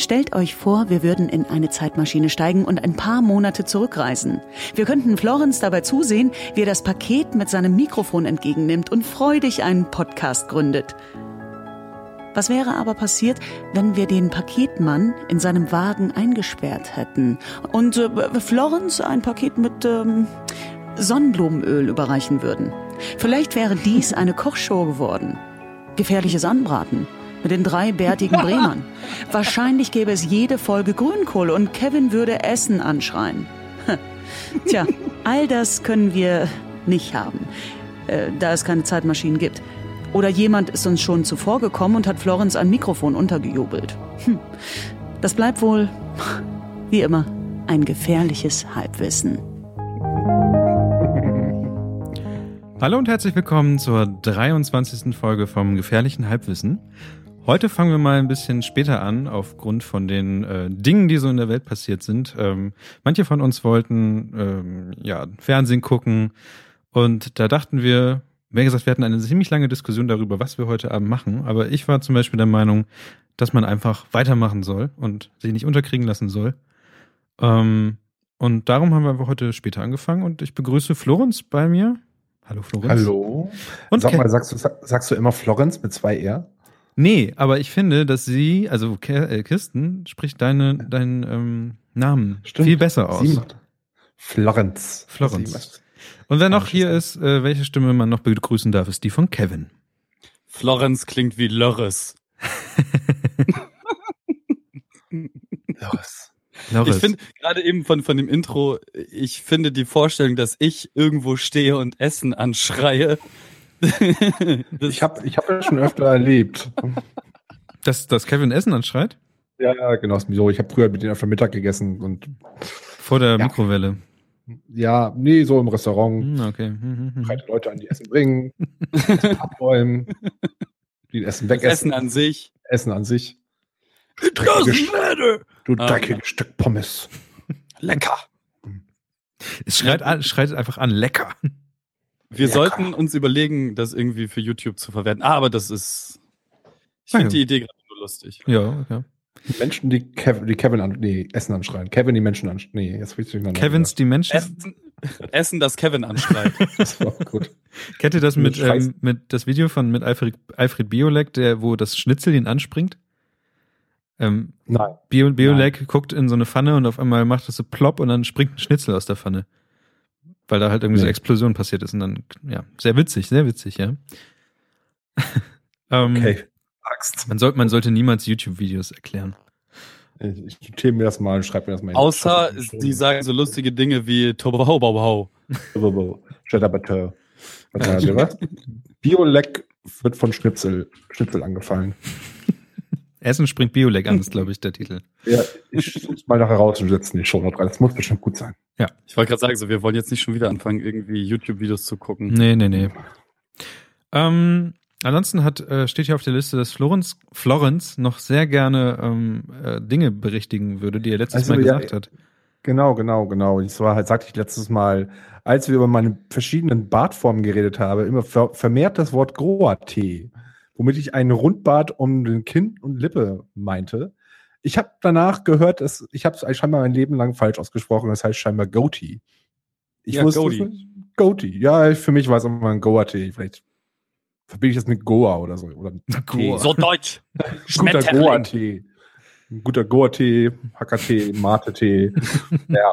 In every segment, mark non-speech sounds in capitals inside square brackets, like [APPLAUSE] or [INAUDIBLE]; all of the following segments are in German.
Stellt euch vor, wir würden in eine Zeitmaschine steigen und ein paar Monate zurückreisen. Wir könnten Florenz dabei zusehen, wie er das Paket mit seinem Mikrofon entgegennimmt und freudig einen Podcast gründet. Was wäre aber passiert, wenn wir den Paketmann in seinem Wagen eingesperrt hätten und äh, Florenz ein Paket mit ähm, Sonnenblumenöl überreichen würden? Vielleicht wäre dies eine Kochshow geworden. Gefährliches Anbraten mit den drei bärtigen [LAUGHS] Bremern. Wahrscheinlich gäbe es jede Folge Grünkohl und Kevin würde Essen anschreien. Tja, all das können wir nicht haben, äh, da es keine Zeitmaschinen gibt. Oder jemand ist uns schon zuvor gekommen und hat Florenz ein Mikrofon untergejubelt. Hm. Das bleibt wohl, wie immer, ein gefährliches Halbwissen. Hallo und herzlich willkommen zur 23. Folge vom gefährlichen Halbwissen. Heute fangen wir mal ein bisschen später an, aufgrund von den äh, Dingen, die so in der Welt passiert sind. Ähm, manche von uns wollten ähm, ja Fernsehen gucken und da dachten wir, wie gesagt, wir hatten eine ziemlich lange Diskussion darüber, was wir heute Abend machen. Aber ich war zum Beispiel der Meinung, dass man einfach weitermachen soll und sich nicht unterkriegen lassen soll. Ähm, und darum haben wir einfach heute später angefangen und ich begrüße Florenz bei mir. Hallo Florenz. Hallo. Und Sag mal, sagst du, sagst du immer Florenz mit zwei R? Nee, aber ich finde, dass sie, also äh, Kirsten, spricht deine, deinen ähm, Namen Stimmt. viel besser aus. Sie macht Florenz. Florenz. Und wer noch hier ist, äh, welche Stimme man noch begrüßen darf, ist die von Kevin. Florenz klingt wie Lörres. Lörres. [LAUGHS] Ich finde gerade eben von, von dem Intro, ich finde die Vorstellung, dass ich irgendwo stehe und Essen anschreie, [LAUGHS] ich habe ich hab ja schon öfter erlebt. Dass, dass Kevin Essen anschreit? Ja, ja, genau. So, ich habe früher mit denen öfter Mittag gegessen und. Vor der ja. Mikrowelle. Ja, nee, so im Restaurant. Hm, okay. Hm, hm, hm. Leute an, die Essen bringen, [LAUGHS] abräumen, die Essen wegessen. Essen an sich. Essen an sich. Du dreckiges, du ah, dreckiges Stück Pommes. Lecker. Es schreit, an, schreit einfach an, lecker. Wir Lecker. sollten uns überlegen, das irgendwie für YouTube zu verwenden. Ah, aber das ist. Ich finde ja. die Idee gerade nur lustig. Ja, ja. Menschen, die Kevin, die Kevin an, nee, Essen anschreien. Kevin die Menschen anschreien. Nee, jetzt will ich durcheinander. Kevins die Menschen? Essen, Essen das Kevin anschreit. [LAUGHS] das war gut. Kennt ihr das mit, ähm, mit das Video von mit Alfred, Alfred Biolek, der, wo das Schnitzel ihn anspringt? Ähm, Nein. Bio, Biolek Nein. guckt in so eine Pfanne und auf einmal macht das so plopp und dann springt ein Schnitzel aus der Pfanne weil da halt irgendwie nee. so eine Explosion passiert ist und dann, ja, sehr witzig, sehr witzig, ja. [LAUGHS] ähm, okay, Angst. Man, soll, man sollte niemals YouTube-Videos erklären. Ich notiere mir das mal und schreibe mir das mal. Außer, die sagen so lustige Dinge wie Tobau, bau, bau. Tobau, wird von Schnitzel, Schnitzel angefallen. Essen springt Bioleg an, ist, glaube ich, der Titel. Ja, ich suche mal nachher raus und setze die Show noch rein. Das muss bestimmt gut sein. Ja. Ich wollte gerade sagen, so, wir wollen jetzt nicht schon wieder anfangen, irgendwie YouTube-Videos zu gucken. Nee, nee, nee. Ähm, ansonsten hat, äh, steht hier auf der Liste, dass Florenz, Florenz noch sehr gerne ähm, äh, Dinge berichtigen würde, die er letztes also, Mal gesagt ja, hat. Genau, genau, genau. Und zwar halt, sagte ich letztes Mal, als wir über meine verschiedenen Bartformen geredet haben, immer vermehrt das Wort Groa-Tee womit ich einen Rundbart um den Kinn und Lippe meinte. Ich habe danach gehört, dass ich habe es scheinbar mein Leben lang falsch ausgesprochen. Das heißt scheinbar Goatee. Ich ja, wusste Goatee. Goatee. Ja, für mich war es immer ein Goa-Tee. Vielleicht verbinde ich das mit Goa oder so. Oder Goa. So deutsch. [LAUGHS] guter Goa-Tee. Ein guter Goa-Tee, Hacker-Tee, Mate-Tee. [LAUGHS] ja.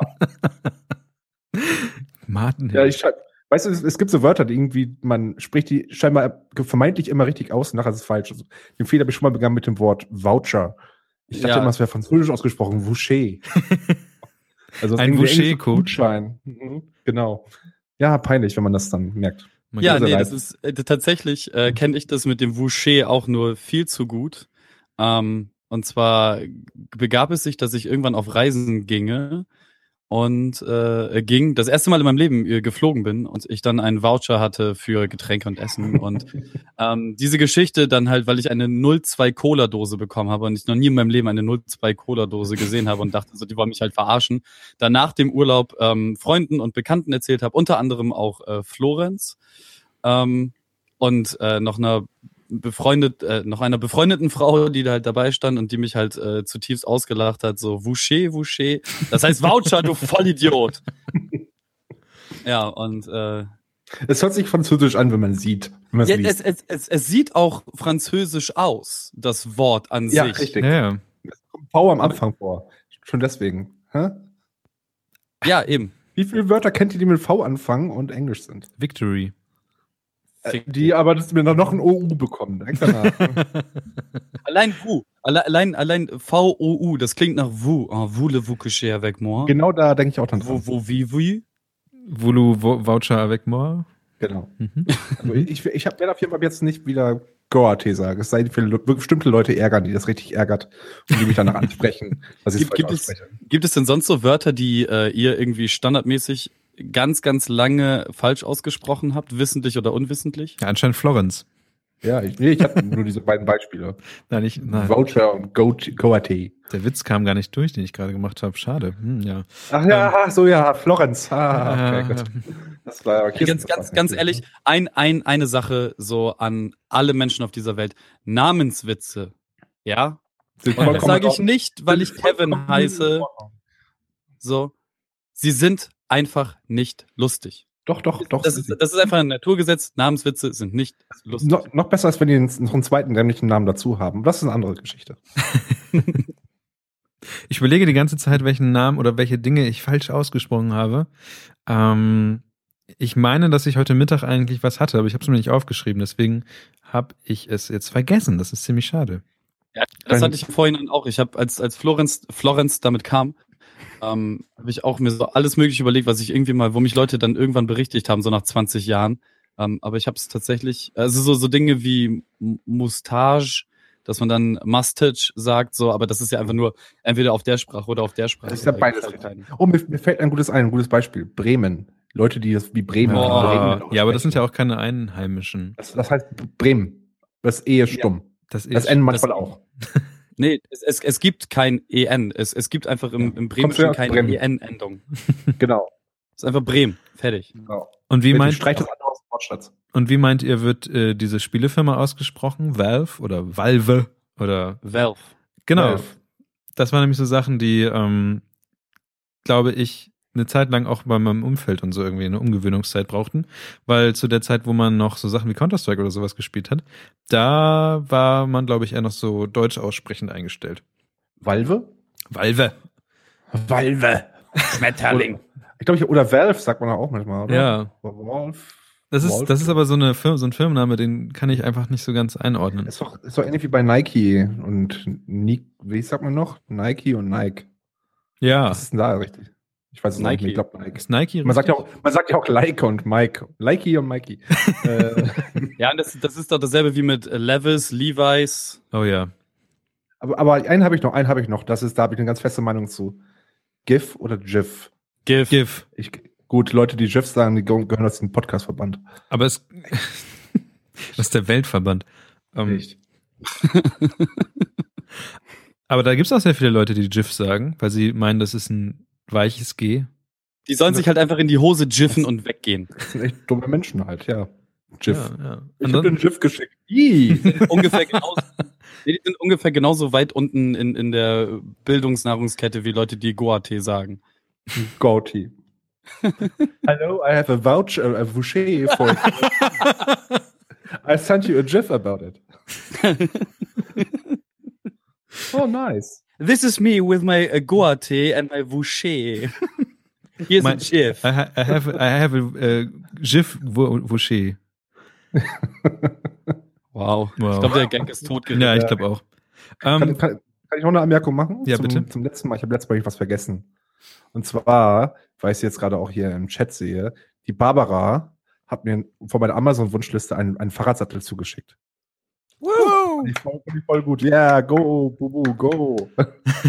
Maten. Ja, ich, Weißt du, es, es, gibt so Wörter, die irgendwie, man spricht die scheinbar vermeintlich immer richtig aus, nachher ist es falsch. Also, den Fehler habe ich schon mal begangen mit dem Wort Voucher. Ich dachte ja. immer, es wäre französisch ausgesprochen, Voucher. [LAUGHS] also ein Voucher-Coach. Mhm, genau. Ja, peinlich, wenn man das dann merkt. Man ja, nee, das ist äh, tatsächlich äh, kenne ich das mit dem Voucher auch nur viel zu gut. Ähm, und zwar begab es sich, dass ich irgendwann auf Reisen ginge und äh, ging das erste Mal in meinem Leben äh, geflogen bin und ich dann einen Voucher hatte für Getränke und Essen und [LAUGHS] ähm, diese Geschichte dann halt, weil ich eine 02 Cola Dose bekommen habe und ich noch nie in meinem Leben eine 02 Cola Dose gesehen habe und dachte so, die wollen mich halt verarschen. Dann nach dem Urlaub ähm, Freunden und Bekannten erzählt habe, unter anderem auch äh, Florenz ähm, und äh, noch einer befreundet, äh, noch einer befreundeten Frau, die da halt dabei stand und die mich halt äh, zutiefst ausgelacht hat, so Voucher, Voucher. Das heißt Voucher, du Vollidiot. [LAUGHS] Ja, und äh, Es hört sich französisch an, wenn man sieht. Wenn man es ja, liest. es, es, es, es sieht auch französisch aus, das Wort an ja, sich. richtig. Ja, ja. Kommt V am Anfang vor. Schon deswegen. Hä? Ja, eben. Wie viele Wörter kennt ihr, die mit V anfangen und Englisch sind? Victory. Äh, die aber das mir noch ein OU bekommen. Direkt danach. [LAUGHS] [LAUGHS] Allein Wu. Alle, allein, allein V-O-U, das klingt nach Wu. Ah, voulez-vous coucher avec moi? genau da denke ich auch dann Wo, dran. wo, wie, wie? Voulou Vo- Voucher avec moi. Genau. Mhm. Also ich ich hab- werde auf jeden Fall jetzt nicht wieder Goa-Tee sagen. Es sei denn, viele, bestimmte Leute ärgern, die das richtig ärgert und die mich danach [LAUGHS] ansprechen, dass es Gibt, gibt, es, gibt es denn sonst so Wörter, die äh, ihr irgendwie standardmäßig ganz, ganz lange falsch ausgesprochen habt, wissentlich oder unwissentlich? Ja, anscheinend Florence. Ja, ich, nee, ich hatte [LAUGHS] nur diese beiden Beispiele. Nein, ich, nein, Voucher und Go- Goa-Tee. der Witz kam gar nicht durch, den ich gerade gemacht habe. Schade. Hm, ja. Ach ja, ach so ja, Florenz. Ah, okay, Äh, gut. Das war okay, ganz, ganz, ganz ehrlich, ein, ein, eine Sache so an alle Menschen auf dieser Welt. Namenswitze. Ja? Und das sage ich nicht, weil ich Kevin heiße. So. Sie sind einfach nicht lustig. Doch, doch, doch. Das ist, das ist einfach ein Naturgesetz. Namenswitze sind nicht lustig. noch, noch besser ist, wenn die noch einen zweiten dämlichen Namen dazu haben. Das ist eine andere Geschichte. [LAUGHS] Ich überlege die ganze Zeit, welchen Namen oder welche Dinge ich falsch ausgesprochen habe. Ähm, ich meine, dass ich heute Mittag eigentlich was hatte, aber ich habe es mir nicht aufgeschrieben. Deswegen habe ich es jetzt vergessen. Das ist ziemlich schade. Ja, das hatte ich vorhin auch. Ich habe, als, als Florenz, Florenz damit kam, ähm, habe ich auch mir so alles mögliche überlegt, was ich irgendwie mal, wo mich Leute dann irgendwann berichtigt haben, so nach 20 Jahren. Ähm, aber ich habe es tatsächlich, also so, so Dinge wie Mustache, dass man dann Mustache sagt, so, aber das ist ja einfach nur entweder auf der Sprache oder auf der Sprache. Das ist ja beides halt Oh, mir, mir fällt ein gutes ein, ein gutes Beispiel. Bremen. Leute, die das wie Bremen. Boah. Bremen ja, aber das sind ja auch keine Einheimischen. Das, das heißt Bremen. Das E ist stumm. Das Das ist N manchmal das- auch. [LAUGHS] Nee, es, es, es gibt kein EN. Es, es gibt einfach im, im Bremischen keine Bremen? EN-Endung. [LAUGHS] Genau. Es ist einfach Bremen. Fertig. genau. und wie Bitte meint Streich das andere aus dem Wortschatz. und wie meint ihr wird äh, diese Spielefirma ausgesprochen? Valve oder Valve oder Valve. genau. Valve. Das waren nämlich so Sachen, die, ähm, glaube ich, eine Zeit lang auch bei meinem Umfeld und so irgendwie eine Umgewöhnungszeit brauchten, weil zu der Zeit, wo man noch so Sachen wie Counter-Strike oder sowas gespielt hat, da war man, glaube ich, eher noch so deutsch aussprechend eingestellt. Valve? Valve. Valve. [LAUGHS] Schmetterling. Ich glaube, oder Valve sagt man auch manchmal, oder? Ja. Valve. Das ist, das ist aber so, eine Firma, so ein Firmenname, den kann ich einfach nicht so ganz einordnen. Ist doch, ist doch ähnlich wie bei Nike und Ni wie sagt man noch? Nike und Nike. Ja. Was ist denn da richtig? Ich weiß es Nike. nicht. mehr. Ich glaube Nike. Ist Nike Man sagt ja auch, man sagt ja auch Like und Mike. Likey und Mikey. [LAUGHS] äh, Ja, das, das ist doch dasselbe wie mit äh, Levis, Levi's. Oh ja. aber, aber einen habe ich noch, einen habe ich noch. Das ist, da habe ich eine ganz feste Meinung zu. GIF oder GIF? GIF. GIF. Ich, gut, Leute, die GIF sagen, die gehören aus dem Podcast-Verband. Aber es [LAUGHS] das ist der Weltverband. Ähm, [LAUGHS] aber da gibt es auch sehr viele Leute, die GIF sagen, weil sie meinen, das ist ein weiches G. Die sollen sich halt einfach in die Hose jiffen und weggehen. Das [LAUGHS] sind echt dumme Menschen halt, ja. GIF. Ja, ja. Ich habe den GIF geschickt. [LAUGHS] Ungefähr [LAUGHS] genauso, nee, die sind ungefähr genauso weit unten in, in der Bildungsnahrungskette wie Leute, die Goa-Tee sagen. Goatee. Hello, I have a voucher, a voucher for you. I sent you a GIF about it. oh, nice. This is me with my uh, Goa-Tee and my Voucher. [LAUGHS] Here's a Mein- GIF. I, ha I have, I have a äh, GIF Voucher. [LAUGHS] Wow. Wow. Ich glaube, der Gag ist tot Ja, ich glaube auch. Kann, Ähm, kann, kann ich noch eine Anmerkung machen? Ja, zum, bitte. Zum letzten Mal. Ich habe letztes Mal was vergessen. Und zwar, weil ich es jetzt gerade auch hier im Chat sehe, die Barbara hat mir von meiner Amazon-Wunschliste einen, einen Fahrradsattel zugeschickt. Fand ich voll, fand ich voll gut. Ja, yeah, go, bubu, go.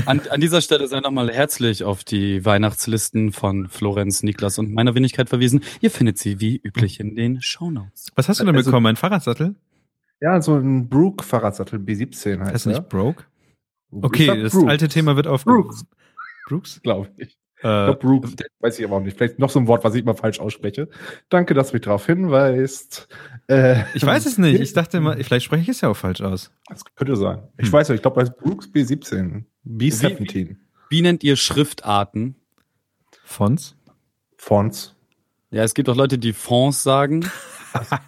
An, an dieser Stelle sei nochmal herzlich auf die Weihnachtslisten von Florenz, Niklas und meiner Wenigkeit verwiesen. Ihr findet sie wie üblich in den Shownotes. was hast du denn also- bekommen? Ein Fahrradsattel? Ja, so ein Brook-Fahrradsattel, B17 heißt Heißt der. nicht Broke? Okay, das Brooks, alte Thema wird auf Brooks. Brooks? glaube ich. Ich glaube, Brooks, weiß ich aber auch nicht. Vielleicht noch so ein Wort, was ich immer falsch ausspreche. Danke, dass du mich darauf hinweist. Äh, ich weiß es nicht. [LAUGHS] Ich dachte immer, vielleicht spreche ich es ja auch falsch aus. Das könnte sein. Ich hm. weiß nicht, ich glaube, das ist Brooks B17. B17. Wie, wie, wie nennt ihr Schriftarten? Fonts? Fonts. Ja, es gibt auch Leute, die Fonts sagen. [LAUGHS]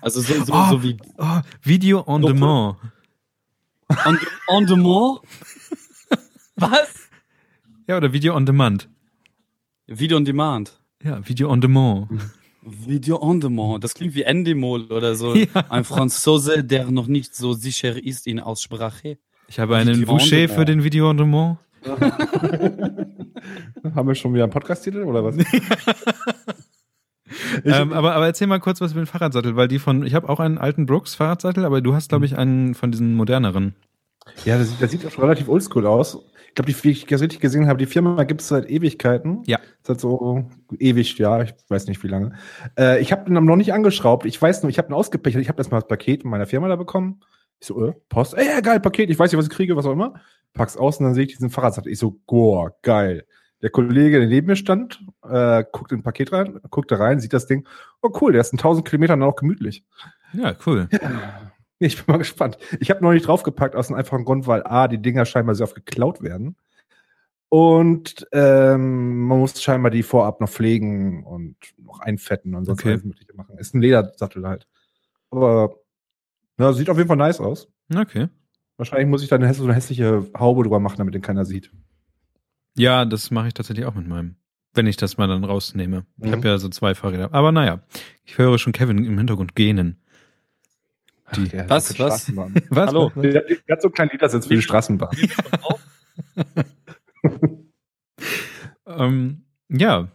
Also so, so, oh, so wie. Oh, Video on demand. On, on demand? [LAUGHS] Was? Ja, oder Video on demand. Video on demand. Ja, Video on demand. Video on demand. Das klingt wie Endemol oder so. [LAUGHS] Ja. Ein Franzose, der noch nicht so sicher ist in Aussprache. Ich habe einen Boucher für den Video on demand. [LAUGHS] Haben wir schon wieder einen Podcast-Titel oder was? [LAUGHS] ähm, aber, aber erzähl mal kurz was über den Fahrradsattel, weil die von, ich habe auch einen alten Brooks Fahrradsattel, aber du hast, glaube ich, einen von diesen moderneren. Ja, das, das sieht auch schon relativ oldschool aus. Ich glaube, wie ich das richtig gesehen habe, die Firma gibt es seit Ewigkeiten. Ja. Seit so ewig, ja, ich weiß nicht wie lange. Äh, ich habe den noch nicht angeschraubt. Ich weiß nur, ich habe ihn ausgepechelt. Ich habe das mal das Paket in meiner Firma da bekommen. Ich so, äh, Post, ey, ja, geil, Paket, ich weiß nicht, was ich kriege, was auch immer. Pack's aus und dann sehe ich diesen Fahrradsattel. Ich so, goa, geil. Der Kollege, der neben mir stand, äh, guckt in ein Paket rein, guckt da rein, sieht das Ding. Oh cool, der ist in 1000 Kilometern noch gemütlich. Ja, cool. Ja, ich bin mal gespannt. Ich habe noch nicht draufgepackt aus einem einfachen Grund, weil A, die Dinger scheinbar sehr oft geklaut werden. Und ähm, man muss scheinbar die vorab noch pflegen und noch einfetten und sonst okay. alles Mögliche machen. Ist ein Ledersattel halt. Aber ja, sieht auf jeden Fall nice aus. Okay. Wahrscheinlich muss ich dann so eine hässliche Haube drüber machen, damit den keiner sieht. Ja, das mache ich tatsächlich auch mit meinem. Wenn ich das mal dann rausnehme. Mhm. Ich habe ja so zwei Fahrräder. Aber naja, ich höre schon Kevin im Hintergrund gähnen. Die, Ach, was? Was? [LAUGHS] was? Hallo. Der, der hat so einen kleinen Liedersitz für die Straßenbahn. [LAUGHS] [LAUGHS] ähm, ja.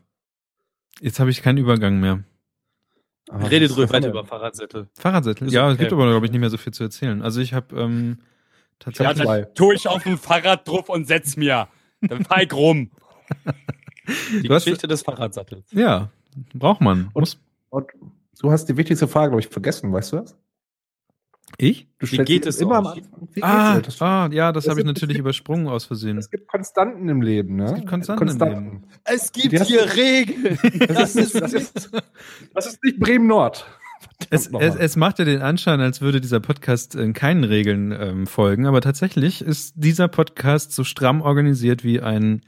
Jetzt habe ich keinen Übergang mehr. Aber Redet ruhig weiter über Fahrradsättel. Fahrradsättel? Ja, okay. es gibt aber, glaube ich, nicht mehr so viel zu erzählen. Also ich habe ähm, tatsächlich... Ja, dann tue ich auf dem Fahrrad drauf und setz mir. Dann fahr ich rum. Die du Geschichte hast, des Fahrradsattels. Ja, braucht man. Und, und, du hast die wichtigste Frage, glaube ich, vergessen, weißt du das? Ich? Du Wie geht es immer mal. Ah, ah, ja, das habe ich natürlich übersprungen aus Versehen. Es gibt Konstanten im Leben, ne? Es gibt Konstanten, Konstanten. im Leben. Es gibt hier Regeln. [LAUGHS] Das, ist, [LAUGHS] das, ist, das ist nicht Bremen Nord. Es, es, es, macht ja den Anschein, als würde dieser Podcast in keinen Regeln ähm, folgen, aber tatsächlich ist dieser Podcast so stramm organisiert wie ein,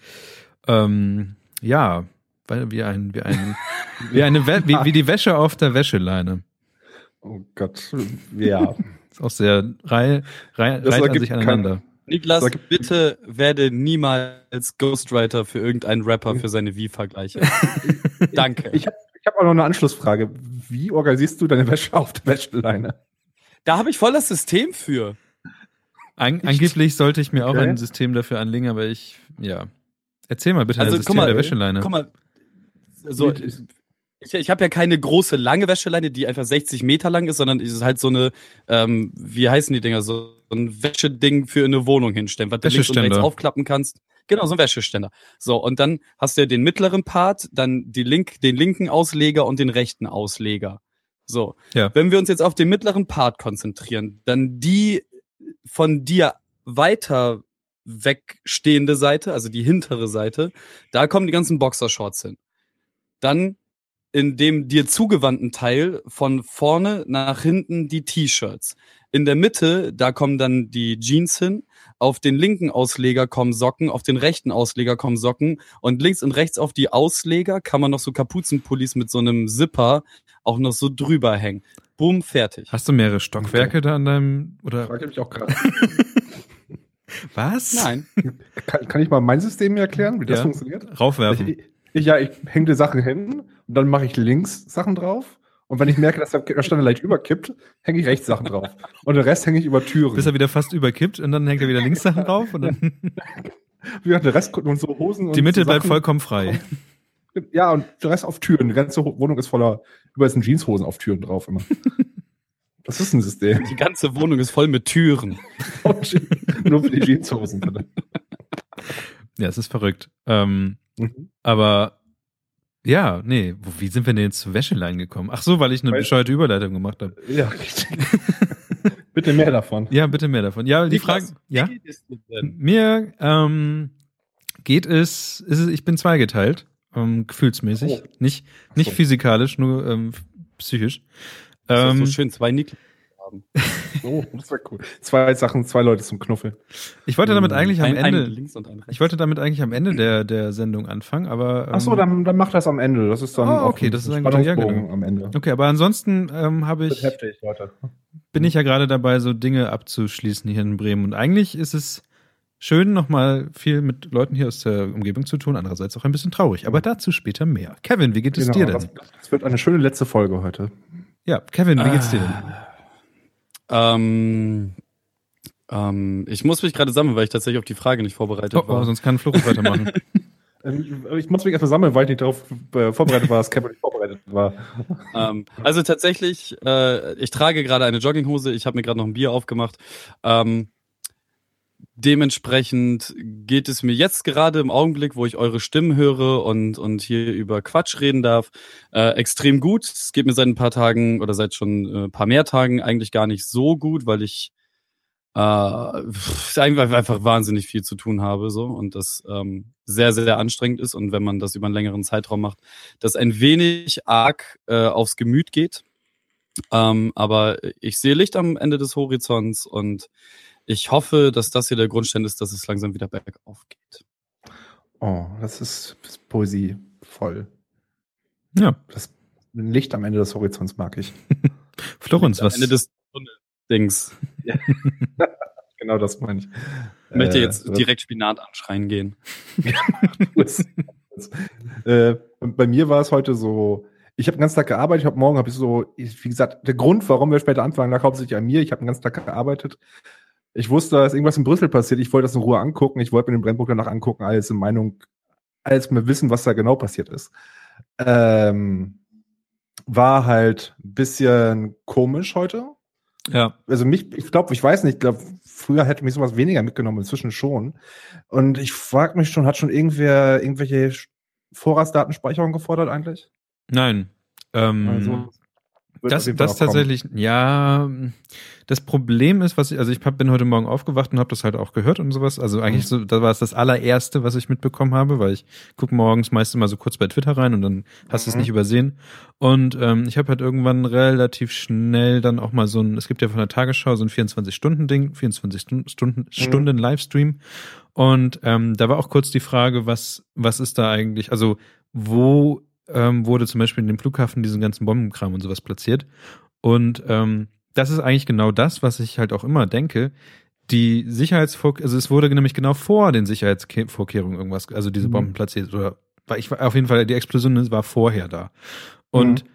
ähm, ja, wie ein, wie ein, [LAUGHS] wie eine, wie, wie die Wäsche auf der Wäscheleine. Oh Gott, ja. [LAUGHS] ist auch sehr rei, rei, reiht an sich aneinander. Niklas, bitte werde niemals Ghostwriter für irgendeinen Rapper für seine Wie-Vergleiche. [LAUGHS] Danke. Ich habe ich hab auch noch eine Anschlussfrage. Wie organisierst du deine Wäsche auf der Wäscheleine? Da habe ich voll das System für. An, angeblich sollte ich mir okay. auch ein System dafür anlegen, aber ich, ja. Erzähl mal bitte also, das System mal, der Wäscheleine. Guck mal, so, ich, ich habe ja keine große lange Wäscheleine, die einfach 60 Meter lang ist, sondern es ist halt so eine, ähm, wie heißen die Dinger, so ein Wäscheding für eine Wohnung hinstellen, was du links und rechts aufklappen kannst. Genau, so ein Wäscheständer. So, und dann hast du den mittleren Part, dann die link, den linken Ausleger und den rechten Ausleger. So. Ja. Wenn wir uns jetzt auf den mittleren Part konzentrieren, dann die von dir weiter wegstehende Seite, also die hintere Seite, da kommen die ganzen Boxershorts hin. Dann in dem dir zugewandten Teil von vorne nach hinten die T-Shirts. In der Mitte, da kommen dann die Jeans hin. Auf den linken Ausleger kommen Socken, auf den rechten Ausleger kommen Socken und links und rechts auf die Ausleger kann man noch so Kapuzenpullis mit so einem Zipper auch noch so drüber hängen. Boom, fertig. Hast du mehrere Stockwerke da an deinem oder? Frage mich auch gerade. [LAUGHS] Was? Nein. Kann, kann, ich mal mein System erklären, wie das funktioniert? Raufwerfen. Ich, ich, ja, ich hänge die Sachen hin und dann mache ich links Sachen drauf. Und wenn ich merke, dass der Ständer leicht überkippt, hänge ich rechts Sachen drauf. Und den Rest hänge ich über Türen. Bis er wieder fast überkippt und dann hängt er wieder links Sachen drauf. Und dann [LAUGHS] Wie gesagt, der Rest und so Hosen und Die Mitte so bleibt vollkommen frei. [LAUGHS] Ja, und der Rest auf Türen. Die ganze Wohnung ist voller, überall sind Jeanshosen auf Türen drauf immer. [LAUGHS] Das ist ein System. Die ganze Wohnung ist voll mit Türen. Nur für die Jeanshosen. Ja, es ist verrückt. Ähm, mhm. Aber ja, nee, wie sind wir denn jetzt zu Wäschelein gekommen? Ach so, weil ich eine weil, bescheuerte Überleitung gemacht habe. Ja, richtig. [LAUGHS] bitte mehr davon. Ja, bitte mehr davon. Ja, die Frage, ja. Geht es mir ähm, geht es, ist es, ich bin zweigeteilt ähm, gefühlsmäßig. Oh. Nicht, nicht so. physikalisch, nur ähm, psychisch. Das ist Ähm, so schön, zwei Niklas haben. [LAUGHS] Oh, das war cool. Zwei Sachen, zwei Leute zum Knuffeln. ich wollte damit eigentlich am ein, Ende, Ein links und ein rechts. ich wollte damit eigentlich am Ende der, der Sendung anfangen, aber. Ähm, Achso, dann, dann mach das am Ende. Das ist dann Ah, auch okay, das ist ein guter- ja, genau. am Ende. Okay, aber ansonsten ähm, habe ich, heftig, Leute. bin ich ja gerade dabei, so Dinge abzuschließen hier in Bremen. Und eigentlich ist es schön, nochmal viel mit Leuten hier aus der Umgebung zu tun, andererseits auch ein bisschen traurig. Aber dazu später mehr. Kevin, wie geht es dir denn? Genau, das, das wird eine schöne letzte Folge heute. Ja, Kevin, wie geht's dir denn? Ähm, ähm, ich muss mich gerade sammeln, weil ich tatsächlich auf die Frage nicht vorbereitet Oh, oh, war. sonst kann Fluch weitermachen. [LAUGHS] Ähm, Ich muss mich erstmal sammeln, weil ich nicht darauf äh, vorbereitet war, dass Kevin nicht vorbereitet war. [LAUGHS] ähm, also tatsächlich, äh, ich trage gerade eine Jogginghose, ich habe mir gerade noch ein Bier aufgemacht. Ähm, dementsprechend geht es mir jetzt gerade im Augenblick, wo ich eure Stimmen höre und, und hier über Quatsch reden darf, äh, extrem gut. Es geht mir seit ein paar Tagen oder seit schon äh, ein paar mehr Tagen eigentlich gar nicht so gut, weil ich äh, einfach wahnsinnig viel zu tun habe so und das ähm, sehr, sehr anstrengend ist und wenn man das über einen längeren Zeitraum macht, das ein wenig arg äh, aufs Gemüt geht. Ähm, aber ich sehe Licht am Ende des Horizonts und ich hoffe, dass das hier der Grundstein ist, dass es langsam wieder bergauf geht. Oh, das ist, Poesie voll. ja, Das Licht am Ende des Horizonts mag ich. [LAUGHS] Florenz, Am was? Ende des Dings. [LAUGHS] Genau das meine ich. Ich möchte Äh, jetzt direkt Spinat anschreien gehen. [LAUGHS] das, das, äh, bei mir war es heute so, ich habe den ganzen Tag gearbeitet, ich habe morgen habe ich so, ich, wie gesagt, der Grund, warum wir später anfangen, lag hauptsächlich an mir. Ich habe den ganzen Tag gearbeitet. Ich wusste, dass irgendwas in Brüssel passiert. Ich wollte das in Ruhe angucken. Ich wollte mir den Brennpunkt danach angucken, alles in Meinung, alles mir wissen, was da genau passiert ist. Ähm, war halt ein bisschen komisch heute Ja, also mich, ich glaube, ich weiß nicht, ich glaube, früher hätte mich sowas weniger mitgenommen, inzwischen schon. Und ich frage mich schon, hat schon irgendwer irgendwelche Vorratsdatenspeicherung gefordert eigentlich? nein. Ähm, Also, das das noch kommen. tatsächlich, ja. Das Problem ist, was ich, also ich hab, bin heute Morgen aufgewacht und habe das halt auch gehört und sowas. Also eigentlich Mhm. so, da war es das allererste, was ich mitbekommen habe, weil ich gucke morgens meistens mal so kurz bei Twitter rein und dann hast du es Mhm. nicht übersehen. Und ähm, ich habe halt irgendwann relativ schnell dann auch mal so ein, es gibt ja von der Tagesschau so ein 24-Stunden-Ding, 24 Stunden, Stunden, Mhm. Stunden Livestream. Und ähm, da war auch kurz die Frage, was, was ist da eigentlich, also wo ähm, wurde zum Beispiel in dem Flughafen diesen ganzen Bombenkram und sowas platziert. Und ähm, das ist eigentlich genau das, was ich halt auch immer denke. Die Sicherheitsvorkehrungen, also es wurde nämlich genau vor den Sicherheitsvorkehrungen irgendwas, also diese Mhm. Bomben platziert oder war ich war auf jeden Fall die Explosion war vorher da. Und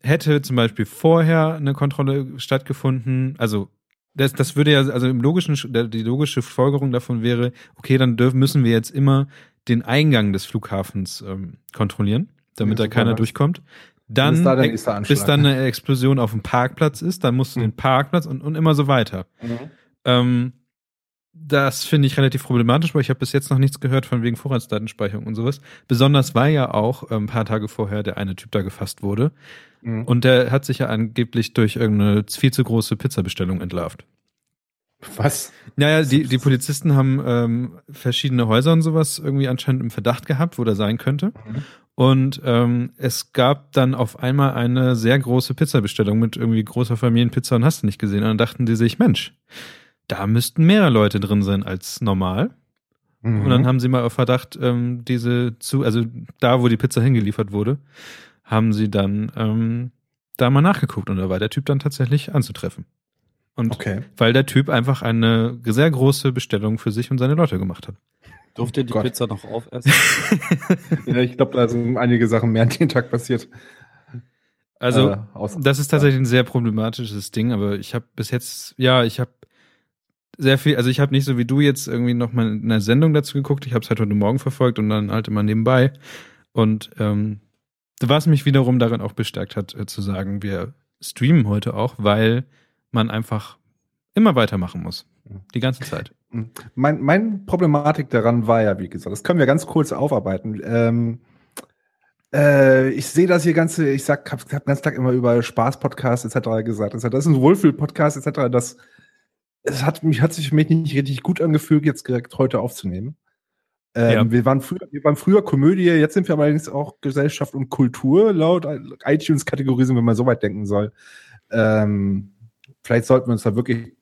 hätte zum Beispiel vorher eine Kontrolle stattgefunden, also das, das würde ja, also im logischen, die logische Folgerung davon wäre, okay, dann dürfen, müssen wir jetzt immer den Eingang des Flughafens ähm, kontrollieren, damit da keiner durchkommt. Dann, Bis da nächste Anschlag. bis dann eine Explosion auf dem Parkplatz ist, dann musst du Mhm. den Parkplatz und, und immer so weiter. Mhm. Ähm, das finde ich relativ problematisch, weil ich habe bis jetzt noch nichts gehört von wegen Vorratsdatenspeicherung und sowas. Besonders weil ja auch äh, ein paar Tage vorher der eine Typ da gefasst wurde. Mhm. Und der hat sich ja angeblich durch irgendeine viel zu große Pizzabestellung entlarvt. Was? Naja, die, [LAUGHS] die Polizisten haben ähm, verschiedene Häuser und sowas irgendwie anscheinend im Verdacht gehabt, wo der sein könnte. Mhm. Und ähm, es gab dann auf einmal eine sehr große Pizzabestellung mit irgendwie großer Familienpizza und hast du nicht gesehen. Und dann dachten die sich, Mensch, da müssten mehr Leute drin sein als normal. Mhm. Und dann haben sie mal auf Verdacht ähm, diese zu, also da, wo die Pizza hingeliefert wurde, haben sie dann ähm, da mal nachgeguckt und da war der Typ dann tatsächlich anzutreffen. Und okay. weil der Typ einfach eine sehr große Bestellung für sich und seine Leute gemacht hat. Durft ihr die Gott. Pizza noch aufessen? [LAUGHS] Ja, ich glaube, da sind einige Sachen mehr an dem Tag passiert. Also Äh, das ist tatsächlich ein sehr problematisches Ding, aber ich habe bis jetzt, ja, ich habe sehr viel, also ich habe nicht so wie du jetzt irgendwie noch mal eine Sendung dazu geguckt, ich habe es halt heute Morgen verfolgt und dann halt immer nebenbei und ähm, was mich wiederum darin auch bestärkt hat, äh, zu sagen, wir streamen heute auch, weil man einfach immer weitermachen muss. Die ganze Zeit. Mein, mein Problematik daran war ja, wie gesagt, das können wir ganz kurz aufarbeiten. Ähm, äh, ich sehe das hier ganze, ich sag, hab, hab den ganzen Tag immer über Spaß-Podcast etc. gesagt. Das ist ein Wohlfühl-Podcast etc. Das, es hat mich, hat sich für mich nicht richtig gut angefühlt, jetzt direkt heute aufzunehmen. Ähm, Ja. wir, waren früher, wir waren früher Komödie, jetzt sind wir allerdings auch Gesellschaft und Kultur, laut iTunes-Kategorisierung, wenn man so weit denken soll. Ähm, vielleicht sollten wir uns da wirklich.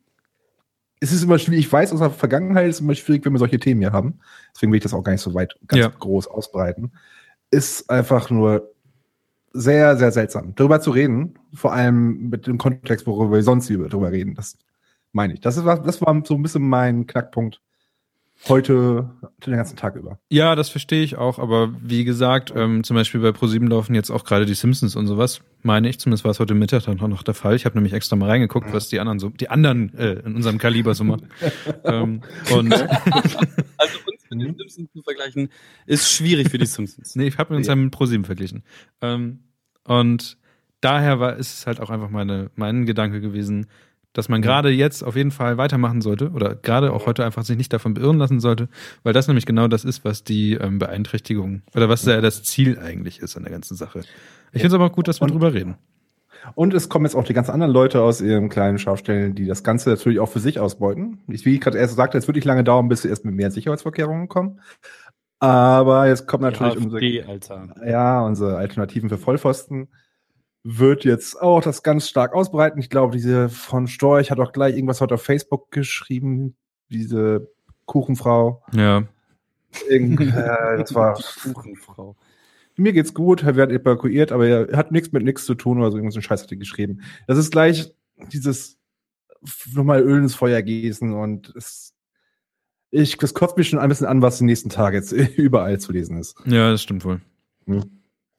Es ist immer schwierig, ich weiß aus der Vergangenheit, ist es immer schwierig, wenn wir solche Themen hier haben. Deswegen will ich das auch gar nicht so weit ganz Ja. groß ausbreiten. Ist einfach nur sehr, sehr seltsam, darüber zu reden. Vor allem mit dem Kontext, worüber wir sonst über- darüber reden. Das meine ich. Das, ist, das war so ein bisschen mein Knackpunkt heute den ganzen Tag über. Ja, das verstehe ich auch, aber wie gesagt, ähm, zum Beispiel bei ProSieben laufen jetzt auch gerade die Simpsons und sowas, meine ich, zumindest war es heute Mittag dann auch noch der Fall. Ich habe nämlich extra mal reingeguckt, was die anderen so, die anderen äh, in unserem Kaliber so machen. [LAUGHS] ähm, und [LAUGHS] Also uns mit den Simpsons zu vergleichen, ist schwierig für die Simpsons. nee, ich habe uns Ja. ja mit ProSieben verglichen. Ähm, und daher war ist es halt auch einfach meine, mein Gedanke gewesen, dass man gerade jetzt auf jeden Fall weitermachen sollte oder gerade auch heute einfach sich nicht davon beirren lassen sollte, weil das nämlich genau das ist, was die ähm, Beeinträchtigung oder was ja das Ziel eigentlich ist an der ganzen Sache. Ich finde es aber auch gut, dass wir Und- drüber reden. Und es kommen jetzt auch die ganz anderen Leute aus ihren kleinen Schafstellen, die das Ganze natürlich auch für sich ausbeuten. Ich, wie ich gerade erst sagte, es wird nicht lange dauern, bis sie erst mit mehr Sicherheitsvorkehrungen kommen. Aber jetzt kommt natürlich unsere, AfD, Alter. ja, unsere Alternativen für Vollpfosten wird jetzt auch das ganz stark ausbreiten. Ich glaube, diese von Storch hat auch gleich irgendwas heute auf Facebook geschrieben, diese Kuchenfrau. Ja. Irgend, äh, [LAUGHS] das war Kuchenfrau. mir geht's gut, er wird evakuiert, aber er hat nichts mit nichts zu tun oder so irgendwas Scheiß hat er geschrieben. Das ist gleich dieses nochmal Öl ins Feuer gießen und es, ich, das kotzt mich schon ein bisschen an, was die nächsten Tage jetzt [LAUGHS] überall zu lesen ist. Ja, das stimmt wohl. Hm.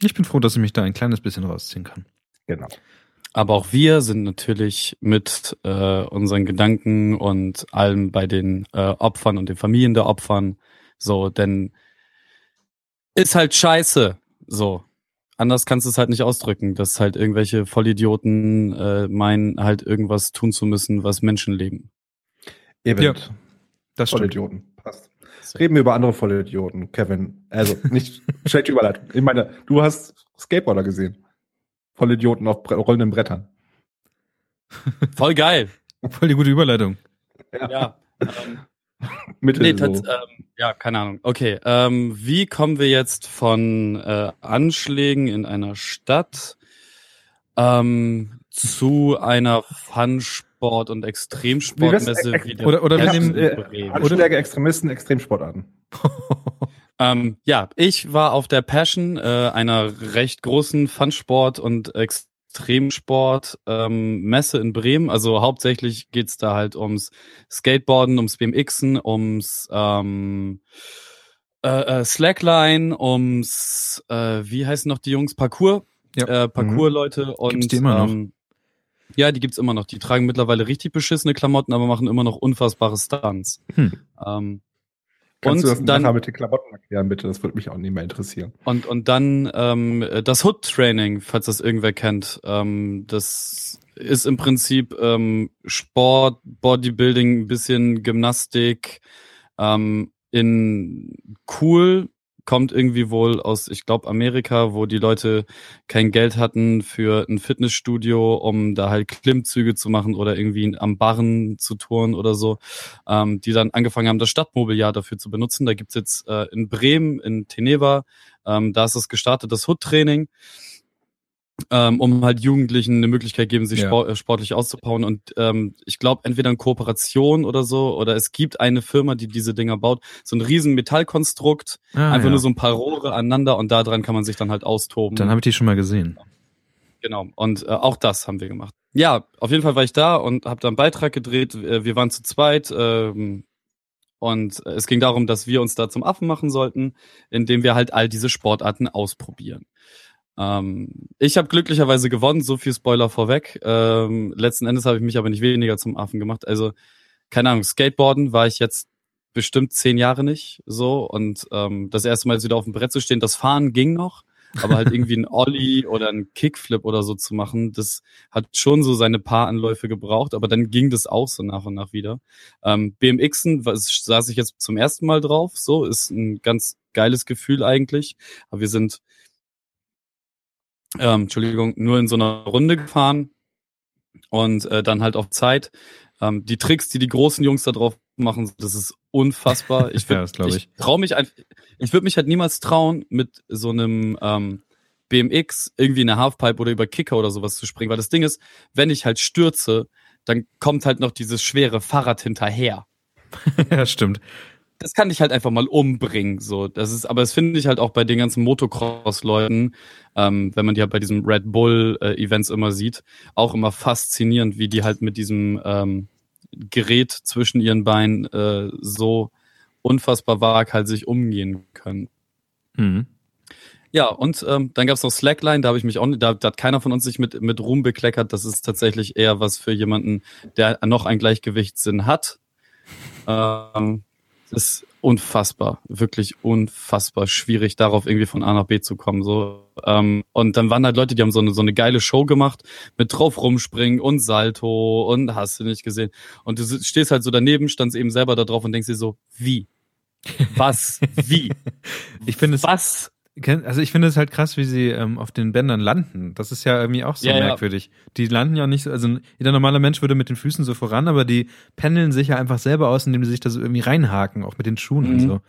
Ich bin froh, dass ich mich da ein kleines bisschen rausziehen kann. Genau. Aber auch wir sind natürlich mit äh, unseren Gedanken und allem bei den äh, Opfern und den Familien der Opfern. So, denn ist halt scheiße. So. Anders kannst du es halt nicht ausdrücken, dass halt irgendwelche Vollidioten äh, meinen, halt irgendwas tun zu müssen, was Menschen leben. Eben. Ja, Das stimmt. Vollidioten. Passt. Reden wir über andere Vollidioten, Kevin. Also nicht [LAUGHS] schlechte Überleitung. Ich meine, du hast Skateboarder gesehen. Vollidioten auf bre rollenden Brettern. [LAUGHS] Voll geil. Voll die gute Überleitung. ja. [LAUGHS] Ähm, Mitte Nee, so. ähm, ja, keine Ahnung. Okay, ähm, wie kommen wir jetzt von äh, Anschlägen in einer Stadt ähm, zu einer Fun-Sport- und Extremsportmesse Wie oder- oder wir nehmen- in äh, Bremen? Anschläge, Extremisten, Extremsportarten. [LAUGHS] Ähm, ja, ich war auf der Passion, äh, einer recht großen Fun-Sport- und Extremsport ähm, in Bremen. Also hauptsächlich geht's da halt ums Skateboarden, ums BMXen, ums ähm, äh, äh, Slackline, ums äh, wie heißen noch die Jungs? Parkour, Ja. äh, Parkour-Leute und Gibt's die immer noch? Ähm, ja, die gibt's immer noch. Die tragen mittlerweile richtig beschissene Klamotten, aber machen immer noch unfassbare Stunts. Hm. Ähm, Kannst und du das dann nachher mit den Klamotten erklären, bitte? Das würde mich auch nicht mehr interessieren. Und, und dann ähm, das Hood-Training, falls das irgendwer kennt. Ähm, das ist im Prinzip ähm, Sport, Bodybuilding, ein bisschen Gymnastik, ähm, in cool, kommt irgendwie wohl aus, ich glaube, Amerika, wo die Leute kein Geld hatten für ein Fitnessstudio, um da halt Klimmzüge zu machen oder irgendwie am Barren zu touren oder so, ähm, die dann angefangen haben, das Stadtmobiliar dafür zu benutzen. Da gibt's jetzt äh, in Bremen, in Teneva, ähm, da ist es gestartet, das Hood-Training, ähm, um halt Jugendlichen eine Möglichkeit geben, sich Ja. sport, äh, sportlich auszubauen. Und ähm, ich glaube, entweder in Kooperation oder so, oder es gibt eine Firma, die diese Dinger baut, so ein riesen Metallkonstrukt, Ah, einfach ja. nur so ein paar Rohre aneinander und da dran kann man sich dann halt austoben. Dann habe ich die schon mal gesehen. Genau. Und äh, auch das haben wir gemacht. Ja, auf jeden Fall war ich da und habe da einen Beitrag gedreht. Äh, Wir waren zu zweit. Ähm, und es ging darum, dass wir uns da zum Affen machen sollten, indem wir halt all diese Sportarten ausprobieren. Ähm, ich habe glücklicherweise gewonnen, so viel Spoiler vorweg. Ähm, letzten Endes habe ich mich aber nicht weniger zum Affen gemacht. Also, keine Ahnung, Skateboarden war ich jetzt bestimmt zehn Jahre nicht so. Und ähm, das erste Mal jetzt wieder auf dem Brett zu stehen, das Fahren ging noch. Aber halt irgendwie ein [LAUGHS] Ollie oder ein Kickflip oder so zu machen, das hat schon so seine paar Anläufe gebraucht, aber dann ging das auch so nach und nach wieder. Ähm, BMXen was, saß ich jetzt zum ersten Mal drauf, so ist ein ganz geiles Gefühl eigentlich. Aber wir sind, ähm, Entschuldigung, nur in so einer Runde gefahren und äh, dann halt auf Zeit. Ähm, die Tricks, die die großen Jungs da drauf machen. Das ist unfassbar. [LAUGHS] Ich, Ja, das glaub ich. ich trau mich einfach, ich würde mich halt niemals trauen, mit so einem ähm, BMX irgendwie in eine Halfpipe oder über Kicker oder sowas zu springen, weil das Ding ist, wenn ich halt stürze, dann kommt halt noch dieses schwere Fahrrad hinterher. [LAUGHS] ja, stimmt. Das kann dich halt einfach mal umbringen, so. Das ist, aber das finde ich halt auch bei den ganzen Motocross-Leuten, ähm, wenn man die halt bei diesen Red Bull-Events immer sieht, auch immer faszinierend, wie die halt mit diesem ähm, Gerät zwischen ihren Beinen äh, so unfassbar waghalsig umgehen können. Mhm. Ja, und ähm, dann gab's noch Slackline, da habe ich mich auch, da, da hat keiner von uns sich mit, mit Ruhm bekleckert. Das ist tatsächlich eher was für jemanden, der noch einen Gleichgewichtssinn hat. Ähm, ist unfassbar, wirklich unfassbar schwierig, darauf irgendwie von A nach B zu kommen. So. Ähm, und dann waren halt Leute, die haben so eine, so eine geile Show gemacht, mit drauf rumspringen und Salto und hast du nicht gesehen. Und du stehst halt so daneben, standst eben selber da drauf und denkst dir so, wie? Was? Wie? [LAUGHS] Ich finde es, Was? Also ich finde es halt krass, wie sie ähm, auf den Bändern landen. Das ist ja irgendwie auch so Ja, ja. merkwürdig. Die landen ja nicht so, also jeder normale Mensch würde mit den Füßen so voran, aber die pendeln sich ja einfach selber aus, indem sie sich da so irgendwie reinhaken, auch mit den Schuhen und Mhm. so.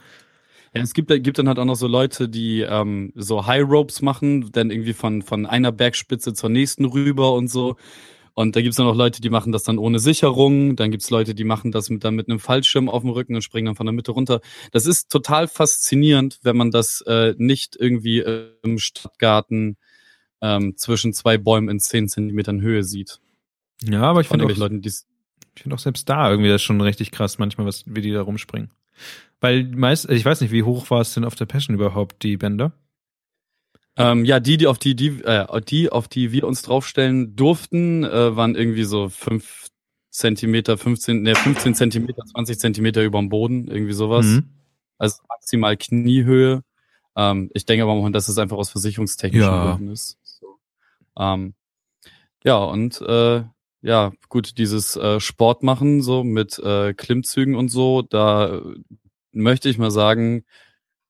Ja, es gibt, gibt dann halt auch noch so Leute, die ähm, so High Ropes machen, dann irgendwie von, von einer Bergspitze zur nächsten rüber und so. Und da gibt's dann auch Leute, die machen das dann ohne Sicherung. Dann gibt's Leute, die machen das mit, dann mit einem Fallschirm auf dem Rücken und springen dann von der Mitte runter. Das ist total faszinierend, wenn man das äh, nicht irgendwie äh, im Stadtgarten ähm, zwischen zwei Bäumen in zehn Zentimetern Höhe sieht. Ja, aber ich finde auch, Leuten, ich finde auch selbst da irgendwie das schon richtig krass manchmal, was, wie die da rumspringen. Weil meist, ich weiß nicht, wie hoch war es denn auf der Passion überhaupt, die Bänder? Ähm, ja, die, die auf die, die, äh, die, auf die wir uns draufstellen durften, äh, waren irgendwie so fünf Zentimeter, 15, ne, 15 Zentimeter, 20 Zentimeter über dem Boden, irgendwie sowas. Mhm. Also maximal Kniehöhe. Ähm, ich denke aber dass es einfach aus versicherungstechnischen Ja. Gründen ist. So. Ähm, ja, und äh, ja, gut, dieses äh, Sport machen, so mit äh, Klimmzügen und so, da äh, möchte ich mal sagen,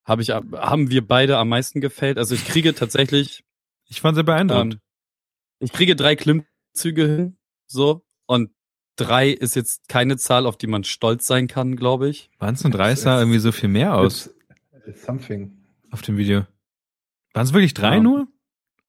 habe ich, haben wir beide am meisten gefällt. Also ich kriege tatsächlich, Ich war sehr beeindruckt. ähm, ich kriege drei Klimmzüge hin, so, und drei ist jetzt keine Zahl, auf die man stolz sein kann, glaube ich. Waren es nur drei? Es sah irgendwie so viel mehr aus It's, it's something. auf dem Video. Waren es wirklich drei Ja. nur?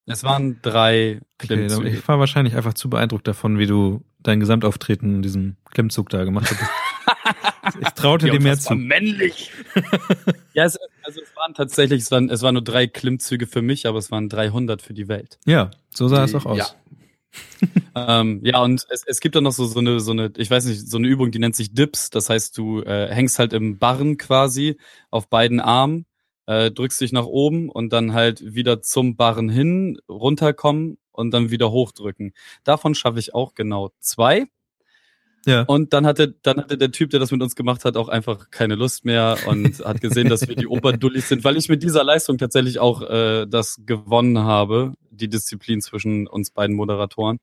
Es waren drei Okay, Klimmzüge. dann- ich war wahrscheinlich einfach zu beeindruckt davon, wie du dein Gesamtauftreten in diesem Klimmzug da gemacht hast. [LAUGHS] ich traute Ja, dir mehr das war zu. männlich. [LAUGHS] ja, es, also es waren tatsächlich, es waren, es waren nur drei Klimmzüge für mich, aber es waren 300 für die Welt. Ja, so sah es auch aus. Ja. [LAUGHS] Ähm, ja, und es, es gibt dann noch so, so eine, so eine, ich weiß nicht, so eine Übung, die nennt sich Dips. Das heißt, du äh, hängst halt im Barren quasi auf beiden Armen, äh, drückst dich nach oben und dann halt wieder zum Barren hin, runterkommen und dann wieder hochdrücken. Davon schaffe ich auch genau zwei. Ja. Und dann hatte, dann hatte der Typ, der das mit uns gemacht hat, auch einfach keine Lust mehr und hat gesehen, dass wir die Oberdullis sind, weil ich mit dieser Leistung tatsächlich auch äh, das gewonnen habe, die Disziplin zwischen uns beiden Moderatoren.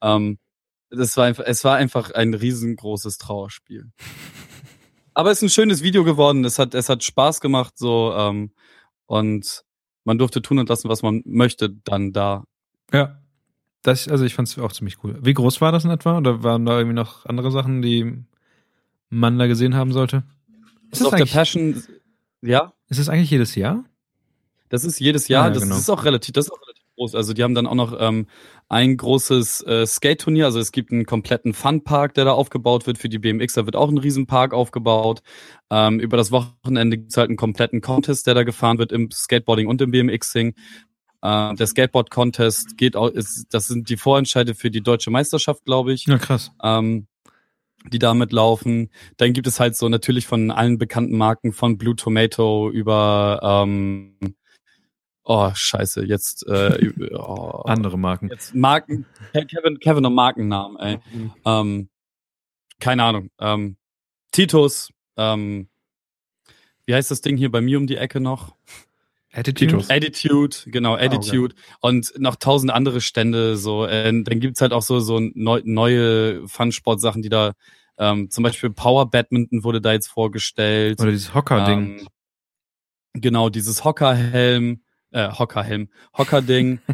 Ähm, das war einfach, es war einfach ein riesengroßes Trauerspiel. [LAUGHS] Aber es ist ein schönes Video geworden. Es hat, es hat Spaß gemacht, so ähm, und man durfte tun und lassen, was man möchte, dann da. Ja. Das, also ich fand es auch ziemlich cool. Wie groß war das in etwa? Oder waren da irgendwie noch andere Sachen, die man da gesehen haben sollte? Ist das, auf der Passion, ja, ist das eigentlich jedes Jahr? Das ist jedes Jahr, Ah, ja, das genau. ist auch relativ, das ist auch relativ groß. Also die haben dann auch noch ähm, ein großes äh, Skate-Turnier, also es gibt einen kompletten Funpark, der da aufgebaut wird für die BMX, da wird auch ein Riesenpark aufgebaut. Ähm, über das Wochenende gibt's halt einen kompletten Contest, der da gefahren wird im Skateboarding und im BMXing. Äh, der Skateboard-Contest geht auch, ist, das sind die Vorentscheide für die deutsche Meisterschaft, glaube ich Ja, krass. ähm, die damit laufen. Dann gibt es halt so natürlich von allen bekannten Marken von Blue Tomato über ähm, oh scheiße jetzt äh, [LAUGHS] oh, Andere Marken. jetzt Marken Kevin Kevin noch Markennamen ey ähm, keine Ahnung ähm, Titus ähm, wie heißt das Ding hier bei mir um die Ecke noch Attitude. Attitude, genau, Attitude. Und noch tausend andere Stände, so. Äh, dann gibt's halt auch so, so neu, neue Fun-Sport-Sachen, die da, ähm, zum Beispiel Power Badminton wurde da jetzt vorgestellt. Oder dieses Hocker-Ding. Ähm, genau, dieses Hockerhelm, äh, Hockerhelm, Hockerding. [LAUGHS]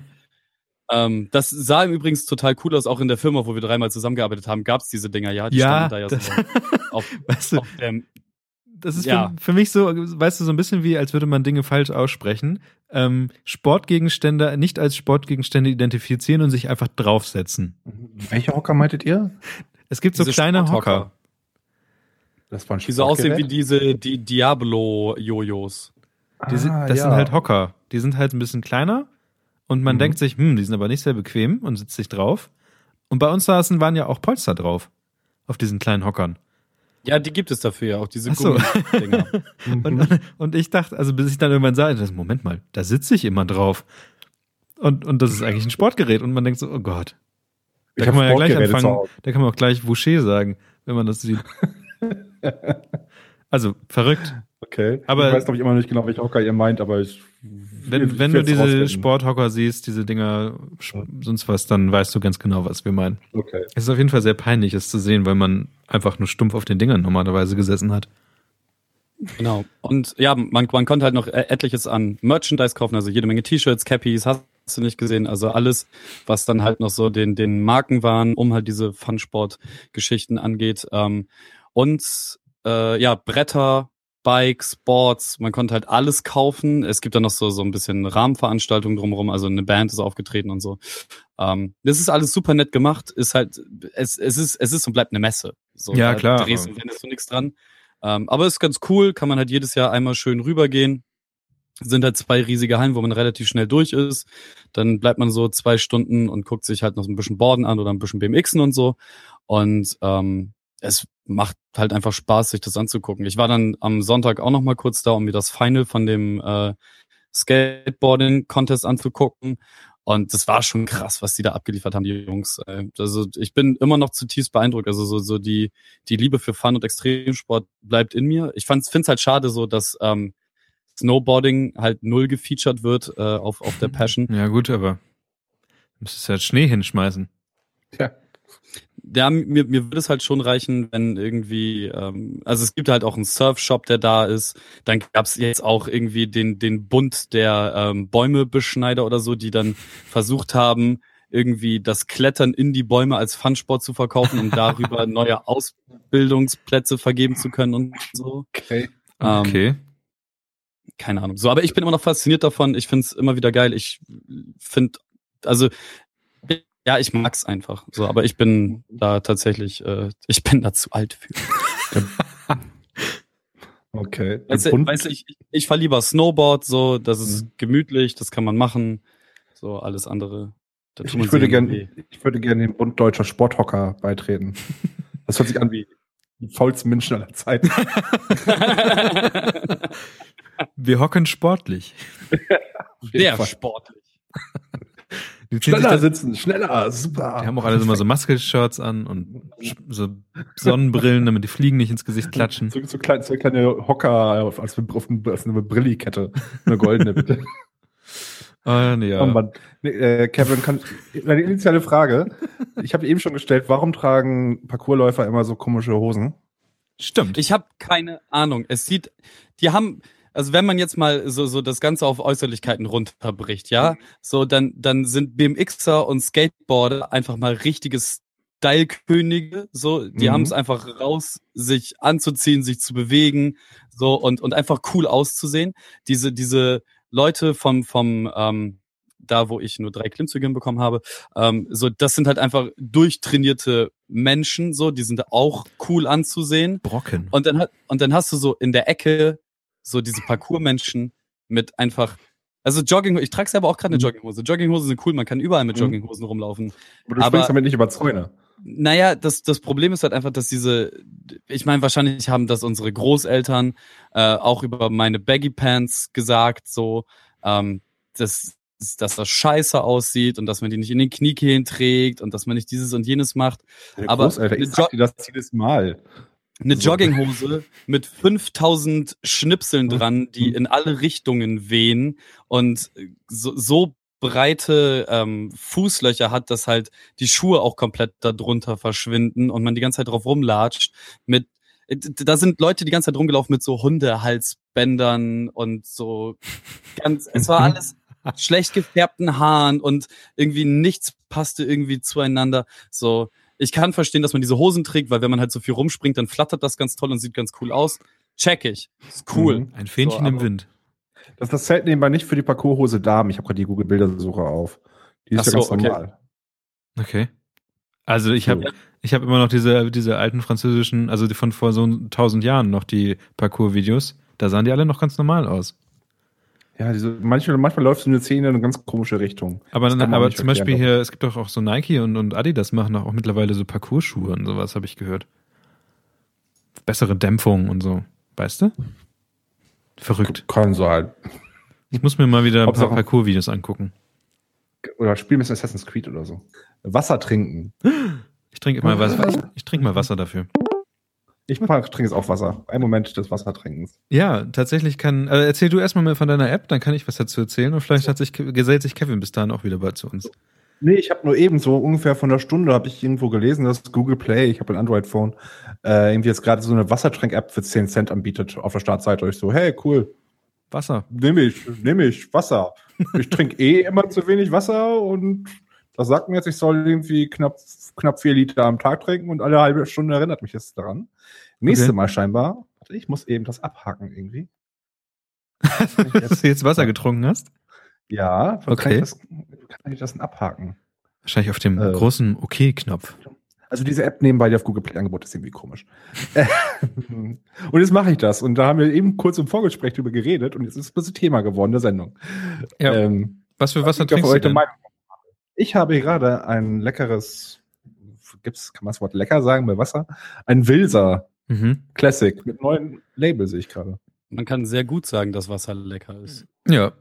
Ähm, das sah im Übrigens total cool aus, auch in der Firma, wo wir dreimal zusammengearbeitet haben, gab es diese Dinger, ja. Die Ja, standen da ja das- so [LAUGHS] auf, Weißt du, auf dem, das ist Ja. für, für mich so, weißt du, so ein bisschen wie, als würde man Dinge falsch aussprechen. Ähm, Sportgegenstände nicht als Sportgegenstände identifizieren und sich einfach draufsetzen. Welche Hocker meintet ihr? Es gibt so diese kleine Sporthocker, Hocker. Das war ein Die so aussehen wie diese die Diablo-Jojos. Die sind, Ah, das ja. sind halt Hocker. Die sind halt ein bisschen kleiner und man Mhm. denkt sich, hm, die sind aber nicht sehr bequem und sitzt sich drauf. Und bei uns saßen waren ja auch Polster drauf. Auf diesen kleinen Hockern. Ja, die gibt es dafür ja auch, diese so. Gummidinger. [LAUGHS] Mhm. Und, und ich dachte, also bis ich dann irgendwann sah, das, Moment mal, da sitze ich immer drauf. Und, und das ist eigentlich ein Sportgerät. Und man denkt so, oh Gott. Da Ich kann man ja gleich anfangen, da kann man auch gleich Voucher sagen, wenn man das sieht. [LAUGHS] Also, verrückt. Okay. Aber- ich weiß, glaube ich, immer noch nicht genau, welche Hocker ihr meint, aber ich. Wenn, ich wenn du diese rausfinden. Sporthocker siehst, diese Dinger, sonst was, dann weißt du ganz genau, was wir meinen. Okay. Es ist auf jeden Fall sehr peinlich, es zu sehen, weil man einfach nur stumpf auf den Dingern normalerweise gesessen hat. Genau. Und ja, man, man konnte halt noch e- etliches an Merchandise kaufen, also jede Menge T-Shirts, Cappies, hast du nicht gesehen. Also alles, was dann halt noch so den, den Marken waren, um halt diese Funsport-Geschichten angeht. Ähm, und äh, ja, Bretter, Bikes, Boards, man konnte halt alles kaufen. Es gibt dann noch so, so ein bisschen Rahmenveranstaltungen drumherum, also eine Band ist aufgetreten und so. Ähm, das ist alles super nett gemacht, ist halt, es, es ist, es ist und bleibt eine Messe. So, Ja, klar, Drehst und wendest du nichts dran. Ähm, aber ist ganz cool, kann man halt jedes Jahr einmal schön rübergehen. Sind halt zwei riesige Hallen, wo man relativ schnell durch ist. Dann bleibt man so zwei Stunden und guckt sich halt noch so ein bisschen Borden an oder ein bisschen BMXen und so. Und ähm, es macht halt einfach Spaß, sich das anzugucken. Ich war dann am Sonntag auch noch mal kurz da, um mir das Final von dem äh, Skateboarding-Contest anzugucken. Und das war schon krass, was die da abgeliefert haben, die Jungs. Äh, Also ich bin immer noch zutiefst beeindruckt. Also so, so die, die Liebe für Fun und Extremsport bleibt in mir. Ich finde es halt schade so, dass ähm, Snowboarding halt null gefeatured wird äh, auf, auf der [LAUGHS] Passion. Ja, gut, aber du müsstest halt Schnee hinschmeißen. Ja. Ja, mir, mir würde es halt schon reichen, wenn irgendwie, ähm, also es gibt halt auch einen Surfshop, der da ist. Dann gab's jetzt auch irgendwie den, den Bund der ähm, Bäumebeschneider oder so, die dann versucht haben, irgendwie das Klettern in die Bäume als Funsport zu verkaufen, um darüber [LAUGHS] neue Ausbildungsplätze vergeben zu können und so. Okay. Ähm, Okay. keine Ahnung. So, aber ich bin immer noch fasziniert davon. Ich find's immer wieder geil. Ich find, also ja, ich mag's einfach. So, aber ich bin da tatsächlich, äh, ich bin da zu alt für. [LAUGHS] Okay. Weißt du, weißt du ich, ich fahr lieber Snowboard, so, das ist Mhm. gemütlich, das kann man machen. So, alles andere. Da ich, ich, würde weh. ich würde gerne dem Bund deutscher Sporthocker beitreten. [LAUGHS] Das hört sich an wie die faulsten Menschen aller Zeiten. Wir hocken sportlich. [LAUGHS] Sehr sportlich. Die, Schneller sitzen, schneller, super. die haben auch alle immer so Muskelshirts an und so Sonnenbrillen, damit die Fliegen nicht ins Gesicht klatschen. So, so, klein, so kleine Hocker auf, als, auf, als eine Brillikette. Eine goldene, bitte. [LAUGHS] Ah, nee, Oh ja. Mann. Nee, äh, Kevin, kann, eine initiale Frage. Ich habe eben schon gestellt, warum tragen Parkourläufer immer so komische Hosen? Stimmt. Ich habe keine Ahnung. Es sieht, die haben, also wenn man jetzt mal so, so das Ganze auf Äußerlichkeiten runterbricht, ja, so dann, dann sind BMXer und Skateboarder einfach mal richtiges Style-Könige, so, die Mhm. haben es einfach raus, sich anzuziehen, sich zu bewegen, so und, und einfach cool auszusehen. Diese, diese Leute vom, vom, ähm, da wo ich nur drei Klimmzüge hinbekommen habe, ähm, so, das sind halt einfach durchtrainierte Menschen, so, die sind auch cool anzusehen. Brocken. Und dann, und dann hast du so in der Ecke so diese Parkour-Menschen mit einfach, also Jogging, ich trage selber auch gerade eine Mhm. Jogginghose. Jogginghosen sind cool, man kann überall mit Mhm. Jogginghosen rumlaufen. Aber du Aber- springst damit nicht über Zäune. Naja, das, das Problem ist halt einfach, dass diese, ich meine, wahrscheinlich haben das unsere Großeltern äh, auch über meine Baggy Pants gesagt, so, ähm, dass, dass das scheiße aussieht und dass man die nicht in den Kniekehlen trägt und dass man nicht dieses und jenes macht. Der Aber Großelter, ich sag dir das jedes Mal. Eine. Jogginghose mit 5000 Schnipseln dran, die in alle Richtungen wehen und so, so breite ähm, Fußlöcher hat, dass halt die Schuhe auch komplett darunter verschwinden und man die ganze Zeit drauf rumlatscht mit äh, da sind Leute die ganze Zeit rumgelaufen mit so Hundehalsbändern und so ganz es war Mhm. alles schlecht gefärbten Haaren und irgendwie nichts passte irgendwie zueinander. So, ich kann verstehen, dass man diese Hosen trägt, weil wenn man halt so viel rumspringt, dann flattert das ganz toll und sieht ganz cool aus. Check ich. Ist cool. Mhm. Ein Fähnchen So, im Wind. Das ist das Zelt nebenbei nicht für die Parcourshose Damen. Ich habe gerade die Google-Bildersuche auf. Die ist Ach ja so, ganz okay. normal. Okay. Also ich habe ich habe immer noch diese diese alten französischen, also die von vor so tausend Jahren noch die Parcours-Videos. Da sahen die alle noch ganz normal aus. Ja, diese, manchmal, manchmal läuft so eine Szene in eine ganz komische Richtung. Aber, man aber zum Beispiel hier, es gibt doch auch so Nike und, und Adidas machen auch mittlerweile so Parcours-Schuhe und sowas, habe ich gehört. Bessere Dämpfung und so. Weißt du? Verrückt. Kann sein. Ich muss mir mal wieder ein paar Parcours-Videos angucken. Oder spielen mit Assassin's Creed oder so. Wasser trinken. Ich trinke mal Wasser. Ich, ich trinke mal Wasser dafür. Ich [LAUGHS] trinke jetzt auch Wasser. Ein Moment des Wassertrinkens. Ja, tatsächlich kann. Also erzähl du erstmal mal von deiner App, dann kann ich was dazu erzählen und vielleicht hat sich, gesellt sich Kevin bis dahin auch wieder bald zu uns. Nee, ich habe nur eben so ungefähr von einer Stunde habe ich irgendwo gelesen, dass Google Play, ich habe ein Android-Phone, äh, irgendwie jetzt gerade so eine Wassertrink-App für 10 Cent anbietet auf der Startseite. Ich so, hey, cool, Wasser. nehme ich, nehme ich Wasser. Ich trinke eh [LAUGHS] immer zu wenig Wasser und das sagt mir jetzt, ich soll irgendwie knapp, knapp vier Liter am Tag trinken und alle halbe Stunde erinnert mich jetzt daran. Nächste Okay. Mal scheinbar, warte, ich muss eben das abhaken irgendwie. [LAUGHS] Dass du jetzt Wasser getrunken hast? Ja, wo kann, Okay. ich das, wo kann ich das denn abhaken? Wahrscheinlich auf dem Äh. großen OK-Knopf. Also diese App nebenbei, die auf Google Play angeboten ist, irgendwie komisch. [LAUGHS] und jetzt mache ich das. Und da haben wir eben kurz im Vorgespräch drüber geredet und jetzt ist bisschen Thema geworden der Sendung. Ja. Ähm, Was für Wasser trinkst du denn? Meinung. Ich habe gerade ein leckeres, gibt's, kann man das Wort lecker sagen bei Wasser? Ein Wilser Mhm. Classic mit neuen Label sehe ich gerade. Man kann sehr gut sagen, dass Wasser lecker ist. Ja.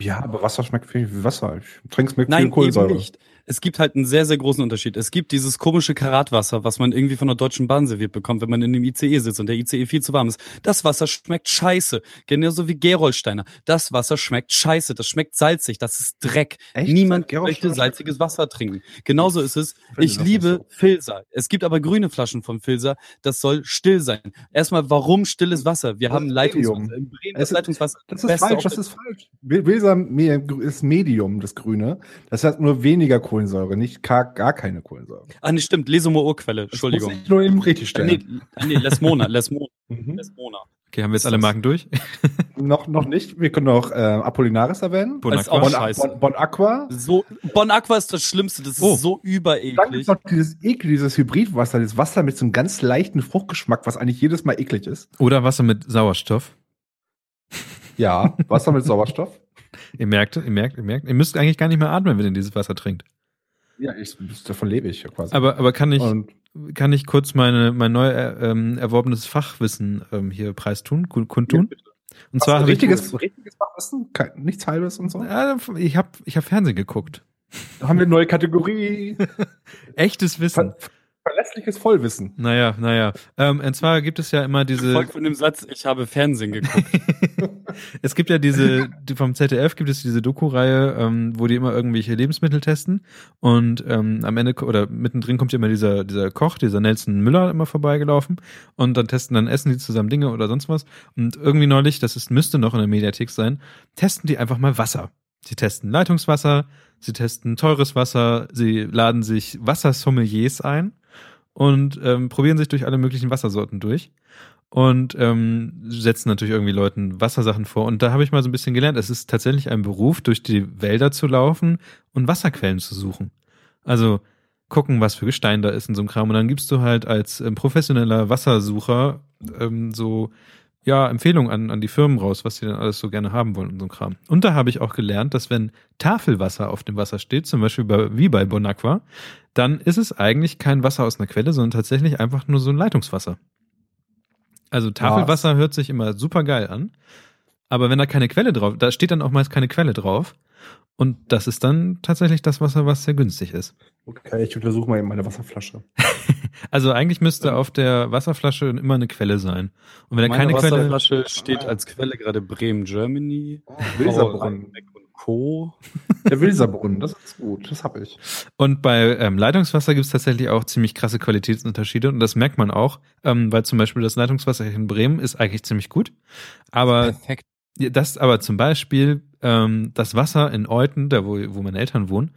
Ja, aber Wasser schmeckt viel wie Wasser. Ich trinke es mit viel Nein, eben Kohlensäure. nicht. Es gibt halt einen sehr, sehr großen Unterschied. Es gibt dieses komische Karatwasser, was man irgendwie von der Deutschen Bahn serviert bekommt, wenn man in dem ICE sitzt und der ICE viel zu warm ist. Das Wasser schmeckt scheiße. Genauso wie Gerolsteiner. Das Wasser schmeckt scheiße. Das schmeckt salzig. Das ist Dreck. Echt? Niemand möchte salziges Wasser trinken. Genauso ist es. Ich liebe. Filzer. Es gibt aber grüne Flaschen von Filzer. Das soll still sein. Erstmal, warum stilles Wasser? Wir Das haben Leitungswasser. In Bremen ist Leitungswasser. Das ist falsch, das ist falsch. Me- ist Medium, das Grüne. Das hat nur weniger Kohlensäure, nicht gar, gar keine Kohlensäure. Ah, nee, stimmt. Lesumer Urquelle. Das Entschuldigung. muss ich nur eben richtig Ah, stellen. Nee, nee, Lesmona, [LAUGHS] Lesmona, Mhm. Lesmona. Okay, haben wir jetzt alle das- Marken durch? [LAUGHS] Noch, noch nicht. Wir können noch äh, Apollinaris erwähnen. Bon Aqua? Bon, bon, bon Aqua. So, Bon Aqua ist das Schlimmste, das ist Oh. so Dann übereklig. gibt's noch dieses Ekel, dieses Hybridwasser, dieses Wasser mit so einem ganz leichten Fruchtgeschmack, was eigentlich jedes Mal eklig ist. Oder Wasser mit Sauerstoff? Ja, Wasser mit Sauerstoff. [LAUGHS] Ihr merkt, ihr merkt, ihr merkt, ihr müsst eigentlich gar nicht mehr atmen, wenn ihr dieses Wasser trinkt. Ja, ich, davon lebe ich ja quasi. Aber, aber kann ich, Und kann ich kurz meine, mein neu äh, ähm, erworbenes Fachwissen ähm, hier preistun, kun- kundtun? Und zwar was, ich, richtiges, richtiges Fachwissen, kein, nichts halbes und so. Ja, ich habe ich hab Fernsehen geguckt. Da haben wir eine neue Kategorie. [LAUGHS] Echtes Wissen. Ver verlässliches Vollwissen. Naja, naja. Ähm, und zwar gibt es ja immer diese, Folgt von dem Satz, ich habe Fernsehen geguckt. [LAUGHS] es gibt ja diese, die vom ZDF gibt es diese Doku-Reihe, ähm, wo die immer irgendwelche Lebensmittel testen und ähm, am Ende oder mittendrin kommt ja immer dieser, dieser Koch, dieser Nelson Müller immer vorbeigelaufen und dann testen, dann essen die zusammen Dinge oder sonst was und irgendwie neulich, das ist, müsste noch in der Mediathek sein, testen die einfach mal Wasser. Sie testen Leitungswasser, sie testen teures Wasser, sie laden sich Wassersommeliers ein und ähm, probieren sich durch alle möglichen Wassersorten durch und ähm, setzen natürlich irgendwie Leuten Wassersachen vor. Und da habe ich mal so ein bisschen gelernt, es ist tatsächlich ein Beruf, durch die Wälder zu laufen und Wasserquellen zu suchen. Also gucken, was für Gestein da ist in so einem Kram. Und dann gibst du halt als ähm, professioneller Wassersucher ähm, so ja, Empfehlungen an, an die Firmen raus, was sie dann alles so gerne haben wollen und so ein Kram. Und da habe ich auch gelernt, dass wenn Tafelwasser auf dem Wasser steht, zum Beispiel bei, wie bei Bonacqua, dann ist es eigentlich kein Wasser aus einer Quelle, sondern tatsächlich einfach nur so ein Leitungswasser. Also Tafelwasser hört sich immer super geil an, aber wenn da keine Quelle drauf, da steht dann auch meist keine Quelle drauf. Und das ist dann tatsächlich das Wasser, was sehr günstig ist. Okay, ich untersuche mal eben meine Wasserflasche. [LAUGHS] Also eigentlich müsste auf der Wasserflasche immer eine Quelle sein. Und wenn da Meine keine Quelle, Wasserflasche steht als Quelle gerade Bremen, Germany. Wilserbrunnen. Rhein-Main und Co. [LAUGHS] Der Wilserbrunnen, das ist gut, das habe ich. Und bei ähm, Leitungswasser gibt es tatsächlich auch ziemlich krasse Qualitätsunterschiede und das merkt man auch, ähm, weil zum Beispiel das Leitungswasser in Bremen ist eigentlich ziemlich gut, aber Perfekt. das aber zum Beispiel ähm, das Wasser in Euten, da wo, wo meine Eltern wohnen,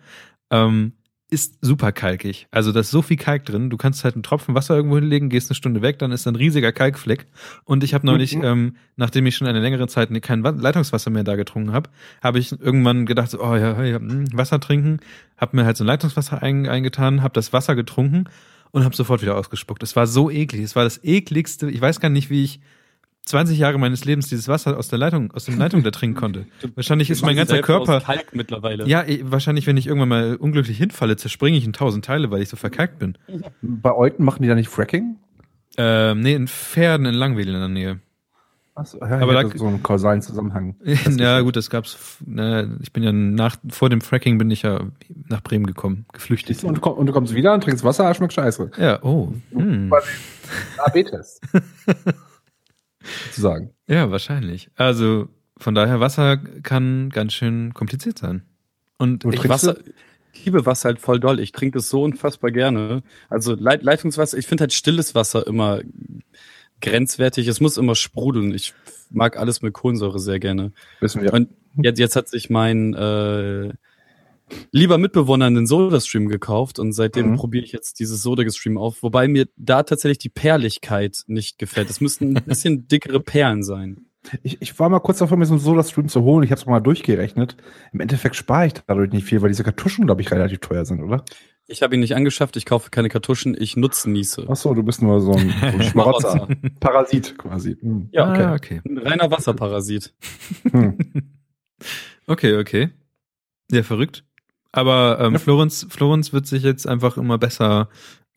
ähm, ist super kalkig. Also da ist so viel Kalk drin. Du kannst halt einen Tropfen Wasser irgendwo hinlegen, gehst eine Stunde weg, dann ist ein riesiger Kalkfleck. Und ich habe neulich, Mhm. ähm, nachdem ich schon eine längere Zeit kein Wa- Leitungswasser mehr da getrunken habe, habe ich irgendwann gedacht, so, oh ja, ja hm, Wasser trinken, habe mir halt so ein Leitungswasser ein, eingetan, habe das Wasser getrunken und habe sofort wieder ausgespuckt. Es war so eklig. Es war das ekligste. Ich weiß gar nicht, wie ich 20 Jahre meines Lebens dieses Wasser aus der Leitung, aus dem Leitung da trinken konnte. [LAUGHS] Wahrscheinlich ist mein ganzer Selbst aus Körper, Kalk mittlerweile. ja, eh, wahrscheinlich, wenn ich irgendwann mal unglücklich hinfalle, zerspringe ich in tausend Teile, weil ich so verkalkt bin. Bei Euten machen die da nicht Fracking? Ähm, nee, in Pferden in Langwedel in der Nähe. Achso, ja, Aber da- so einen kausalen Zusammenhang. [LAUGHS] ja, gut, das gab's. Ne, ich bin ja nach, vor dem Fracking bin ich ja nach Bremen gekommen, geflüchtet. Und, und du kommst wieder und trinkst Wasser, schmeckt scheiße. Ja, oh. Hm. AB-Test. [LAUGHS] Sozusagen. Ja, wahrscheinlich. Also, von daher, Wasser kann ganz schön kompliziert sein. Und ich, Wasser, ich liebe Wasser halt voll doll. Ich trinke das so unfassbar gerne. Also Leit Leitungswasser, ich finde halt stilles Wasser immer grenzwertig. Es muss immer sprudeln. Ich mag alles mit Kohlensäure sehr gerne. Wissen wir. Und jetzt, jetzt hat sich mein äh, lieber Mitbewohner einen Soda-Stream gekauft und seitdem Mhm. probiere ich jetzt dieses Soda-Stream auf, wobei mir da tatsächlich die Perligkeit nicht gefällt. Es müssten ein [LAUGHS] bisschen dickere Perlen sein. Ich, ich war mal kurz davor, mir so einen Soda-Stream zu holen. Ich habe es mal durchgerechnet. Im Endeffekt spare ich dadurch nicht viel, weil diese Kartuschen, glaube ich, relativ teuer sind, oder? Ich habe ihn nicht angeschafft, ich kaufe keine Kartuschen, ich nutze Niese. Ach so, du bist nur so ein, so ein [LAUGHS] Schmarotzer. Parasit quasi. Hm. Ja, Ah, okay. okay. Ein reiner Wasserparasit. Hm. [LAUGHS] Okay, okay. Ja, verrückt. Aber ähm, Ja. Florenz, Florenz wird sich jetzt einfach immer besser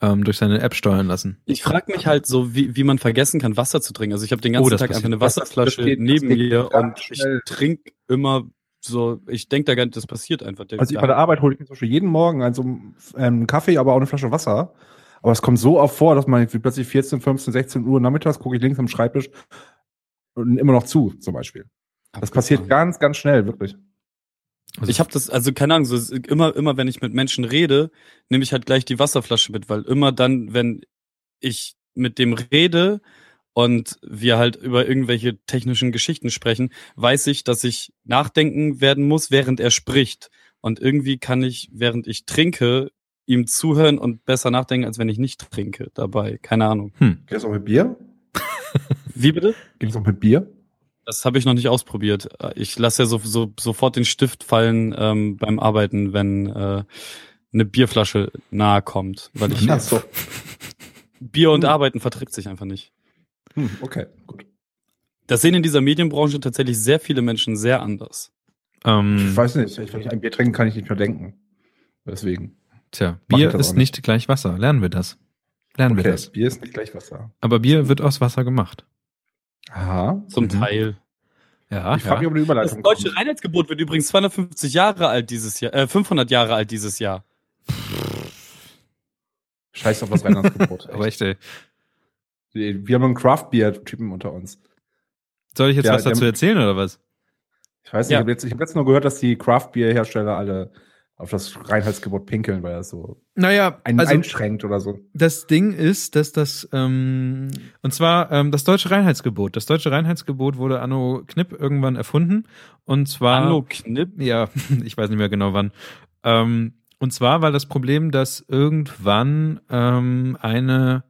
ähm, durch seine App steuern lassen. Ich frage mich halt so, wie, wie man vergessen kann, Wasser zu trinken. Also ich habe den ganzen Oh, Tag passiert. einfach eine Wasserflasche geht- das neben mir und ich trinke immer so, ich denke da gar nicht, das passiert einfach. Der- Also ich bei der Arbeit hole ich mir zum Beispiel jeden Morgen einen, so einen ähm, Kaffee, aber auch eine Flasche Wasser. Aber es kommt so oft vor, dass man plötzlich 14, 15, 16 Uhr nachmittags gucke ich links am Schreibtisch und immer noch zu, zum Beispiel. Das passiert ganz, ganz schnell, wirklich. Also Ich habe das, also keine Ahnung, so, immer, immer wenn ich mit Menschen rede, nehme ich halt gleich die Wasserflasche mit, weil immer dann, wenn ich mit dem rede und wir halt über irgendwelche technischen Geschichten sprechen, weiß ich, dass ich nachdenken werden muss, während er spricht. Und irgendwie kann ich, während ich trinke, ihm zuhören und besser nachdenken, als wenn ich nicht trinke dabei. Keine Ahnung. hm. Geht es auch mit Bier? Wie bitte? Geht es auch mit Bier? Das habe ich noch nicht ausprobiert. Ich lasse ja so, so, sofort den Stift fallen ähm, beim Arbeiten, wenn äh, eine Bierflasche nahe kommt. Weil ich Ach so. [LAUGHS] Bier und Hm. Arbeiten verträgt sich einfach nicht. Hm, okay, gut. Das sehen in dieser Medienbranche tatsächlich sehr viele Menschen sehr anders. ähm, Ich weiß nicht, wenn ich ein Bier trinke, kann ich nicht mehr denken. Deswegen. tja, Bier ist nicht gleich Wasser. Lernen wir das. Lernen wir Okay, das. Bier ist nicht gleich Wasser. Aber Bier wird aus Wasser gemacht. Aha. Zum Mhm. Teil. Ja, Ich frage mich, ja. ob eine Das Überleitung deutsche kommt. Reinheitsgebot wird übrigens 250 Jahre alt dieses Jahr, äh, 500 Jahre alt dieses Jahr. Scheiß auf das Reinlandsgebot. [LAUGHS] Aber echt, ey. Wir haben einen Craft-Bier-Typen unter uns. Soll ich jetzt Ja, was dazu der- erzählen oder was? Ich weiß nicht, Ja. ich habe jetzt, hab letztens nur gehört, dass die Craft-Bier-Hersteller alle auf das Reinheitsgebot pinkeln, weil das so Naja, ein, also einschränkt oder so. das Ding ist, dass das, ähm, und zwar ähm, das deutsche Reinheitsgebot. Das deutsche Reinheitsgebot wurde Anno Knipp irgendwann erfunden. Und zwar. Anno Knipp. Ja, [LAUGHS] ich weiß nicht mehr genau wann. Ähm, und zwar war das Problem, dass irgendwann ähm, eine,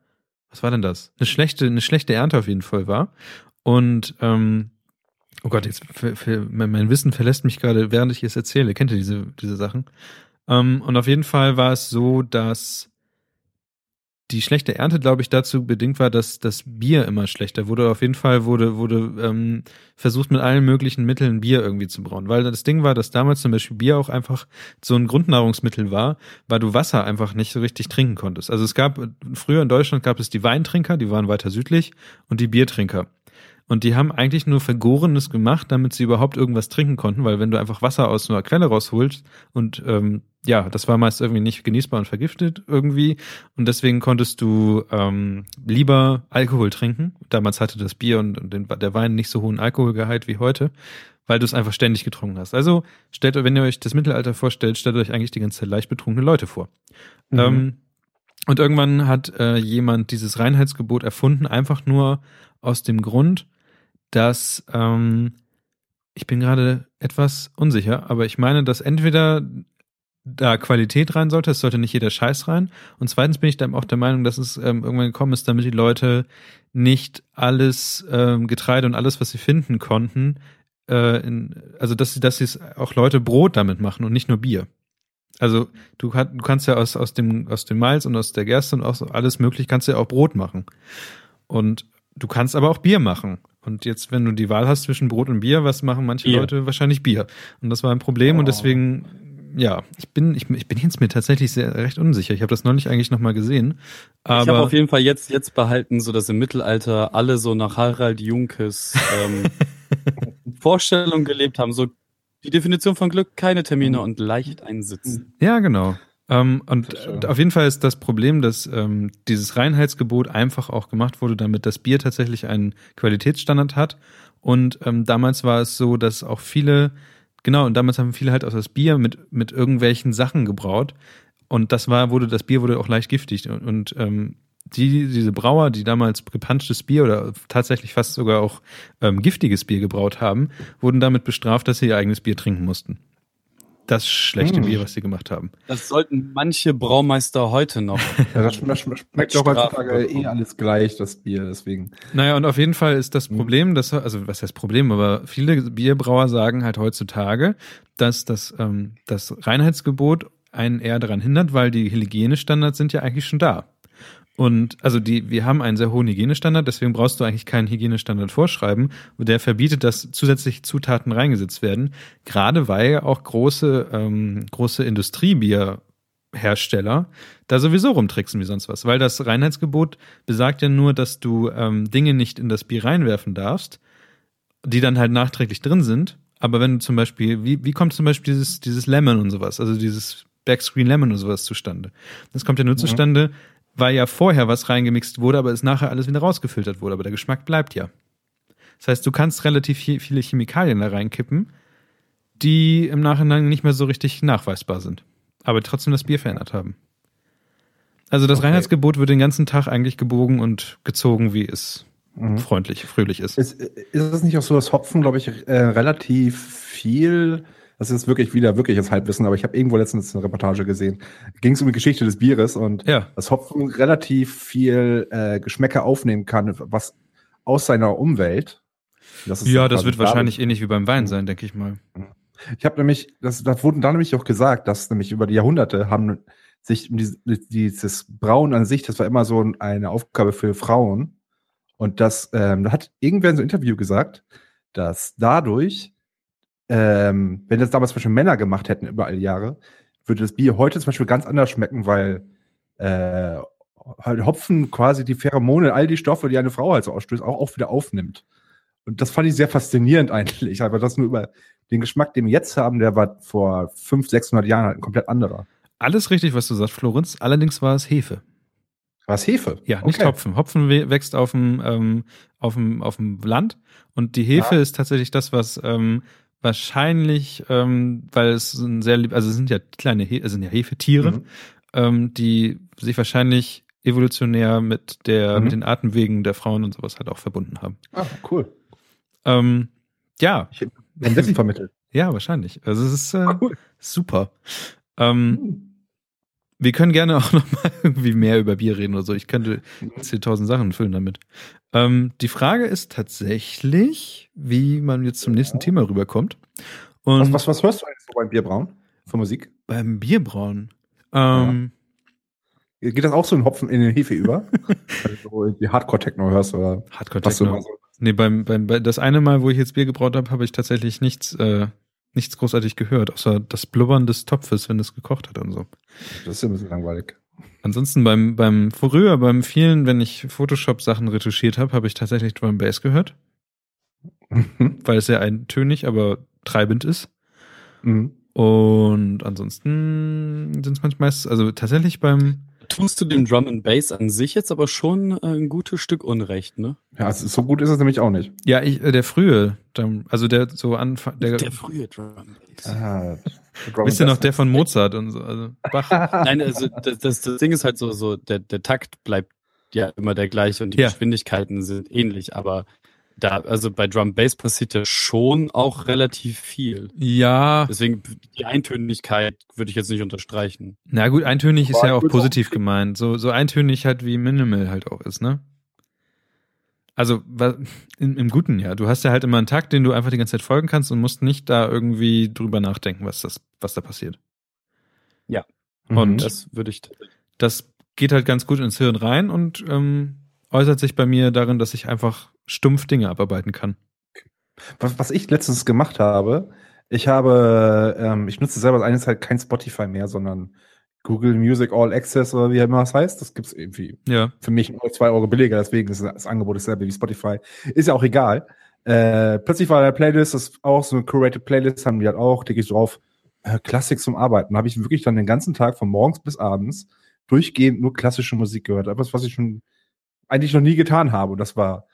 was war denn das? Eine schlechte, eine schlechte Ernte auf jeden Fall war. Und ähm, oh Gott, jetzt für, mein Wissen verlässt mich gerade, während ich es erzähle. Kennt ihr diese, diese Sachen? Ähm, und auf jeden Fall war es so, dass die schlechte Ernte, glaube ich, dazu bedingt war, dass das Bier immer schlechter wurde. Auf jeden Fall wurde, wurde ähm, versucht, mit allen möglichen Mitteln Bier irgendwie zu brauen. Weil das Ding war, dass damals zum Beispiel Bier auch einfach so ein Grundnahrungsmittel war, weil du Wasser einfach nicht so richtig trinken konntest. Also es gab, früher in Deutschland gab es die Weintrinker, die waren weiter südlich, und die Biertrinker. Und die haben eigentlich nur Vergorenes gemacht, damit sie überhaupt irgendwas trinken konnten, weil wenn du einfach Wasser aus einer Quelle rausholst und ähm, ja, das war meist irgendwie nicht genießbar und vergiftet irgendwie und deswegen konntest du ähm, lieber Alkohol trinken. Damals hatte das Bier und, und den, der Wein nicht so hohen Alkoholgehalt wie heute, weil du es einfach ständig getrunken hast. Also stellt euch, wenn ihr euch das Mittelalter vorstellt, stellt euch eigentlich die ganze Zeit leicht betrunkene Leute vor. Mhm. Ähm, und irgendwann hat äh, jemand dieses Reinheitsgebot erfunden, einfach nur aus dem Grund, dass ähm, Ich bin gerade etwas unsicher, aber ich meine, dass entweder da Qualität rein sollte, es sollte nicht jeder Scheiß rein. Und zweitens bin ich dann auch der Meinung, dass es ähm, irgendwann gekommen ist, damit die Leute nicht alles ähm, Getreide und alles, was sie finden konnten, äh, in, also dass sie, dass sie auch Leute Brot damit machen und nicht nur Bier. Also du, kann, du kannst ja aus, aus dem aus dem Malz und aus der Gerste und aus alles möglich kannst du ja auch Brot machen. Und du kannst aber auch Bier machen. Und jetzt, wenn du die Wahl hast zwischen Brot und Bier, was machen manche Bier. Leute? Wahrscheinlich Bier. Und das war ein Problem Oh. und deswegen, ja, ich bin, ich, ich bin jetzt mir tatsächlich sehr recht unsicher. Ich habe das neulich eigentlich nochmal gesehen. ich habe Aber auf jeden Fall jetzt, jetzt behalten, so dass im Mittelalter alle so nach Harald Junkes ähm, [LAUGHS] Vorstellung gelebt haben. So die Definition von Glück, keine Termine und leicht einsitzen. Ja, genau. Ähm, und äh, auf jeden Fall ist das Problem, dass ähm, dieses Reinheitsgebot einfach auch gemacht wurde, damit das Bier tatsächlich einen Qualitätsstandard hat. Und ähm, damals war es so, dass auch viele, genau, und damals haben viele halt auch das Bier mit, mit irgendwelchen Sachen gebraut. Und das war, wurde, das Bier wurde auch leicht giftig. Und, und ähm, die, diese Brauer, die damals gepanschtes Bier oder tatsächlich fast sogar auch ähm, giftiges Bier gebraut haben, wurden damit bestraft, dass sie ihr eigenes Bier trinken mussten. Das schlechte Hm. Bier, was sie gemacht haben. Das sollten manche Braumeister heute noch. [LAUGHS] Ja, das schmeckt, schmeckt doch heutzutage eh alles gleich, das Bier, deswegen. Naja, und auf jeden Fall ist das Mhm. Problem, dass, also was heißt Problem, aber viele Bierbrauer sagen halt heutzutage, dass das, ähm, das Reinheitsgebot einen eher daran hindert, weil die Hygienestandards sind ja eigentlich schon da. Und also die, wir haben einen sehr hohen Hygienestandard, deswegen brauchst du eigentlich keinen Hygienestandard vorschreiben, und der verbietet, dass zusätzliche Zutaten reingesetzt werden. Gerade weil ja auch große, ähm, große Industriebierhersteller da sowieso rumtricksen wie sonst was. Weil das Reinheitsgebot besagt ja nur, dass du ähm, Dinge nicht in das Bier reinwerfen darfst, die dann halt nachträglich drin sind. Aber wenn du zum Beispiel, wie, wie kommt zum Beispiel dieses, dieses Lemon und sowas, also dieses Backscreen Lemon und sowas zustande? Das kommt ja nur zustande, weil ja vorher was reingemixt wurde, aber es nachher alles wieder rausgefiltert wurde. Aber der Geschmack bleibt ja. Das heißt, du kannst relativ viel- viele Chemikalien da reinkippen, die im Nachhinein nicht mehr so richtig nachweisbar sind, aber trotzdem das Bier verändert haben. Also das Okay. Reinheitsgebot wird den ganzen Tag eigentlich gebogen und gezogen, wie es Mhm. freundlich, fröhlich ist. Ist, ist es nicht auch so, dass Hopfen, glaube ich, äh, relativ viel, das ist wirklich wieder wirkliches Halbwissen, aber ich habe irgendwo letztens eine Reportage gesehen, ging es um die Geschichte des Bieres und Ja. dass Hopfen relativ viel äh, Geschmäcker aufnehmen kann, was aus seiner Umwelt. Das Ja, das wird wahrscheinlich ähnlich wie beim Wein sein, denke ich mal. Ich habe nämlich, das, das wurde da nämlich auch gesagt, dass nämlich über die Jahrhunderte haben sich dieses, dieses Brauen an sich, das war immer so eine Aufgabe für Frauen. Und das, ähm, da hat irgendwer in so einem Interview gesagt, dass dadurch, ähm, wenn das damals zum Beispiel Männer gemacht hätten über all die Jahre, würde das Bier heute zum Beispiel ganz anders schmecken, weil äh, halt Hopfen quasi die Pheromone, all die Stoffe, die eine Frau halt so ausstößt, auch, auch wieder aufnimmt. Und das fand ich sehr faszinierend [LAUGHS] eigentlich, aber das nur über den Geschmack, den wir jetzt haben, der war vor 500, 600 Jahren halt ein komplett anderer. Alles richtig, was du sagst, Florenz. Allerdings war es Hefe. War es Hefe? Ja, nicht Okay. Hopfen. Hopfen wächst auf dem, ähm, auf dem, auf dem Land und die Hefe Ah. ist tatsächlich das, was ähm, wahrscheinlich, ähm, weil es ein sehr, also es sind ja kleine, He es sind ja Hefetiere, Mhm. ähm, die sich wahrscheinlich evolutionär mit der, Mhm. mit den Atemwegen der Frauen und sowas halt auch verbunden haben. Ah, cool. Ähm, ja, Ich Wissen vermittelt. [LAUGHS] ja, wahrscheinlich. Also es ist äh, Cool. super. Ähm, Wir können gerne auch [LAUGHS] noch mal irgendwie mehr über Bier reden oder so. Ich könnte jetzt hier tausend Sachen füllen damit. Ähm, die Frage ist tatsächlich, wie man jetzt zum nächsten Thema rüberkommt. Und Was, was, was hörst du eigentlich so beim Bierbrauen für Musik? beim Bierbrauen. Ähm, Geht das auch so in Hopfen in den Hefe über? [LAUGHS] Wenn du so irgendwie Hardcore-Techno hörst oder Hardcore was du Techno. mal so. Nee, beim, beim, bei das eine Mal, wo ich jetzt Bier gebraut habe, habe ich tatsächlich nichts, äh, nichts großartig gehört, außer das Blubbern des Topfes, wenn es gekocht hat und so. Das ist ja ein bisschen langweilig. Ansonsten beim, beim früher, beim vielen, wenn ich Photoshop-Sachen retuschiert habe, habe ich tatsächlich Drum Bass gehört, weil es sehr eintönig, aber treibend ist. Mhm. Und ansonsten sind es manchmal, also tatsächlich beim, Tust du dem Drum and Bass an sich jetzt aber schon äh, ein gutes Stück Unrecht, ne? Ja, so gut ist es nämlich auch nicht. ja, ich, äh, der frühe, Drum- also der so Anfang, der, Der frühe Drum and Bass. Ah, [LAUGHS] wisst ihr noch, der von Mozart und so, also Bach. [LAUGHS] Nein, also das, das, das Ding ist halt so, so der, der Takt bleibt ja immer der gleiche und die Ja. Geschwindigkeiten sind ähnlich, aber da, also bei Drum Bass passiert ja schon auch relativ viel. Ja. Deswegen die Eintönigkeit würde ich jetzt nicht unterstreichen. Na gut, eintönig ist ja auch positiv gemeint. So, so eintönig halt wie Minimal halt auch ist, ne? Also wa- im, im Guten ja. Du hast ja halt immer einen Takt, den du einfach die ganze Zeit folgen kannst und musst nicht da irgendwie drüber nachdenken, was das, was da passiert. Und- Mhm. Das würde ich. Das geht halt ganz gut ins Hirn rein und ähm, äußert sich bei mir darin, dass ich einfach stumpf Dinge abarbeiten kann. Was, was ich letztens gemacht habe, ich habe, ähm, ich nutze selber eine Zeit kein Spotify mehr, sondern Google Music All Access oder wie immer das heißt. Das gibt's irgendwie Ja. für mich nur zwei Euro billiger, deswegen ist das Angebot dasselbe wie Spotify. Ist ja auch egal. Äh, plötzlich war der Playlist, das ist auch so eine curated Playlist, haben die halt auch, da gehe ich drauf, äh, Klassik zum Arbeiten. Da habe ich wirklich dann den ganzen Tag von morgens bis abends durchgehend nur klassische Musik gehört. Etwas, was ich schon eigentlich noch nie getan habe. Und das war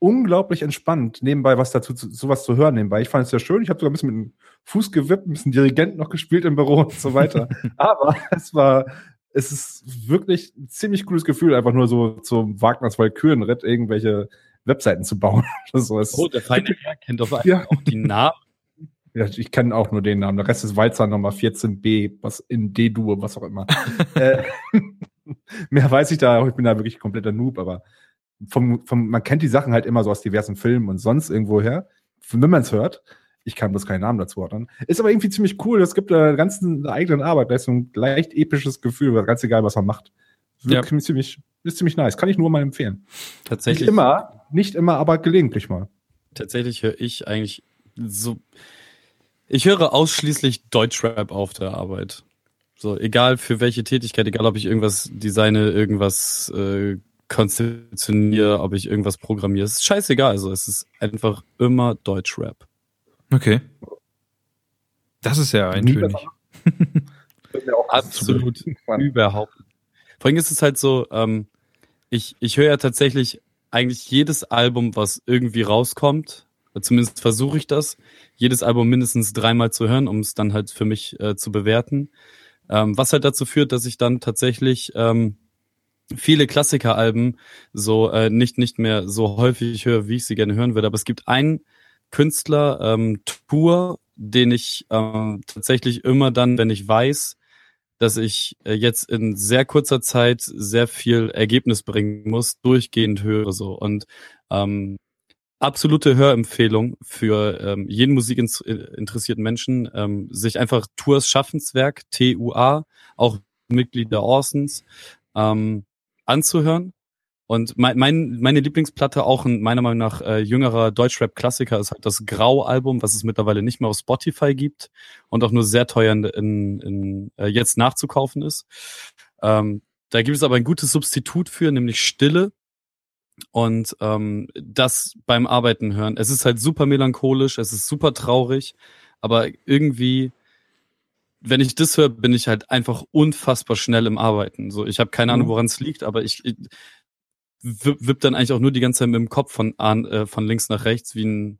unglaublich entspannt, nebenbei was dazu, zu, sowas zu hören nebenbei. Ich fand es sehr schön. Ich habe sogar ein bisschen mit dem Fuß gewippt, ein bisschen Dirigent noch gespielt im Büro und so weiter. [LAUGHS] Aber es war, es ist wirklich ein ziemlich cooles Gefühl, einfach nur so zum Wagners Walkürenritt irgendwelche Webseiten zu bauen. [LAUGHS] so, Oh, der feine Herr kennt auf Ja. auch die Namen. ja, ich kenne auch nur den Namen. Der Rest ist Walzer Nummer 14b, was in D-Dur, was auch immer. [LAUGHS] äh, mehr weiß ich da auch. Ich bin da wirklich kompletter Noob, aber vom, vom, man kennt die Sachen halt immer so aus diversen Filmen und sonst irgendwoher. Wenn man es hört, ich kann bloß keinen Namen dazu ordnen. Ist aber irgendwie ziemlich cool. Es gibt äh, ganz eine eigene Arbeit. Da ist so ein leicht episches Gefühl, ganz egal, was man macht. Wirklich ziemlich, ist ziemlich nice. Kann ich nur mal empfehlen. Nicht Tatsächlich, immer, nicht immer, aber gelegentlich mal. tatsächlich höre ich eigentlich so. Ich höre ausschließlich Deutschrap auf der Arbeit. So, egal für welche Tätigkeit, egal ob ich irgendwas designe, irgendwas äh, konzeptioniere, ob ich irgendwas programmiere. Es ist scheißegal. Also es ist einfach immer Deutschrap. Okay. Das ist ja eintönig. Absolut. Überhaupt. Vor allem ist es halt so, ähm, ich, ich höre ja tatsächlich eigentlich jedes Album, was irgendwie rauskommt, zumindest versuche ich das, jedes Album mindestens dreimal zu hören, um es dann halt für mich äh, zu bewerten. Ähm, was halt dazu führt, dass ich dann tatsächlich ähm, viele Klassikeralben so äh, nicht nicht mehr so häufig höre, wie ich sie gerne hören würde. Aber es gibt einen Künstler, ähm, Tour, den ich ähm, tatsächlich immer dann, wenn ich weiß, dass ich äh, jetzt in sehr kurzer Zeit sehr viel Ergebnis bringen muss, durchgehend höre so und ähm, absolute Hörempfehlung für ähm, jeden musikinteressierten Menschen, ähm, sich einfach Tours Schaffenswerk, TUA, auch Mitglied der Orsons, ähm, anzuhören. Und mein, mein, meine Lieblingsplatte, auch ein meiner Meinung nach äh, jüngerer Deutschrap-Klassiker, ist halt das Grau-Album, was es mittlerweile nicht mehr auf Spotify gibt und auch nur sehr teuer in, in, in äh, jetzt nachzukaufen ist. Ähm, da gibt es aber ein gutes Substitut für, nämlich Stille. Und ähm, das beim Arbeiten hören. Es ist halt super melancholisch, es ist super traurig, aber irgendwie, wenn ich das höre, bin ich halt einfach unfassbar schnell im Arbeiten. So, ich habe keine Ahnung, Mhm. woran es liegt, aber ich, ich wipp, dann eigentlich auch nur die ganze Zeit mit dem Kopf von, an- äh, von links nach rechts, wie ein,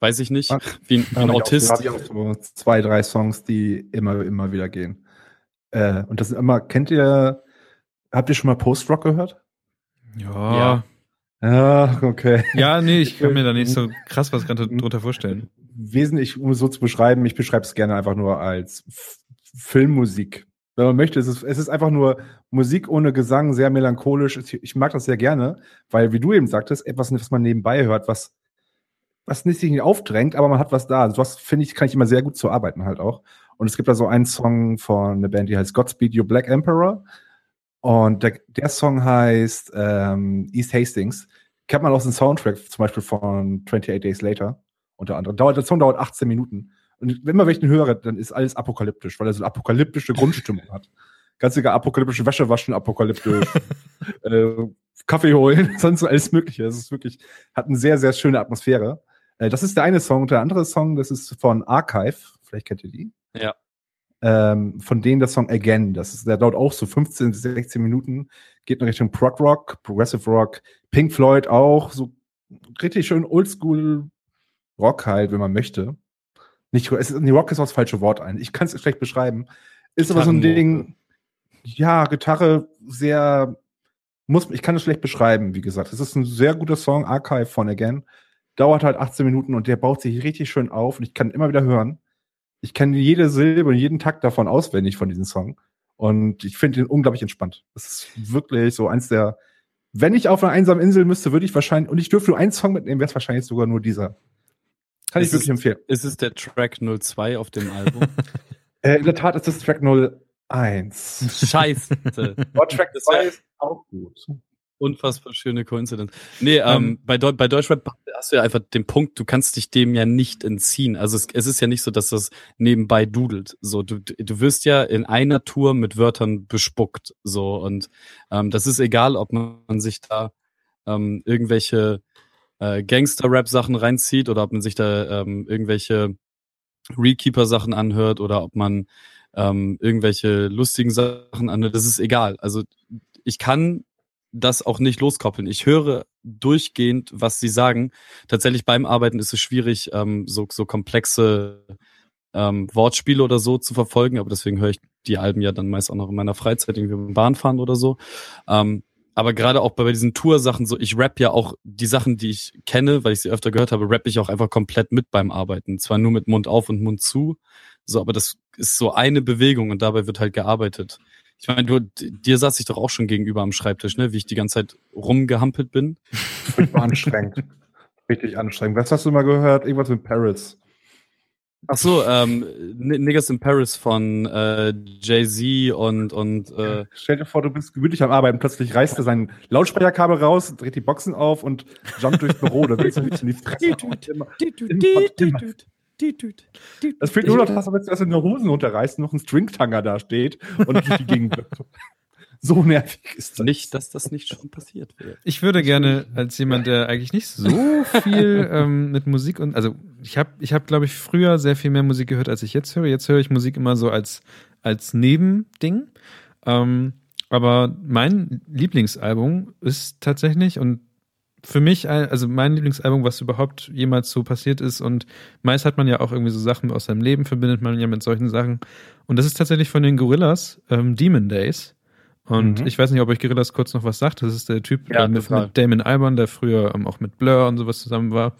weiß ich nicht, Ah, wie ein, wie ein Autist. Auch, hab ich auch so zwei, drei Songs, die immer, immer wieder gehen. Äh, und das sind immer, kennt ihr, habt ihr schon mal Post-Rock gehört? Ja. Ja. Ja, okay. Ja, nee, ich kann mir da nicht [LAUGHS] so krass was gerade Mhm. drunter vorstellen. Wesentlich, um es so zu beschreiben, ich beschreibe es gerne einfach nur als F Filmmusik. Wenn man möchte, es ist, es ist einfach nur Musik ohne Gesang, sehr melancholisch. Ich, mag das sehr gerne, weil, wie du eben sagtest, etwas, was man nebenbei hört, was, was nicht sich nicht aufdrängt, aber man hat was da. Also, was finde ich, kann ich immer sehr gut zu arbeiten halt auch. Und es gibt da so einen Song von einer Band, die heißt Godspeed You Black Emperor. Und der, der Song heißt ähm, East Hastings. Kennt man aus dem Soundtrack, zum Beispiel von 28 Days Later, unter anderem. Dauert, der Song dauert 18 Minuten. Und wenn ich den höre, dann ist alles apokalyptisch, weil er so eine apokalyptische Grundstimmung hat. Ganz egal, apokalyptische Wäsche waschen, apokalyptisch, [LAUGHS] äh, Kaffee holen, [LAUGHS] sonst so alles Mögliche. Es ist wirklich, hat eine sehr, sehr schöne Atmosphäre. Äh, das ist der eine Song. Und der andere Song, das ist von Archive. Vielleicht kennt ihr die. Ja. Ähm, von denen der Song Again. Das ist, der dauert auch so 15 bis 16 Minuten. Geht in Richtung Prog Rock, Progressive Rock, Pink Floyd auch. So richtig schön Oldschool Rock halt, wenn man möchte. Nicht, es ist, nee, Rock ist auch das falsche Wort ein. Ich kann es schlecht beschreiben. Ist aber so ein. Ding, ja, Gitarre sehr muss, ich kann es schlecht beschreiben, wie gesagt. Es ist ein sehr guter Song, Archive von Again. Dauert halt 18 Minuten und der baut sich richtig schön auf und ich kann immer wieder hören. Ich kenne jede Silbe und jeden Takt davon auswendig von diesem Song. Und ich finde ihn unglaublich entspannt. Das ist wirklich so eins der, wenn ich auf einer einsamen Insel müsste, würde ich wahrscheinlich, und ich dürfte nur einen Song mitnehmen, wäre es wahrscheinlich sogar nur dieser. Kann Ist ich wirklich es- empfehlen. Ist es der Track 02 auf dem Album? [LAUGHS] Äh, in der Tat ist das Track 01. Scheiße. [LAUGHS] Aber Track Das 2 wär- ist auch gut. Unfassbar schöne Koinzidenz. Nee, ähm, Ähm, bei, Deu bei Deutschrap hast du ja einfach den Punkt, du kannst dich dem ja nicht entziehen. Also es, es ist ja nicht so, dass das nebenbei dudelt. So, du, du wirst ja in einer Tour mit Wörtern bespuckt. So, und ähm, das ist egal, ob man sich da ähm, irgendwelche äh, Gangster-Rap-Sachen reinzieht oder ob man sich da ähm, irgendwelche Rekeeper-Sachen anhört oder ob man ähm, irgendwelche lustigen Sachen anhört. Das ist egal. Also ich kann das auch nicht loskoppeln. Ich höre durchgehend, was sie sagen. Tatsächlich beim Arbeiten ist es schwierig, ähm, so, so komplexe ähm, Wortspiele oder so zu verfolgen, aber deswegen höre ich die Alben ja dann meist auch noch in meiner Freizeit, irgendwie beim Bahnfahren oder so. Ähm, aber gerade auch bei diesen Tour-Sachen, so ich rap ja auch die Sachen, die ich kenne, weil ich sie öfter gehört habe, rap ich auch einfach komplett mit beim Arbeiten. Zwar nur mit Mund auf und Mund zu, so, aber das ist so eine Bewegung und dabei wird halt gearbeitet. Ich meine, du, dir saß ich doch auch schon gegenüber am Schreibtisch, ne, wie ich die ganze Zeit rumgehampelt bin. Furchtbar anstrengend. Richtig anstrengend. Was hast du mal gehört? Irgendwas mit Paris. Ach so, ähm, Niggas in Paris von äh, Jay-Z und, und äh, Stell dir vor, du bist gemütlich am Arbeiten, plötzlich reißt er sein Lautsprecherkabel raus, dreht die Boxen auf und jumpt durchs Büro. Da willst du nicht in die Fresse. Das fehlt nur noch, dass er jetzt erst in der Hosen runterreißt und noch ein Stringtanger da steht und durch die Gegend. [LAUGHS] So nervig ist das. nicht, dass das nicht schon passiert wäre. Ich würde gerne als jemand, der eigentlich nicht so viel [LAUGHS] ähm, mit Musik und also ich habe, ich habe, glaube ich, früher sehr viel mehr Musik gehört, als ich jetzt höre. Jetzt höre ich Musik immer so als als Nebending. Ähm, aber mein Lieblingsalbum ist tatsächlich und für mich, also mein Lieblingsalbum, was überhaupt jemals so passiert ist und meist hat man ja auch irgendwie so Sachen aus seinem Leben, verbindet man ja mit solchen Sachen. Und das ist tatsächlich von den Gorillas, ähm, Demon Days. Und Mhm. ich weiß nicht, ob euch Gorillas kurz noch was sagt. Das ist der Typ Ja, äh, mit, mit Damon Albarn, der früher ähm, auch mit Blur und sowas zusammen war.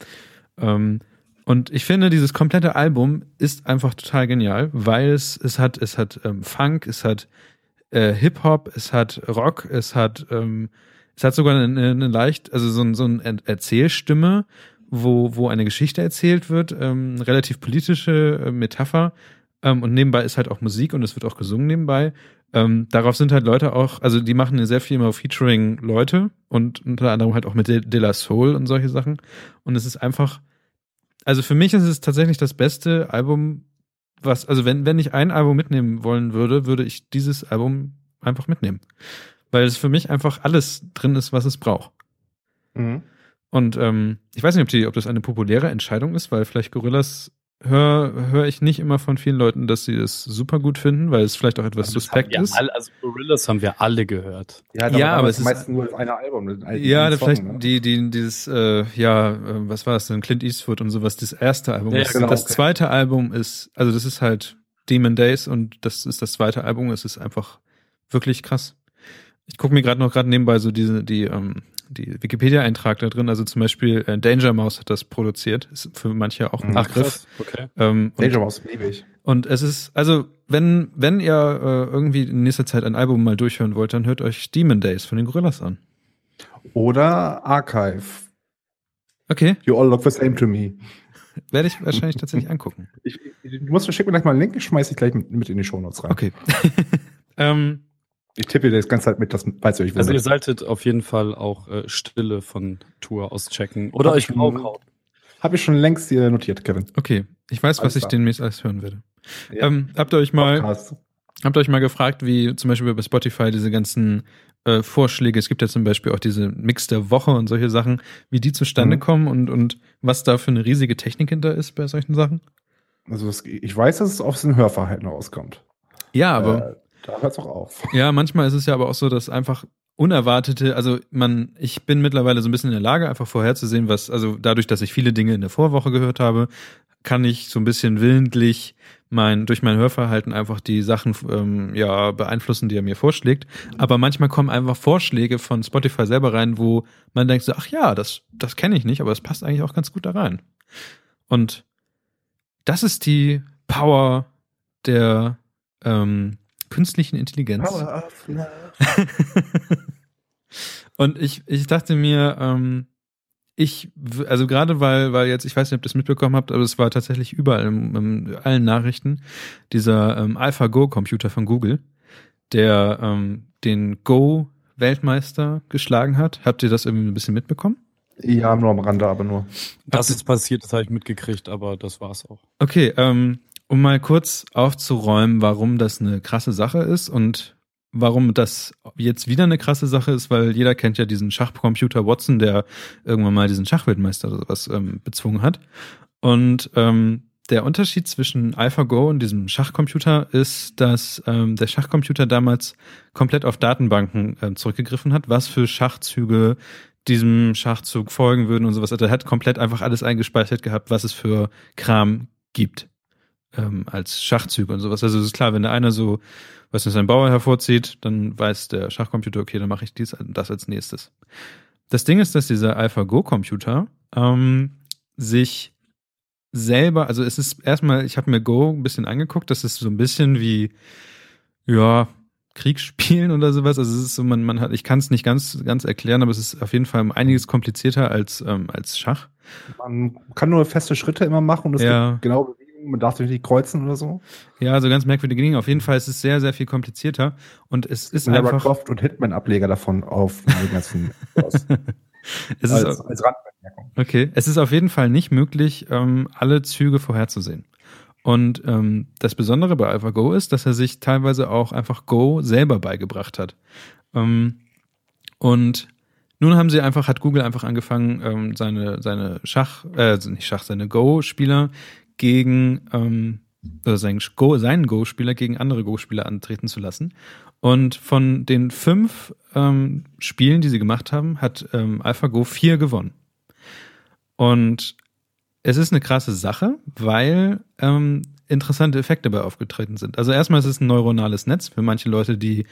Ähm, und ich finde, dieses komplette Album ist einfach total genial, weil es, es hat, es hat ähm, Funk, es hat äh, Hip-Hop, es hat Rock, es hat, ähm, es hat sogar eine, eine leicht, also so, ein, so eine Er- Erzählstimme, wo, wo eine Geschichte erzählt wird, ähm, eine relativ politische äh, Metapher. Ähm, und nebenbei ist halt auch Musik und es wird auch gesungen nebenbei. Ähm, darauf sind halt Leute auch, also die machen sehr viel immer Featuring Leute und unter anderem halt auch mit De, De La Soul und solche Sachen. Und es ist einfach, also für mich ist es tatsächlich das beste Album, was, also wenn, wenn ich ein Album mitnehmen wollen würde, würde ich dieses Album einfach mitnehmen. Weil es für mich einfach alles drin ist, was es braucht. Mhm. Und ähm, ich weiß nicht, ob, die, ob das eine populäre Entscheidung ist, weil vielleicht Gorillas höre hör ich nicht immer von vielen Leuten, dass sie es super gut finden, weil es vielleicht auch etwas Also das suspekt ist. alle, also Gorillas haben wir alle gehört. Ja, Ja, aber es ist- meistens nur das eine Album. das ein- Ja, Song, vielleicht ne? die, die, dieses, äh, ja, äh, was war das denn, Clint Eastwood und sowas, das erste Album. Ja, ist. genau, das okay. zweite Album ist, also das ist halt Demon Days und das ist das zweite Album, es ist einfach wirklich krass. Ich gucke mir gerade noch gerade nebenbei so diese, die, ähm, die Wikipedia-Eintrag da drin, also zum Beispiel äh, Danger Mouse hat das produziert, ist für manche auch ein Mhm. Ach, Begriff. krass. Okay. Ähm, und, Danger Mouse liebe ich. und es ist, also, wenn, wenn ihr äh, irgendwie in nächster Zeit ein Album mal durchhören wollt, dann hört euch Demon Days von den Gorillas an. Oder Archive. Okay, You all look the same to me. werde ich wahrscheinlich tatsächlich angucken. Ich, ich, du musst schick mir gleich mal einen Link, ich schmeiß ich gleich mit, mit in die Shownotes rein. Okay. [LAUGHS] ähm, Ich tippe dir das ganze Zeit mit, das weißt du, ich Also ihr wundert. solltet auf jeden Fall auch äh, Stille von Tour auschecken. Oder Hab euch Braukaut. Habe ich schon längst hier notiert, Kevin. okay, ich weiß, was Alles ich klar. demnächst alles hören werde. Ja. Ähm, habt ihr euch mal, Podcast. habt ihr euch mal gefragt, wie zum Beispiel bei Spotify diese ganzen äh, Vorschläge, es gibt ja zum Beispiel auch diese Mix der Woche und solche Sachen, wie die zustande Mhm. kommen und, und was da für eine riesige Technik hinter ist bei solchen Sachen? Also das, ich weiß, dass es auf den Hörverhalten rauskommt. Ja, aber Äh, da hört es auch auf. Ja, manchmal ist es ja aber auch so, dass einfach unerwartete, also man, ich bin mittlerweile so ein bisschen in der Lage, einfach vorherzusehen, was, also dadurch, dass ich viele Dinge in der Vorwoche gehört habe, kann ich so ein bisschen willentlich mein, durch mein Hörverhalten einfach die Sachen ähm, ja beeinflussen, die er mir vorschlägt. Aber manchmal kommen einfach Vorschläge von Spotify selber rein, wo man denkt so, ach ja, das, das kenne ich nicht, aber es passt eigentlich auch ganz gut da rein. Und das ist die Power der ähm, künstlichen Intelligenz. Power of love. [LAUGHS] Und ich, ich dachte mir, ähm, ich, also gerade weil, weil jetzt, ich weiß nicht, ob ihr das mitbekommen habt, aber es war tatsächlich überall in, in allen Nachrichten, dieser ähm, AlphaGo-Computer von Google, der ähm, den Go-Weltmeister geschlagen hat. Habt ihr das irgendwie ein bisschen mitbekommen? Ja, nur am Rande, aber nur. Das ist passiert, das habe ich mitgekriegt, aber das war's auch. Okay, ähm, um mal kurz aufzuräumen, warum das eine krasse Sache ist und warum das jetzt wieder eine krasse Sache ist, weil jeder kennt ja diesen Schachcomputer Watson, der irgendwann mal diesen Schachweltmeister oder sowas ähm, bezwungen hat. Und ähm, der Unterschied zwischen AlphaGo und diesem Schachcomputer ist, dass ähm, der Schachcomputer damals komplett auf Datenbanken ähm, zurückgegriffen hat, was für Schachzüge diesem Schachzug folgen würden und sowas. Also er hat komplett einfach alles eingespeichert gehabt, was es für Kram gibt ähm, als Schachzüge und sowas. Also es ist klar, wenn der einer so, was nicht sein Bauer hervorzieht, dann weiß der Schachcomputer, okay, dann mache ich dies das als nächstes. Das Ding ist, dass dieser AlphaGo-Computer ähm, sich selber, also es ist erstmal, ich habe mir Go ein bisschen angeguckt, das ist so ein bisschen wie, ja, Kriegsspielen [LAUGHS] oder sowas. Also es ist so, man, man hat, ich kann es nicht ganz, ganz erklären, aber es ist auf jeden Fall einiges komplizierter als, ähm, als Schach. Man kann nur feste Schritte immer machen und es Ja. gibt genau Bewegungen, man darf sich nicht kreuzen oder so. Ja, also ganz merkwürdige Dinge. Auf jeden Fall ist es sehr, sehr viel komplizierter und es ist Lara einfach, Croft und Hitman-Ableger davon auf den ganzen [LAUGHS] es ist, als, als Randbemerkung. okay, es ist auf jeden Fall nicht möglich, ähm, alle Züge vorherzusehen. Und ähm, das Besondere bei AlphaGo ist, dass er sich teilweise auch einfach Go selber beigebracht hat. Ähm, und nun haben sie einfach, hat Google einfach angefangen, ähm, seine, seine Schach, äh, nicht Schach, seine Go-Spieler gegen, ähm, oder seinen Go, seinen Go-Spieler gegen andere Go-Spieler antreten zu lassen. Und von den fünf ähm, Spielen, die sie gemacht haben, hat ähm, AlphaGo vier gewonnen. Und es ist eine krasse Sache, weil ähm, interessante Effekte dabei aufgetreten sind. Also erstmal ist es ein neuronales Netz. Für manche Leute, die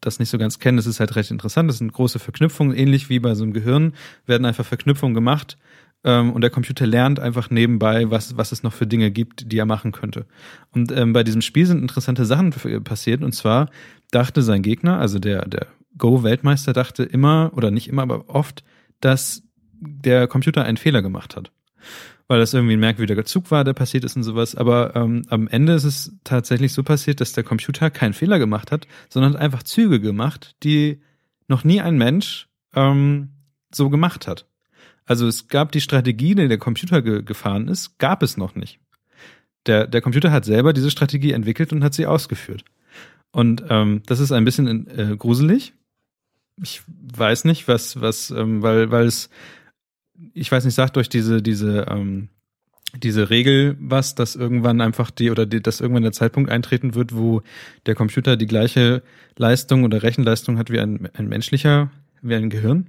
das nicht so ganz kennen, das ist halt recht interessant. Das sind große Verknüpfungen, ähnlich wie bei so einem Gehirn, werden einfach Verknüpfungen gemacht ähm, und der Computer lernt einfach nebenbei, was, was es noch für Dinge gibt, die er machen könnte. Und ähm, bei diesem Spiel sind interessante Sachen passiert und zwar dachte sein Gegner, also der, der Go-Weltmeister, dachte immer, oder nicht immer, aber oft, dass der Computer einen Fehler gemacht hat weil das irgendwie ein merkwürdiger Zug war, der passiert ist und sowas. Aber ähm, am Ende ist es tatsächlich so passiert, dass der Computer keinen Fehler gemacht hat, sondern hat einfach Züge gemacht, die noch nie ein Mensch ähm, so gemacht hat. Also es gab die Strategie, die der Computer ge gefahren ist, gab es noch nicht. Der, der Computer hat selber diese Strategie entwickelt und hat sie ausgeführt. Und ähm, das ist ein bisschen äh, gruselig. Ich weiß nicht, was, was, ähm, weil, weil es ich weiß nicht, sagt euch diese, diese, ähm, diese Regel was, dass irgendwann einfach die oder die, dass irgendwann der Zeitpunkt eintreten wird, wo der Computer die gleiche Leistung oder Rechenleistung hat wie ein, ein menschlicher, wie ein Gehirn?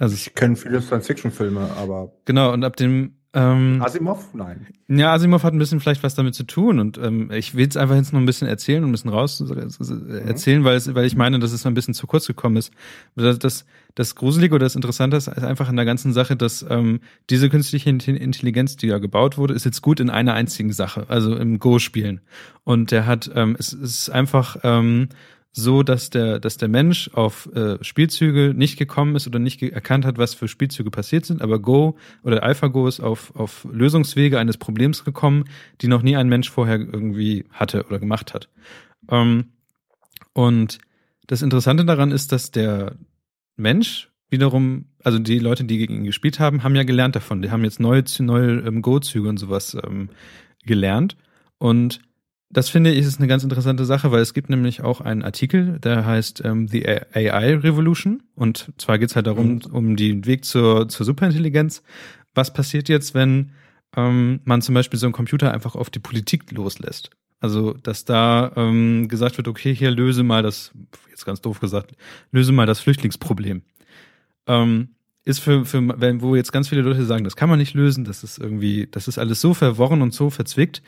Also Ich kenne viele Science-Fiction-Filme, aber genau, und ab dem ähm, Asimov? Nein. ja, Asimov hat ein bisschen vielleicht was damit zu tun und ähm, ich will es einfach jetzt noch ein bisschen erzählen und ein bisschen raus äh, erzählen, weil es, weil ich meine, dass es ein bisschen zu kurz gekommen ist. Das, das, das Gruselige oder das Interessante ist einfach an der ganzen Sache, dass ähm, diese künstliche Intelli- Intelligenz, die ja gebaut wurde, ist jetzt gut in einer einzigen Sache, also im Go-Spielen. Und der hat, ähm, es ist einfach ähm, so, dass der, dass der Mensch auf äh, Spielzüge nicht gekommen ist oder nicht erkannt hat, was für Spielzüge passiert sind, aber Go oder AlphaGo ist auf, auf Lösungswege eines Problems gekommen, die noch nie ein Mensch vorher irgendwie hatte oder gemacht hat. Ähm, und das Interessante daran ist, dass der Mensch wiederum, also die Leute, die gegen ihn gespielt haben, haben ja gelernt davon. Die haben jetzt neue, neue ähm, Go-Züge und sowas ähm, gelernt. Und das finde ich ist eine ganz interessante Sache, weil es gibt nämlich auch einen Artikel, der heißt ähm, The AI Revolution. Und zwar geht's halt darum, um den Weg zur, zur Superintelligenz. Was passiert jetzt, wenn ähm, man zum Beispiel so einen Computer einfach auf die Politik loslässt? Also, dass da ähm, gesagt wird, okay, hier löse mal das, jetzt ganz doof gesagt, löse mal das Flüchtlingsproblem. Ähm, ist für, für wenn, wo jetzt ganz viele Leute sagen, das kann man nicht lösen, das ist irgendwie, das ist alles so verworren und so verzwickt,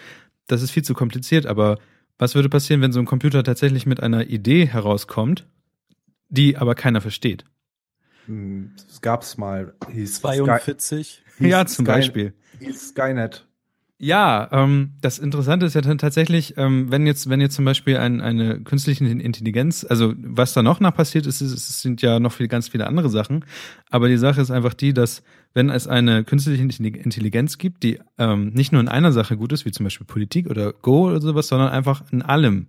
das ist viel zu kompliziert, aber was würde passieren, wenn so ein Computer tatsächlich mit einer Idee herauskommt, die aber keiner versteht? Hm, Das gab's mal. Hieß 42. Sky, ja, hieß zum Sky, Beispiel. Hieß Skynet. Ja, ähm, das Interessante ist ja dann tatsächlich, ähm, wenn jetzt, wenn jetzt zum Beispiel ein, eine künstliche Intelligenz, also was da noch nach passiert ist, ist, es sind ja noch viel, ganz viele andere Sachen. Aber die Sache ist einfach die, dass wenn es eine künstliche Intelligenz gibt, die ähm, nicht nur in einer Sache gut ist, wie zum Beispiel Politik oder Go oder sowas, sondern einfach in allem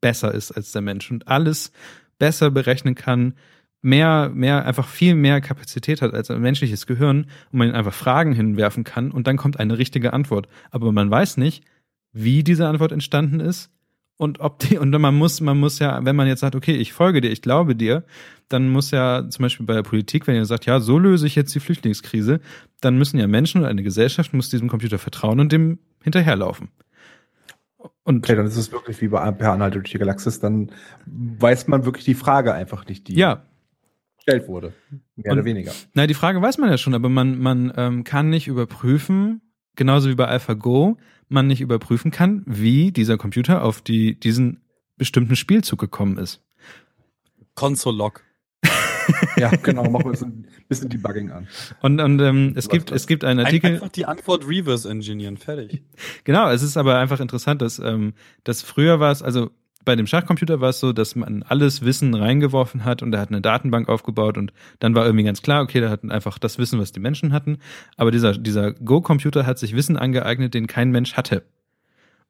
besser ist als der Mensch und alles besser berechnen kann, mehr, mehr, einfach viel mehr Kapazität hat als ein menschliches Gehirn und man einfach Fragen hinwerfen kann und dann kommt eine richtige Antwort. Aber man weiß nicht, wie diese Antwort entstanden ist und ob die, und man muss, man muss ja, wenn man jetzt sagt, okay, ich folge dir, ich glaube dir, dann muss ja zum Beispiel bei der Politik, wenn ihr sagt, ja, so löse ich jetzt die Flüchtlingskrise, dann müssen ja Menschen oder eine Gesellschaft muss diesem Computer vertrauen und dem hinterherlaufen. Und Okay, dann ist es wirklich wie bei Per Anhalt durch die Galaxis, dann weiß man wirklich die Frage einfach nicht, die ja, gestellt wurde. Mehr Und- oder weniger. Na, die Frage weiß man ja schon, aber man, man ähm, kann nicht überprüfen, genauso wie bei AlphaGo, man nicht überprüfen kann, wie dieser Computer auf die, diesen bestimmten Spielzug gekommen ist. Console-Log. [LAUGHS] Ja, genau, machen wir so ein bisschen Debugging an. Und, und ähm, es gibt, es gibt einen Ein, Artikel. einfach die Antwort reverse engineeren. Fertig. [LAUGHS] Genau, es ist aber einfach interessant, dass, ähm, dass früher war es, also bei dem Schachcomputer war es so, dass man alles Wissen reingeworfen hat und er hat eine Datenbank aufgebaut und dann war irgendwie ganz klar, okay, da hatten einfach das Wissen, was die Menschen hatten. Aber dieser, dieser Go-Computer hat sich Wissen angeeignet, den kein Mensch hatte.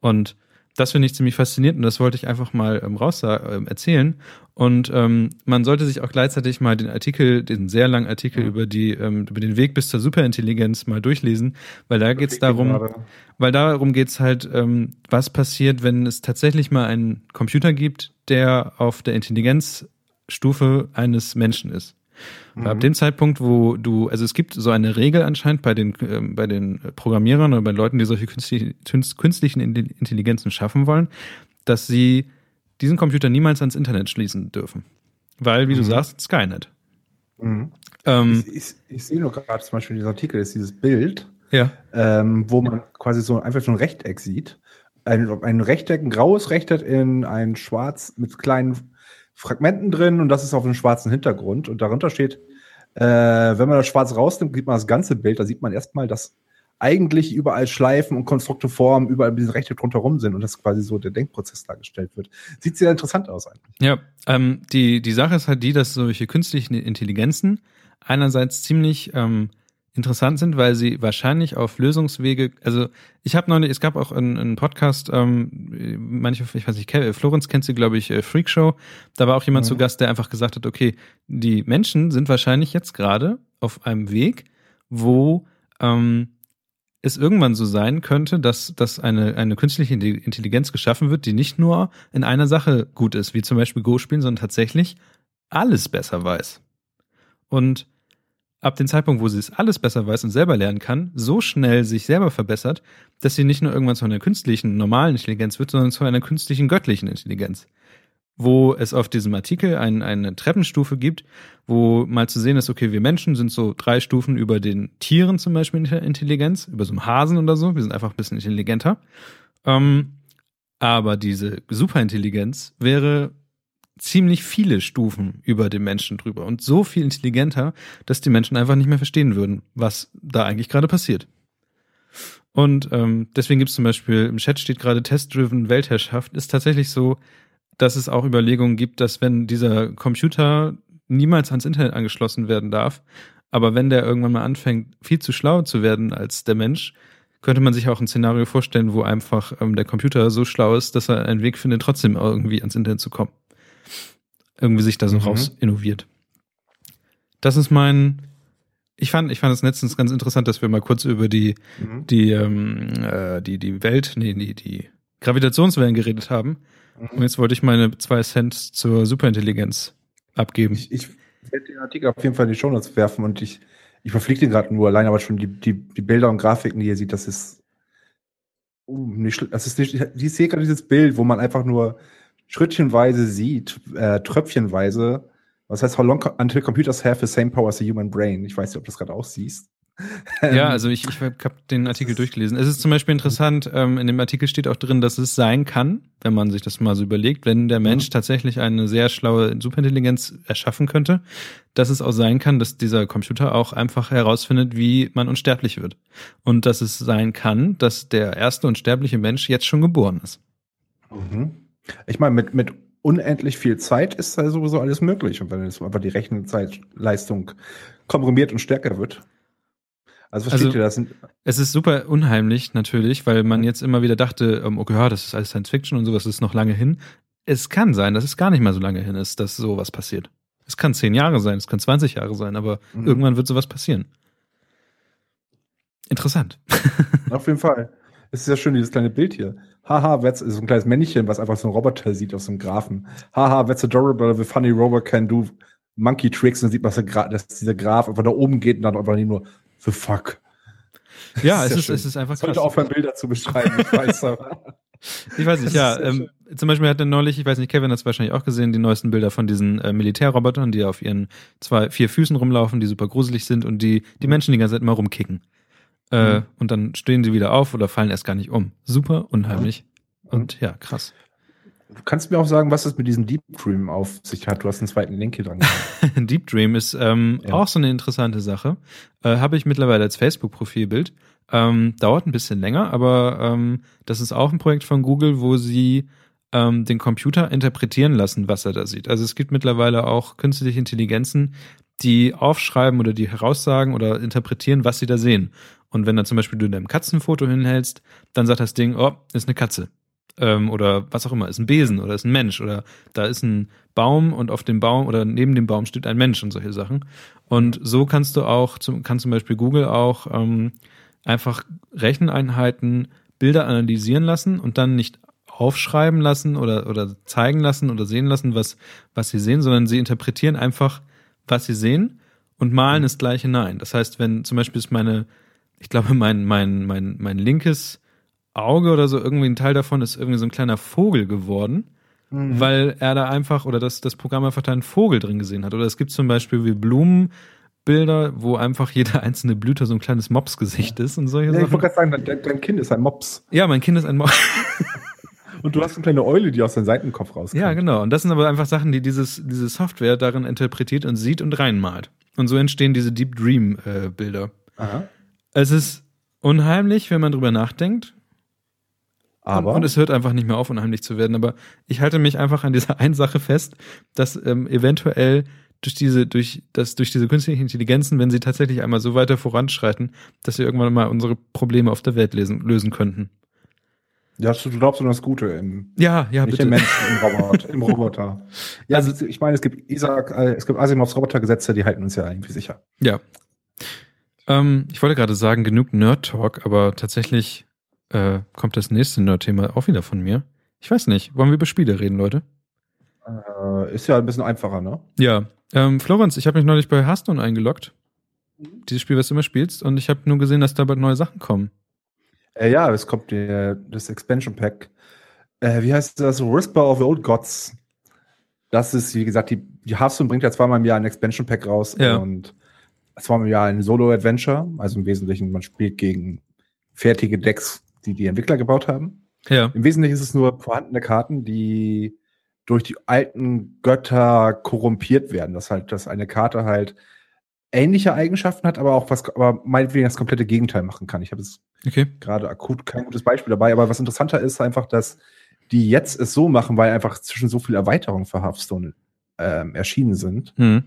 Und das finde ich ziemlich faszinierend und das wollte ich einfach mal ähm, raus ähm, erzählen. Und ähm, man sollte sich auch gleichzeitig mal den Artikel, den sehr langen Artikel Mhm. über die, ähm, über den Weg bis zur Superintelligenz mal durchlesen, weil da geht es darum, Gerade. weil darum geht's halt, ähm, was passiert, wenn es tatsächlich mal einen Computer gibt, der auf der Intelligenzstufe eines Menschen ist. Weil Ab Mhm. dem Zeitpunkt, wo du, also es gibt so eine Regel anscheinend bei den, ähm, bei den Programmierern oder bei Leuten, die solche künstlichen, künstlichen Intelligenzen schaffen wollen, dass sie diesen Computer niemals ans Internet schließen dürfen. Weil, wie du Mhm. sagst, Skynet. Mhm. Ähm, Ich, ich, ich sehe nur gerade zum Beispiel in diesem Artikel ist dieses Bild, ja. ähm, wo man quasi so einfach so ein Rechteck sieht. Ein, ein Rechteck, ein graues Rechteck in ein schwarz mit kleinen Fragmenten drin und das ist auf einem schwarzen Hintergrund und darunter steht, äh, wenn man das schwarz rausnimmt, sieht man das ganze Bild, da sieht man erstmal, dass eigentlich überall Schleifen und konstrukte Formen überall diese Rechteck drumherum sind und dass quasi so der Denkprozess dargestellt wird. Sieht sehr interessant aus eigentlich. Ja, ähm, die, die Sache ist halt die, dass solche künstlichen Intelligenzen einerseits ziemlich ähm, interessant sind, weil sie wahrscheinlich auf Lösungswege, also ich habe neulich, es gab auch einen, einen Podcast, ähm, manche, ich weiß nicht, Ke- Florenz kennt sie, glaube ich, äh, Freak Show, da war auch jemand Mhm. zu Gast, der einfach gesagt hat, okay, die Menschen sind wahrscheinlich jetzt gerade auf einem Weg, wo ähm, es irgendwann so sein könnte, dass, dass eine, eine künstliche Intelligenz geschaffen wird, die nicht nur in einer Sache gut ist, wie zum Beispiel Go spielen, sondern tatsächlich alles besser weiß. Und ab dem Zeitpunkt, wo sie es alles besser weiß und selber lernen kann, so schnell sich selber verbessert, dass sie nicht nur irgendwann zu einer künstlichen, normalen Intelligenz wird, sondern zu einer künstlichen, göttlichen Intelligenz. Wo es auf diesem Artikel ein, eine Treppenstufe gibt, wo mal zu sehen ist, okay, wir Menschen sind so drei Stufen über den Tieren zum Beispiel in der Intelligenz, über so einem Hasen oder so, wir sind einfach ein bisschen intelligenter. Ähm, aber diese Superintelligenz wäre ziemlich viele Stufen über dem Menschen drüber und so viel intelligenter, dass die Menschen einfach nicht mehr verstehen würden, was da eigentlich gerade passiert. Und ähm, deswegen gibt es zum Beispiel, im Chat steht gerade Test-Driven Weltherrschaft, ist tatsächlich so, dass es auch Überlegungen gibt, dass wenn dieser Computer niemals ans Internet angeschlossen werden darf, aber wenn der irgendwann mal anfängt, viel zu schlau zu werden als der Mensch, könnte man sich auch ein Szenario vorstellen, wo einfach ähm, der Computer so schlau ist, dass er einen Weg findet, trotzdem irgendwie ans Internet zu kommen. Irgendwie sich da so Mhm. raus innoviert. Das ist mein. Ich fand, ich fand es letztens ganz interessant, dass wir mal kurz über die, Mhm. die, ähm, äh, die, die Welt, nee, die, die Gravitationswellen geredet haben. Und jetzt wollte ich meine zwei Cent zur Superintelligenz abgeben. Ich, ich werde den Artikel auf jeden Fall in die Shownotes werfen und ich, ich verfliege den gerade nur allein, aber schon die, die, die Bilder und Grafiken, die ihr seht, das ist, uh, nicht, das ist nicht, ich sehe gerade dieses Bild, wo man einfach nur schrittchenweise sieht, äh, tröpfchenweise, Was heißt, how long until computers have the same power as a human brain? Ich weiß nicht, ob du das gerade auch siehst. Ja, also ich, ich habe den Artikel durchgelesen. Es ist zum Beispiel interessant, ähm, in dem Artikel steht auch drin, dass es sein kann, wenn man sich das mal so überlegt, wenn der Mensch Mhm. tatsächlich eine sehr schlaue Superintelligenz erschaffen könnte, dass es auch sein kann, dass dieser Computer auch einfach herausfindet, wie man unsterblich wird. Und dass es sein kann, dass der erste unsterbliche Mensch jetzt schon geboren ist. Mhm. Ich meine, mit, mit unendlich viel Zeit ist da sowieso alles möglich. Und wenn jetzt einfach die Rechenzeitleistung komprimiert und stärker wird. Also versteht Also- ihr das? Es ist super unheimlich natürlich, weil man jetzt immer wieder dachte, ähm, okay, ja, das ist alles Science Fiction und sowas ist noch lange hin. Es kann sein, dass es gar nicht mal so lange hin ist, dass sowas passiert. Es kann zehn Jahre sein, es kann 20 Jahre sein, aber Mhm. irgendwann wird sowas passieren. Interessant. [LAUGHS] Auf jeden Fall. Es ist ja schön, dieses kleine Bild hier. Haha, that's so ein kleines Männchen, was einfach so einen Roboter sieht auf so einem Graphen. Haha, that's adorable, the funny robot can do monkey tricks. Und dann sieht man, dass, dieser Graph einfach da oben geht und dann einfach nicht nur the fuck. Ja, Das es ja ist, es ist einfach Ich sollte krass. aufhören, Bilder zu beschreiben. Ich weiß aber. [LAUGHS] Ich weiß nicht, ja. ist Ähm, zum Beispiel hat er neulich, ich weiß nicht, Kevin hat es wahrscheinlich auch gesehen, die neuesten Bilder von diesen äh, Militärrobotern, die auf ihren zwei, vier Füßen rumlaufen, die super gruselig sind und die die Menschen die ganze Zeit immer rumkicken. Äh, Mhm. Und dann stehen sie wieder auf oder fallen erst gar nicht um. Super unheimlich. Und ja, krass. Du kannst mir auch sagen, was es mit diesem Deep Dream auf sich hat. Du hast einen zweiten Link hier dran. [LAUGHS] Deep Dream ist ähm, Ja. auch so eine interessante Sache. Äh, Habe ich mittlerweile als Facebook-Profilbild. Ähm, dauert ein bisschen länger, aber ähm, das ist auch ein Projekt von Google, wo sie ähm, den Computer interpretieren lassen, was er da sieht. Also es gibt mittlerweile auch künstliche Intelligenzen, die aufschreiben oder die heraussagen oder interpretieren, was sie da sehen. Und wenn dann zum Beispiel du deinem Katzenfoto hinhältst, dann sagt das Ding, oh, ist eine Katze. Ähm, oder was auch immer, ist ein Besen oder ist ein Mensch oder da ist ein Baum und auf dem Baum oder neben dem Baum steht ein Mensch und solche Sachen. Und so kannst du auch, kann zum Beispiel Google auch ähm, einfach Recheneinheiten Bilder analysieren lassen und dann nicht aufschreiben lassen oder, oder zeigen lassen oder sehen lassen, was, was sie sehen, sondern sie interpretieren einfach, was sie sehen und malen es gleich hinein. Das heißt, wenn zum Beispiel ist meine, ich glaube, mein, mein, mein, mein linkes Auge oder so, irgendwie ein Teil davon ist irgendwie so ein kleiner Vogel geworden, Mhm. weil er da einfach oder das, das Programm einfach da einen Vogel drin gesehen hat. Oder es gibt zum Beispiel wie Blumenbilder, wo einfach jede einzelne Blüte so ein kleines Mopsgesicht ist und solche Ja, ich Sachen. wollte gerade sagen, dein, dein Kind ist ein Mops. Ja, mein Kind ist ein Mops. [LAUGHS] Und du hast eine kleine Eule, die aus deinem Seitenkopf rauskommt. Ja, genau. Und das sind aber einfach Sachen, die dieses, diese Software darin interpretiert und sieht und reinmalt. Und so entstehen diese Deep Dream äh, Bilder. Aha. Es ist unheimlich, wenn man drüber nachdenkt. Aber Und, und es hört einfach nicht mehr auf, unheimlich zu werden. Aber ich halte mich einfach an dieser [LAUGHS] einen Sache fest, dass ähm, eventuell durch diese, durch, das, durch diese künstlichen Intelligenzen, wenn sie tatsächlich einmal so weiter voranschreiten, dass sie irgendwann mal unsere Probleme auf der Welt lesen, lösen könnten. ja, du glaubst an das Gute im, Ja, ja, nicht bitte. im Menschen, im Roboter. [LAUGHS] Im Roboter. Ja, also ich meine, es gibt Isaac, äh, es gibt Asimovs Robotergesetze, die halten uns ja irgendwie sicher. Ja. Ähm, ich wollte gerade sagen, genug Nerd-Talk, aber tatsächlich äh, kommt das nächste Nerd-Thema auch wieder von mir. Ich weiß nicht. Wollen wir über Spiele reden, Leute? Äh, ist ja ein bisschen einfacher, ne? Ja. Ähm, Florenz, ich habe mich neulich bei Hearthstone eingeloggt. Dieses Spiel, was du immer spielst. Und ich habe nur gesehen, dass da bald neue Sachen kommen. Äh, ja, es kommt der, das Expansion Pack. Äh, wie heißt das? Whisper of the Old Gods. Das ist, wie gesagt, die, die Hearthstone bringt ja zweimal im Jahr ein Expansion Pack raus. Ja. Und zweimal im Jahr ein Solo-Adventure. Also im Wesentlichen, man spielt gegen fertige Decks, die die Entwickler gebaut haben. Ja. Im Wesentlichen ist es nur vorhandene Karten, die durch die alten Götter korrumpiert werden. Das halt, dass eine Karte halt ähnliche Eigenschaften hat, aber auch was, aber meinetwegen das komplette Gegenteil machen kann. Ich habe jetzt Okay. gerade akut kein gutes Beispiel dabei, aber was interessanter ist einfach, dass die jetzt es so machen, weil einfach zwischen so viel Erweiterungen für Hearthstone ähm, erschienen sind, Hm.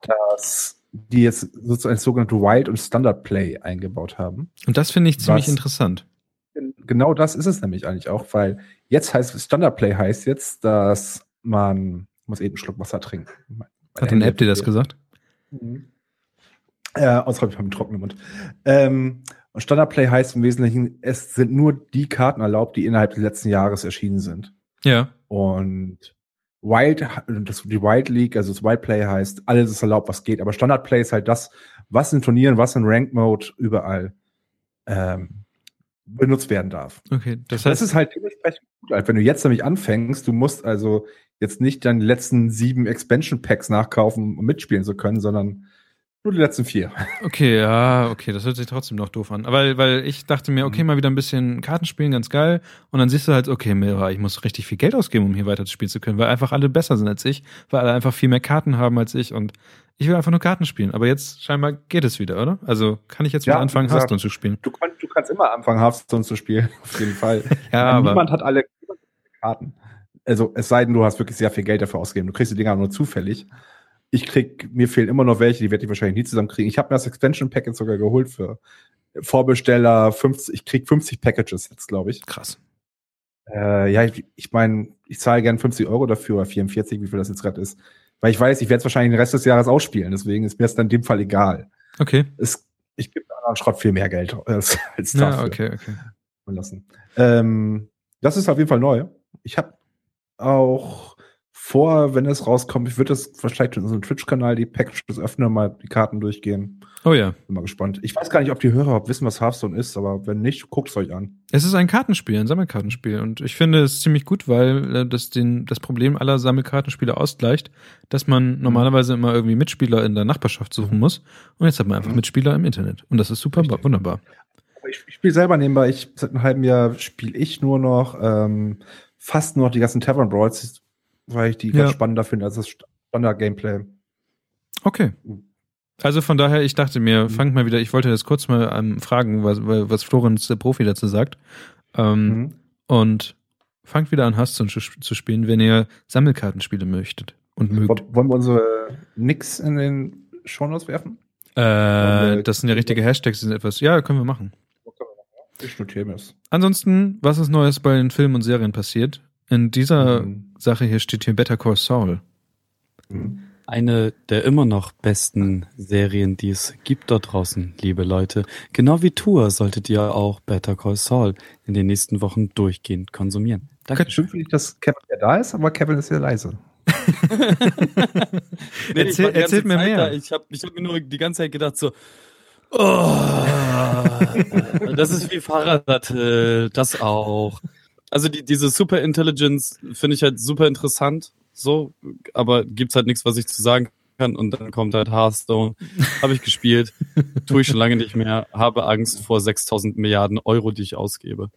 dass die jetzt sozusagen sogenannte Wild und Standard Play eingebaut haben. Und das finde ich ziemlich interessant. Genau das ist es nämlich eigentlich auch, weil jetzt heißt Standard Play heißt jetzt, dass man muss eben einen Schluck Wasser trinken. Meine Hat eine App dir das gesagt? Mhm. Äh, außer ich habe einen trockenen Mund. Ähm, und Standard Play heißt im Wesentlichen, es sind nur die Karten erlaubt, die innerhalb des letzten Jahres erschienen sind. Ja. Und Wild, das, die Wild League, also das Wild Play heißt, alles ist erlaubt, was geht. Aber Standard Play ist halt das, was in Turnieren, was in Rank Mode überall ähm, benutzt werden darf. Okay. Das Das heißt, ist halt dementsprechend gut. Halt, wenn du jetzt nämlich anfängst, du musst also jetzt nicht die letzten sieben Expansion Packs nachkaufen, um mitspielen zu können, sondern nur die letzten vier. Okay, ja, okay, das hört sich trotzdem noch doof an. Weil, weil ich dachte mir, okay, Mhm. mal wieder ein bisschen Karten spielen, ganz geil. Und dann siehst du halt, okay, Mira, ich muss richtig viel Geld ausgeben, um hier weiter spielen zu können, weil einfach alle besser sind als ich, weil alle einfach viel mehr Karten haben als ich und ich will einfach nur Karten spielen. Aber jetzt scheinbar geht es wieder, oder? Also kann ich jetzt wieder Ja, anfangen, gesagt, Hearthstone zu spielen. Du, du kannst immer anfangen, Hearthstone zu spielen, [LAUGHS] auf jeden Fall. [LAUGHS] Ja, aber Niemand hat alle niemand hat alle Karten. Also es sei denn, du hast wirklich sehr viel Geld dafür ausgegeben. Du kriegst die Dinger nur zufällig. Ich krieg, mir fehlen immer noch welche, die werde ich wahrscheinlich nie zusammenkriegen. Ich habe mir das Expansion Packet sogar geholt für Vorbesteller 50, ich krieg 50 Packages jetzt, glaube ich. krass. Äh, ja, ich, ich meine, ich zahle gern 50 Euro dafür oder 44, wie viel das jetzt gerade ist. Weil ich weiß, ich werde es wahrscheinlich den Rest des Jahres ausspielen, deswegen ist mir das dann in dem Fall egal. Okay. Es, ich gebe anderen Schrott viel mehr Geld [LAUGHS] als, als Ja, dafür okay, okay. lassen. Ähm, das ist auf jeden Fall neu. Ich habe auch vor, wenn es rauskommt, ich würde das vielleicht in unserem Twitch-Kanal die Packages öffnen, mal die Karten durchgehen. Oh ja. Bin mal gespannt. Ich weiß gar nicht, ob die Hörer überhaupt wissen, was Hearthstone ist, aber wenn nicht, guckt es euch an. Es ist ein Kartenspiel, ein Sammelkartenspiel. Und ich finde es ziemlich gut, weil äh, das den, das Problem aller Sammelkartenspiele ausgleicht, dass man normalerweise immer irgendwie Mitspieler in der Nachbarschaft suchen muss. Und jetzt hat man einfach Mhm. Mitspieler im Internet. Und das ist super, Richtig. wunderbar. Ich, ich spiele selber nebenbei. Ich, seit einem halben Jahr spiele ich nur noch ähm, fast nur noch die ganzen Tavern Brawls, weil ich die Ja. ganz spannender finde als das Standard-Gameplay. Okay. Also von daher, ich dachte mir, Mhm. fangt mal wieder, ich wollte das kurz mal ähm, fragen, was, was Florenz, der Profi, dazu sagt. Ähm, Mhm. Und fangt wieder an, Hearthstone zu, zu spielen, wenn ihr Sammelkartenspiele möchtet und mögt. Wo- Wollen wir unsere Nix in den Shownotes werfen? Äh, das sind ja richtige Hashtags, die sind etwas, ja, können wir machen. Ich notiere mir das. Ansonsten, was ist Neues bei den Filmen und Serien passiert? In dieser Mhm. Sache hier steht hier Better Call Saul. Mhm. Eine der immer noch besten Serien, die es gibt dort draußen, liebe Leute. Genau wie Tour solltet ihr auch Better Call Saul in den nächsten Wochen durchgehend konsumieren. Danke. Schön finde ich, dass Kevin ja da ist, aber Kevin ist sehr leise. [LAUGHS] Nee, Erzähl- erzählt mir Zeit mehr. Da. Ich habe ich hab mir nur die ganze Zeit gedacht so, oh, [LAUGHS] das ist wie Fahrrad, das auch. Also die, diese Super Intelligence finde ich halt super interessant, so, aber gibt's halt nichts, was ich zu sagen kann. Und dann kommt halt Hearthstone, habe ich gespielt, [LAUGHS] tue ich schon lange nicht mehr, habe Angst vor 6000 Milliarden Euro, die ich ausgebe.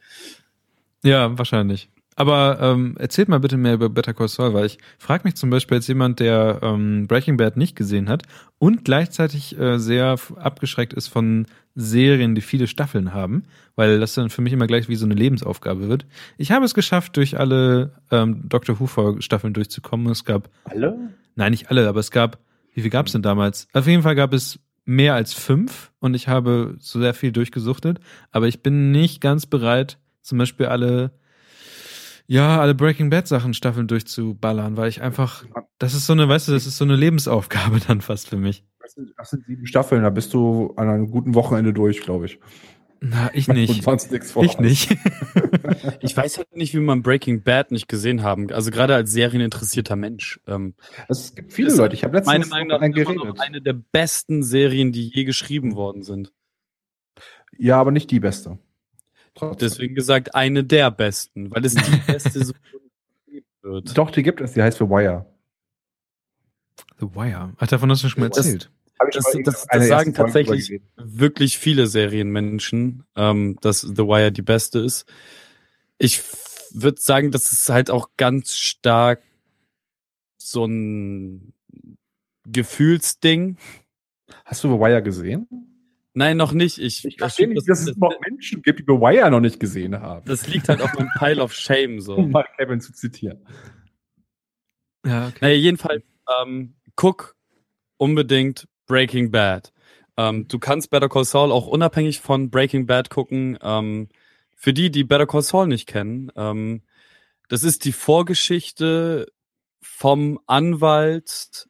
Ja, wahrscheinlich. Aber ähm, erzählt mal bitte mehr über Better Call Saul, weil ich frage mich zum Beispiel als jemand, der ähm, Breaking Bad nicht gesehen hat und gleichzeitig äh, sehr abgeschreckt ist von Serien, die viele Staffeln haben, weil das dann für mich immer gleich wie so eine Lebensaufgabe wird. Ich habe es geschafft, durch alle ähm, Doctor Who Staffeln durchzukommen. Es gab Alle? Nein, nicht alle, aber es gab, wie viel gab es denn damals? Auf jeden Fall gab es mehr als fünf und ich habe so sehr viel durchgesuchtet, aber ich bin nicht ganz bereit, zum Beispiel alle, ja, alle Breaking Bad Sachen Staffeln durchzuballern, weil ich einfach, das ist so eine, weißt du, das ist so eine Lebensaufgabe [LAUGHS] dann fast für mich. Das sind, das sind sieben Staffeln, da bist du an einem guten Wochenende durch, glaube ich. Na, ich Und nicht. sonst nichts vor. Ich nicht. [LAUGHS] Ich weiß halt nicht, wie man Breaking Bad nicht gesehen haben. Also gerade als serieninteressierter Mensch. Ähm, Es gibt viele Leute. Ich habe letztens meiner Meinung nach geredet. eine der besten Serien, die je geschrieben worden sind. Ja, aber nicht die beste. Trotzdem. Deswegen gesagt, eine der besten, weil es die [LAUGHS] beste Serie wird. Doch, die gibt es. Die heißt The Wire. The Wire. Ach, davon hast du schon mal Das- erzählt. Das- schon mal das- das ersten sagen tatsächlich-. Wirklich viele Serienmenschen, ähm, dass The Wire die beste ist. Ich würde sagen, das ist halt auch ganz stark so ein Gefühlsding. Hast du The Wire gesehen? Nein, noch nicht. Ich, Ich verstehe nicht, dass es das, überhaupt Menschen gibt, die The Wire noch nicht gesehen haben. das liegt halt auf meinem Pile of Shame so. Um mal Kevin zu zitieren. Ja, okay. Naja, jedenfalls, ähm, guck unbedingt Breaking Bad. Ähm, du kannst Better Call Saul auch unabhängig von Breaking Bad gucken. Ähm, für die, die Better Call Saul nicht kennen, ähm, das ist die Vorgeschichte vom Anwalt.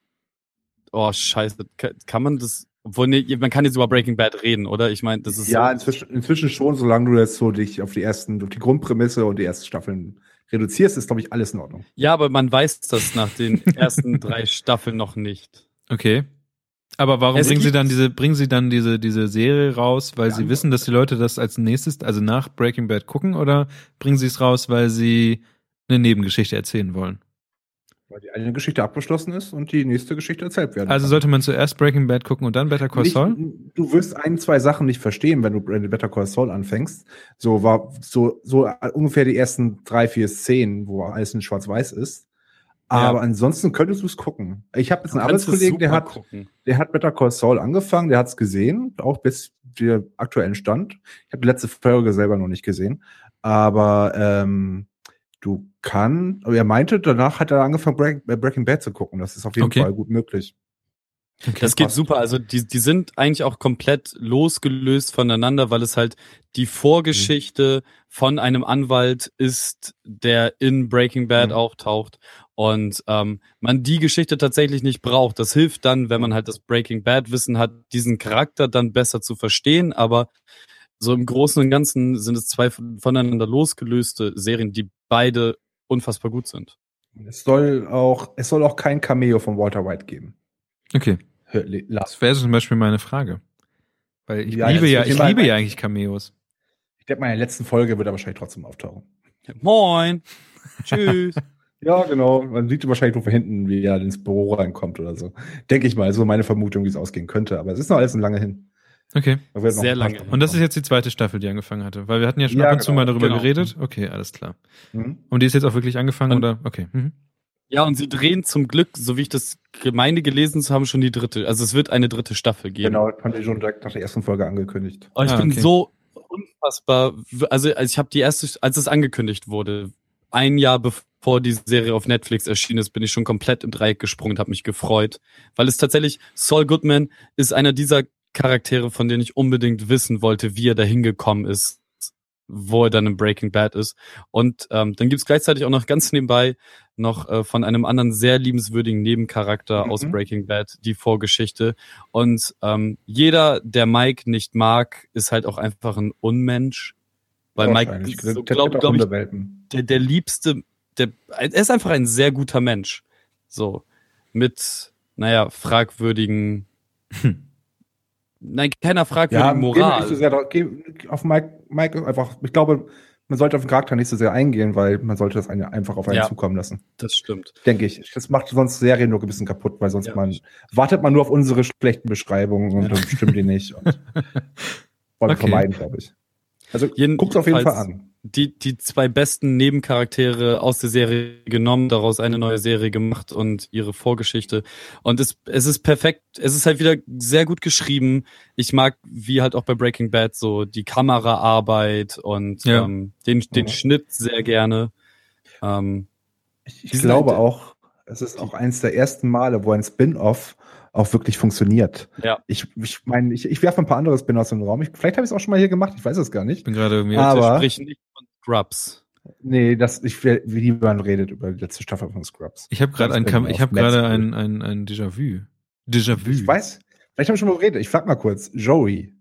Oh, scheiße. Kann man das, obwohl, nee, man kann jetzt über Breaking Bad reden, oder? Ich meine, das ist Ja, so, inzwischen, inzwischen schon, solange du jetzt so dich auf die ersten, auf die Grundprämisse und die ersten Staffeln reduzierst, ist, glaube ich, alles in Ordnung. ja, aber man weiß das nach den [LAUGHS] ersten drei Staffeln noch nicht. Okay. Aber warum Es bringen sie dann diese, bringen sie dann diese, diese Serie raus, weil Ja, sie wissen, dass die Leute das als nächstes, also nach Breaking Bad gucken, oder bringen sie es raus, weil sie eine Nebengeschichte erzählen wollen? Weil die eine Geschichte abgeschlossen ist und die nächste Geschichte erzählt werden. Also kann. sollte man zuerst Breaking Bad gucken und dann Better Call Nicht- Saul? Du wirst ein, zwei Sachen nicht verstehen, wenn du Better Call Saul anfängst. So war so, so ungefähr die ersten drei, vier Szenen, wo alles in Schwarz-Weiß ist. Aber ansonsten könntest du es gucken. Ich habe jetzt einen Arbeitskollegen, der hat, gucken. der hat Better Call Saul angefangen, der hat es gesehen, auch bis der aktuellen Stand. Ich habe die letzte Folge selber noch nicht gesehen. Aber ähm, du kann, aber er meinte, danach hat er angefangen, Break, äh, Breaking Bad zu gucken. Das ist auf jeden Okay. Fall gut möglich. Das geht passt. super. Also die, die sind eigentlich auch komplett losgelöst voneinander, weil es halt die Vorgeschichte von einem Anwalt ist, der in Breaking Bad Mhm. auftaucht und ähm, man die Geschichte tatsächlich nicht braucht. Das hilft dann, wenn man halt das Breaking Bad Wissen hat, diesen Charakter dann besser zu verstehen. Aber so im Großen und Ganzen sind es zwei von- voneinander losgelöste Serien, die beide unfassbar gut sind. Es soll auch, es soll auch kein Cameo von Walter White geben. Okay. Das wäre zum Beispiel meine Frage. Weil ich Ja, liebe ja, ich liebe ja eigentlich Cameos. Ich denke mal, in der letzten Folge wird er wahrscheinlich trotzdem auftauchen. Moin. Tschüss. [LAUGHS] Ja, genau. Man sieht wahrscheinlich nur von hinten, wie er ins Büro reinkommt oder so. Denke ich mal. So meine Vermutung, wie es ausgehen könnte. Aber es ist noch alles lange hin. Okay. Sehr lange. Und das ist jetzt die zweite Staffel, die angefangen hatte. Weil wir hatten ja schon Ja, ab und zu genau. mal darüber Genau. geredet. Okay, alles klar. Mhm. Und die ist jetzt auch wirklich angefangen, Und- oder? Okay. Mhm. Ja, und sie drehen zum Glück, so wie ich das Gemeinde gelesen zu haben, schon die dritte. Also es wird eine dritte Staffel geben. Genau, das fand ich schon direkt nach der ersten Folge angekündigt. Und ich Ah, bin okay. so unfassbar, also, also ich habe die erste, als es angekündigt wurde, ein Jahr bevor die Serie auf Netflix erschienen ist, bin ich schon komplett im Dreieck gesprungen und habe mich gefreut, weil es tatsächlich Saul Goodman ist einer dieser Charaktere, von denen ich unbedingt wissen wollte, wie er dahin gekommen ist, wo er dann im Breaking Bad ist. Und ähm, dann gibt's gleichzeitig auch noch ganz nebenbei noch äh, von einem anderen sehr liebenswürdigen Nebencharakter Mhm. aus Breaking Bad die Vorgeschichte. Und ähm, jeder, der Mike nicht mag, ist halt auch einfach ein Unmensch. Weil Mike ist Der- so, glaube glaub ich, der, der liebste, der, er ist einfach ein sehr guter Mensch. So. Mit, naja, fragwürdigen, Hm. [LAUGHS] nein, keiner Ja, fragwürdigen gehen wir Moral. nicht so sehr, auf Mike, Mike einfach, ich glaube, man sollte auf den Charakter nicht so sehr eingehen, weil man sollte das einfach auf einen Ja. zukommen lassen. das stimmt. Denke ich. Das macht sonst Serien nur ein bisschen kaputt, weil sonst Ja. man wartet man nur auf unsere schlechten Beschreibungen und Ja. dann stimmt die nicht. Und [LAUGHS] wollen wir Okay. vermeiden, glaube ich. Also Jeden- guckt auf jeden Fall an. die, die zwei besten Nebencharaktere aus der Serie genommen, daraus eine neue Serie gemacht und ihre Vorgeschichte. Und es, es ist perfekt, es ist halt wieder sehr gut geschrieben. Ich mag, wie halt auch bei Breaking Bad, so die Kameraarbeit und Ja. ähm, den, den Mhm. Schnitt sehr gerne. Ähm, Ich, ich glaube halt- auch, es ist auch eins der ersten Male, wo ein Spin-off auch wirklich funktioniert. Ja. Ich ich, meine, ich, ich werfe ein paar andere Spin-offs in den Raum. Ich, vielleicht habe ich es auch schon mal hier gemacht, ich weiß es gar Ich nicht. bin gerade irgendwie. Wir sprechen nicht von Scrubs. Nee, das, ich will, wie man redet über die letzte Staffel von Scrubs. ich habe gerade ein, ich habe gerade ein, ein, ein Déjà-vu. Déjà-vu. Ich weiß, vielleicht habe ich schon mal geredet. Ich frag mal kurz. Joey.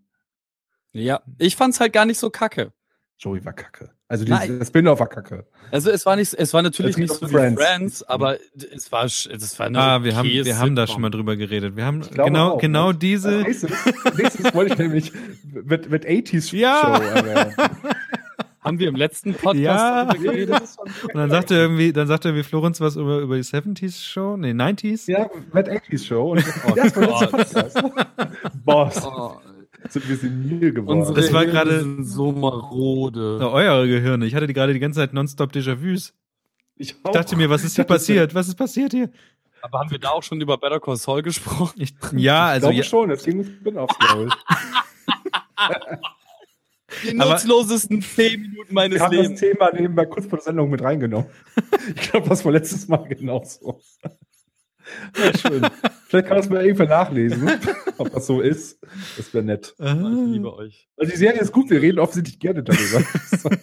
Ja, ich fand's halt gar nicht so kacke. Joey war kacke. Also Nein. dieses Spin-off war kacke. Also es war nicht, es war natürlich nicht so wie Friends. Friends, aber es war, es war eine Ah, wir haben, wir haben da schon mal drüber geredet. Wir haben genau, auch, genau ne? diese. Nächstes, nächstes wollte ich nämlich mit, mit 80s Ja. Show erwähnen. Haben wir im letzten Podcast Ja. darüber geredet? Und dann sagte irgendwie, dann sagte irgendwie Florenz was über, über die 70s Show, nee, 90s. Ja, mit 80s Show. Und Oh das war letzter. Podcast. Boss, Oh, sind wir senil geworden. unsere Das war gerade- so marode. Oh, eure Gehirne. Ich hatte die gerade die ganze Zeit nonstop Déjà-vus. ich Ich dachte mir, was ist hier passiert? Was ist passiert hier? Aber haben wir da auch schon über Better Call Saul gesprochen? Ich, ja, Ich also glaube ja, schon, es ging um Spin-offs, glaube ich. [LAUGHS] Die Aber- nutzlosesten 10 Minuten meines Wir haben das Lebens. Thema nebenbei kurz vor der Sendung mit reingenommen. [LAUGHS] Ich glaube, das war letztes Mal genauso. Ja, schön. Vielleicht kann das mal irgendwer nachlesen, ob das so ist. Das wäre nett. Ich liebe euch. Also die Serie ist gut, wir reden offensichtlich gerne darüber. [LAUGHS]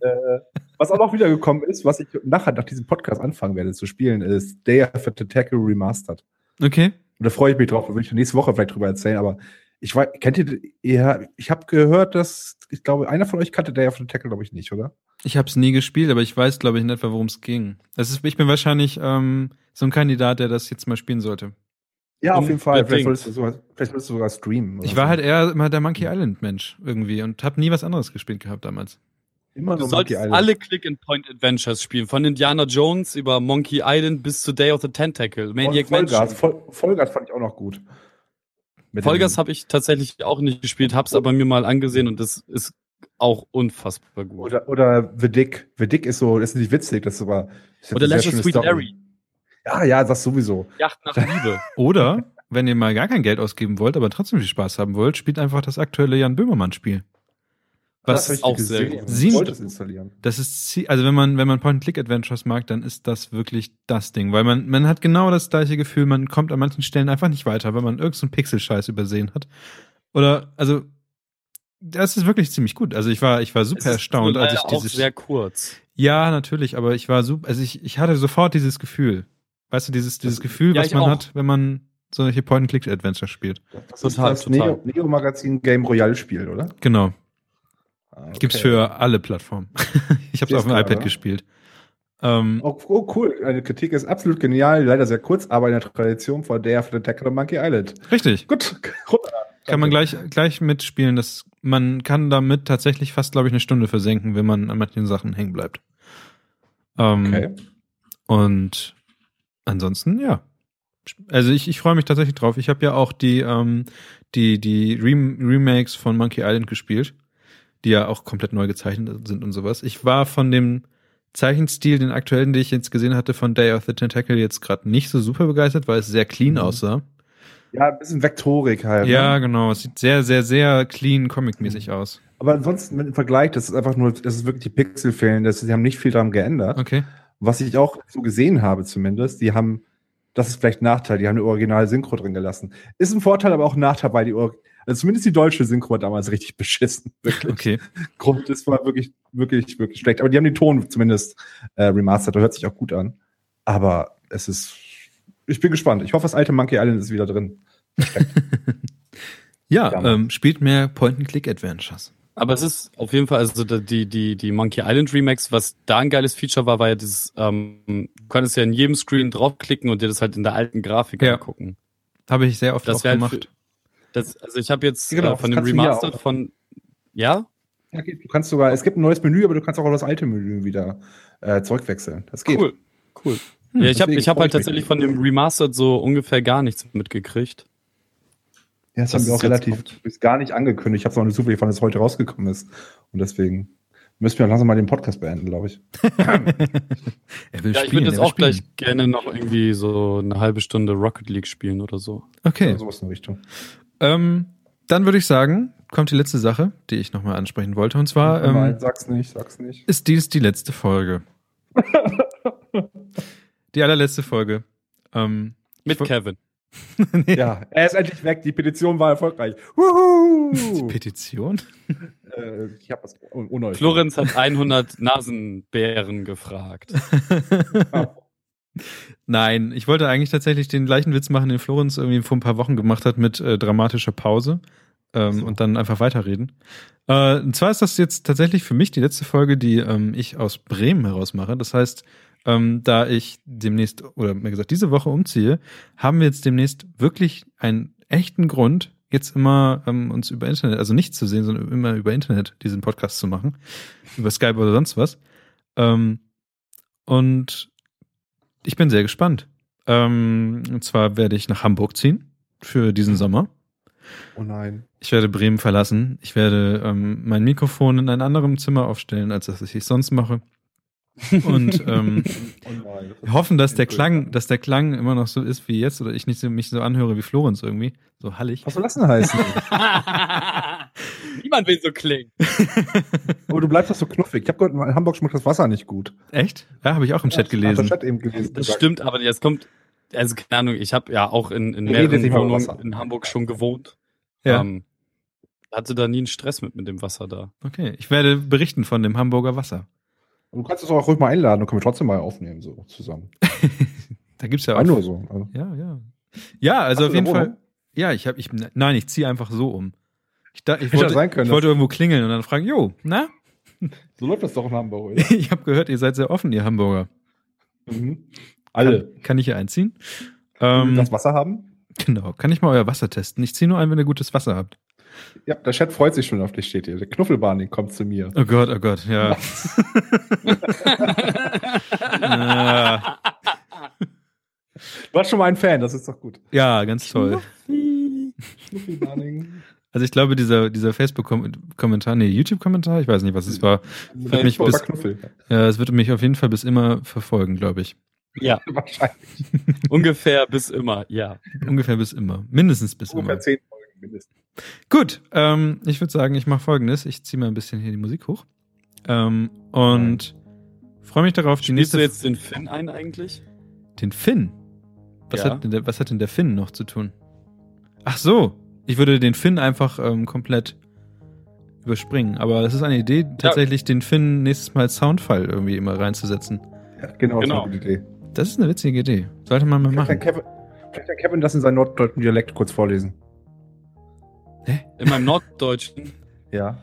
äh, was auch noch wiedergekommen ist, was ich nachher nach diesem Podcast anfangen werde zu spielen, ist Day of the Tentacle Remastered. okay. Und da freue ich mich drauf, da will ich nächste Woche vielleicht drüber erzählen, aber ich weiß, kennt ihr, ihr ich habe gehört, dass, ich glaube, einer von euch kannte Day of the Tentacle, glaube ich, nicht, oder? Ich habe es nie gespielt, aber ich weiß, glaube ich, in etwa, worum es ging. Das ist, ich bin wahrscheinlich ähm, so ein Kandidat, der das jetzt mal spielen sollte. Ja, auf jeden Fall. Vielleicht solltest, du sogar, vielleicht solltest du sogar streamen. oder Ich war so. halt eher immer der Monkey Island Mensch irgendwie und habe nie was anderes gespielt gehabt damals. Immer Du nur solltest Monkey Island. alle Click-and-Point-Adventures spielen. Von Indiana Jones über Monkey Island bis zu Day of the Tentacle. Maniac Vollgas. Voll, Vollgas fand ich auch noch gut. Mit Vollgas habe ich tatsächlich auch nicht gespielt, hab's aber mir mal angesehen und das ist auch unfassbar gut. Oder, oder The Dick. The Dick ist so, das ist nicht witzig, das ist aber. Das ist Oder Legend Sweet Story. Larry. Ja, ja, das sowieso. Yacht nach Liebe. [LAUGHS] Oder, wenn ihr mal gar kein Geld ausgeben wollt, aber trotzdem viel Spaß haben wollt, spielt einfach das aktuelle Jan Böhmermann-Spiel. Was Das auch sehr gut. Wollte es installieren. Das ist, also wenn man, wenn man Point-and-Click-Adventures mag, dann ist das wirklich das Ding, weil man, man hat genau das gleiche Gefühl, man kommt an manchen Stellen einfach nicht weiter, weil man irgendeinen so einen Pixel-Scheiß übersehen hat. Oder, also, das ist wirklich ziemlich gut. Also ich war, ich war super Es ist erstaunt, als ich leider auch dieses, sehr kurz. ja, natürlich, aber ich war super, also ich, ich hatte sofort dieses Gefühl. Weißt du, dieses, dieses Gefühl, ja, was man auch. hat, wenn man solche Point-and-Click-Adventures spielt. Das Total, ist das total. Neo, Neo Magazin Game Royale Spiel, oder? Genau. Ah, okay. Gibt's für alle Plattformen. [LAUGHS] ich habe es auf dem iPad oder? gespielt. Ähm, Oh, oh, cool. Eine Kritik ist absolut genial, leider sehr kurz, aber in der Tradition von der von Attack on Monkey Island. richtig. Gut, [LAUGHS] runter. Kann man gleich, gleich mitspielen. Das, man kann damit tatsächlich fast, glaube ich, eine Stunde versenken, wenn man an manchen Sachen hängen bleibt. Ähm, Okay. Und ansonsten, ja. Also ich, ich freue mich tatsächlich drauf. Ich habe ja auch die, ähm, die, die Rem Remakes von Monkey Island gespielt, die ja auch komplett neu gezeichnet sind und sowas. Ich war von dem Zeichenstil, den aktuellen, den ich jetzt gesehen hatte, von Day of the Tentacle jetzt gerade nicht so super begeistert, weil es sehr clean Mhm. aussah. Ja, ein bisschen Vektorik halt. Ja, Ne? genau. Es sieht sehr, sehr, sehr clean, comic-mäßig aus. Aber ansonsten mit dem Vergleich, das ist einfach nur, das ist wirklich die Pixel fehlen, das, sie haben nicht viel daran geändert. Okay. Was ich auch so gesehen habe zumindest, die haben, das ist vielleicht ein Nachteil, die haben eine originale Synchro drin gelassen. Ist ein Vorteil, aber auch ein Nachteil, weil die, also zumindest die deutsche Synchro war damals richtig [LAUGHS] beschissen. Wirklich. Okay. Grund, das war wirklich, wirklich, wirklich schlecht. Aber die haben den Ton zumindest äh, remastert, der hört sich auch gut an. Aber es ist, ich bin gespannt. Ich hoffe, das alte Monkey Island ist wieder drin. [LAUGHS] Ja, ähm, spielt mehr Point-and-Click-Adventures. Aber es ist auf jeden Fall, also die, die, die Monkey Island Remakes, was da ein geiles Feature war, war ja dieses, ähm, du konntest ja in jedem Screen draufklicken und dir das halt in der alten Grafik Ja. angucken. Habe ich sehr oft Das auch wäre halt gemacht. Das, also ich habe jetzt Genau, äh, von dem Remastered von, ja? Ja. Du kannst sogar, es gibt ein neues Menü, aber du kannst auch auf das alte Menü wieder äh, zurückwechseln. Das geht. Cool, cool. Hm, ja, ich habe ich hab halt ich tatsächlich von dem Remastered so ungefähr gar nichts mitgekriegt. Ja, das, Das haben wir ist auch relativ gar nicht angekündigt. Ich habe es auch nicht zufällig, wann es heute rausgekommen ist. Und deswegen müssen wir langsam mal den Podcast beenden, glaube ich. [LAUGHS] er will Ja, ich spielen, würde jetzt auch gleich spielen. gerne noch irgendwie so eine halbe Stunde Rocket League spielen oder so. Okay. Ja, sowas in der Richtung. Ähm, dann würde ich sagen, kommt die letzte Sache, die ich nochmal ansprechen wollte. Und zwar Nein, ähm, sag's nicht, sag's nicht. ist dies die letzte Folge. [LAUGHS] die allerletzte Folge. Ähm, Mit Kevin. [LAUGHS] Ja, er ist endlich weg. Die Petition war erfolgreich. Wuhu! die Petition? [LAUGHS] äh, ich habe was un unneu. Florenz hat 100 Nasenbären gefragt. [LAUGHS] Nein, ich wollte eigentlich tatsächlich den gleichen Witz machen, den Florenz irgendwie vor ein paar Wochen gemacht hat mit äh, dramatischer Pause ähm, So. und dann einfach weiterreden. Äh, und zwar ist das jetzt tatsächlich für mich die letzte Folge, die ähm, ich aus Bremen heraus mache. Das heißt, ähm, da ich demnächst, oder mehr gesagt, diese Woche umziehe, haben wir jetzt demnächst wirklich einen echten Grund, jetzt immer ähm, uns über Internet, also nicht zu sehen, sondern immer über Internet diesen Podcast zu machen. Über Skype oder sonst was. Ähm, und ich bin sehr gespannt. Ähm, und zwar werde ich nach Hamburg ziehen für diesen Sommer. Oh nein. Ich werde Bremen verlassen. Ich werde ähm, mein Mikrofon in einem anderen Zimmer aufstellen, als das ich sonst mache. Und [LAUGHS] ähm, Oh hoffen, dass der Klang, dass der Klang immer noch so ist wie jetzt oder ich nicht so, mich so anhöre wie Florenz irgendwie. So hallig. Was soll das denn heißen? [LAUGHS] Niemand will so klingen. [LAUGHS] Aber du bleibst doch so knuffig. Ich habe gehört, in Hamburg schmeckt das Wasser nicht gut. Echt? Ja, habe ich auch im Chat Hat der gelesen. Chat eben gelesen. Das stimmt, aber jetzt kommt, also keine Ahnung, ich habe ja auch in, in mehreren Wohnungen in Hamburg schon gewohnt. Ja. Ähm, hatte da nie einen Stress mit, mit dem Wasser da. Okay. Ich werde berichten von dem Hamburger Wasser. Du kannst es auch ruhig mal einladen, dann können wir trotzdem mal aufnehmen, so zusammen. [LAUGHS] Da gibt's ja Ja, auch. nur so. Also, Ja, ja. Ja, also Hast auf jeden Fall. Ja, ich habe ich nein, ich ziehe einfach so um. Ich, da, ich, wollte, sein können, ich wollte irgendwo klingeln und dann fragen, jo, na? [LAUGHS] so läuft das doch in Hamburg. Oder? [LAUGHS] Ich habe gehört, ihr seid sehr offen, ihr Hamburger. mhm. Alle. Kann, kann ich hier einziehen? Ähm, das Wasser haben? genau. Kann ich mal euer Wasser testen? Ich ziehe nur ein, wenn ihr gutes Wasser habt. Ja, der Chat freut sich schon auf dich, steht hier. Der Knuffelbarning kommt zu mir. Oh Gott, oh Gott, ja. ja. [LAUGHS] Du warst schon mal ein Fan, das ist doch gut. Ja, ganz toll. Knuffelbarning. Also ich glaube, dieser, dieser Facebook-Kommentar, nee, YouTube-Kommentar, ich weiß nicht, was es war, wird mich bis, Knuffel. ja, es wird mich auf jeden Fall bis immer verfolgen, glaube ich. Ja, [LAUGHS] Wahrscheinlich. ungefähr bis immer, ja. Ungefähr bis immer. Mindestens bis Ungefähr immer. zehn Folgen mindestens. Gut, ähm, ich würde sagen, ich mache folgendes. Ich ziehe mal ein bisschen hier die Musik hoch. Ähm, und freue mich darauf, die Spielst nächste du jetzt den Finn ein eigentlich? Den Finn? Was, Ja. hat denn der, was hat denn der Finn noch zu tun? Ach so, ich würde den Finn einfach ähm, komplett überspringen. Aber es ist eine Idee, tatsächlich den Finn nächstes Mal als Soundfile irgendwie immer reinzusetzen. Ja, genau, Genau. das ist eine gute Idee. Das ist eine witzige Idee. Sollte man mal Vielleicht kann, machen. Kevin, vielleicht kann Kevin das in seinem norddeutschen Dialekt kurz vorlesen. In meinem Norddeutschen? Ja.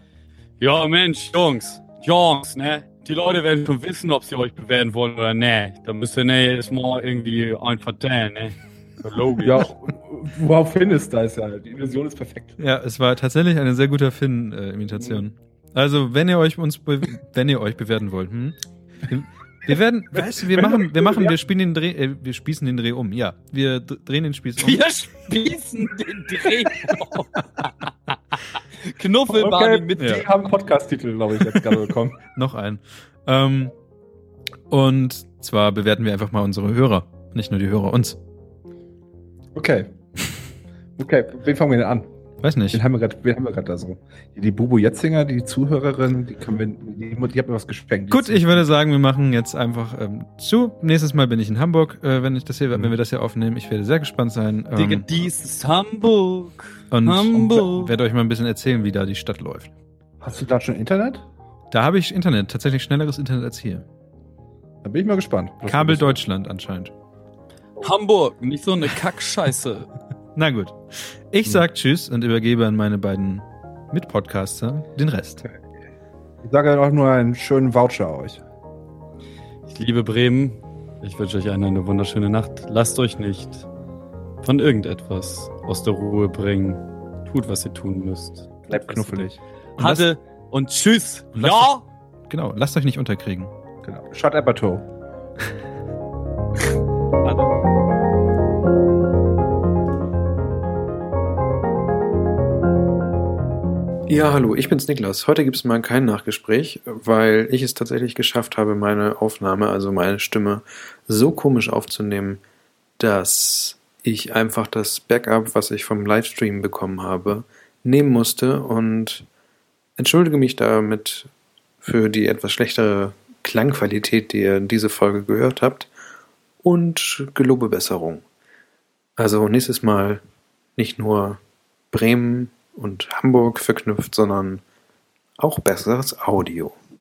Ja, Mensch, Jungs, Jungs, ne? Die Leute werden schon wissen, ob sie euch bewerten wollen oder ne. Da müsst ihr ne jedes Mal irgendwie einen vertellen, ne? Logisch. Ja, wow, Finn ist da, ist ja, die Illusion ist perfekt. Ja, es war tatsächlich eine sehr gute Finn-Imitation. Also, wenn ihr euch uns, [LAUGHS] wenn ihr euch bewerten wollt, hm? Wir werden, weißt du, wir machen, wir machen, wir spielen den Dreh, äh, wir spießen den Dreh um. Ja, wir drehen den Spieß um. [LAUGHS] Wir spießen den Dreh. [LAUGHS] Knuffelbahn mit Ja. Die haben Podcast-Titel, glaube ich, jetzt gerade bekommen. [LAUGHS] Noch einen. Ähm, und zwar bewerten wir einfach mal unsere Hörer. Nicht nur die Hörer uns. Okay. Okay, wen fangen wir denn an? Weiß nicht. Wen haben wir gerade, wen haben wir gerade da so? Die Bubu Jetzinger, die Zuhörerin, die können wir, die, die hat mir was geschenkt. Gut, ich würde sagen, wir machen jetzt einfach ähm, zu. Nächstes Mal bin ich in Hamburg, äh, wenn ich das hier, wenn wir das hier aufnehmen. Ich werde sehr gespannt sein. Digga, Ähm, dies ist Hamburg. und Hamburg. werde euch mal ein bisschen erzählen, wie da die Stadt läuft. Hast du da schon Internet? Da habe ich Internet, tatsächlich schnelleres Internet als hier. Da bin ich mal gespannt. Kabel. Deutschland anscheinend. Hamburg, nicht so eine Kackscheiße. [LAUGHS] Na gut. Ich sag Tschüss und übergebe an meine beiden Mitpodcaster den Rest. Ich sage auch nur einen schönen Voucher euch. Ich liebe Bremen. Ich wünsche euch eine, eine wunderschöne Nacht. Lasst euch nicht von irgendetwas aus der Ruhe bringen. Tut, was ihr tun müsst. Bleibt knuffelig. Hatte und tschüss. und Ja! Genau, lasst euch nicht unterkriegen. Genau. Shut Apatow. Ja, hallo, ich bin's Niklas. Heute gibt's mal kein Nachgespräch, weil ich es tatsächlich geschafft habe, meine Aufnahme, also meine Stimme, so komisch aufzunehmen, dass ich einfach das Backup, was ich vom Livestream bekommen habe, nehmen musste und entschuldige mich damit für die etwas schlechtere Klangqualität, die ihr in diese Folge gehört habt und gelobe Besserung. Also nächstes Mal nicht nur Bremen und Hamburg verknüpft, sondern auch besseres Audio.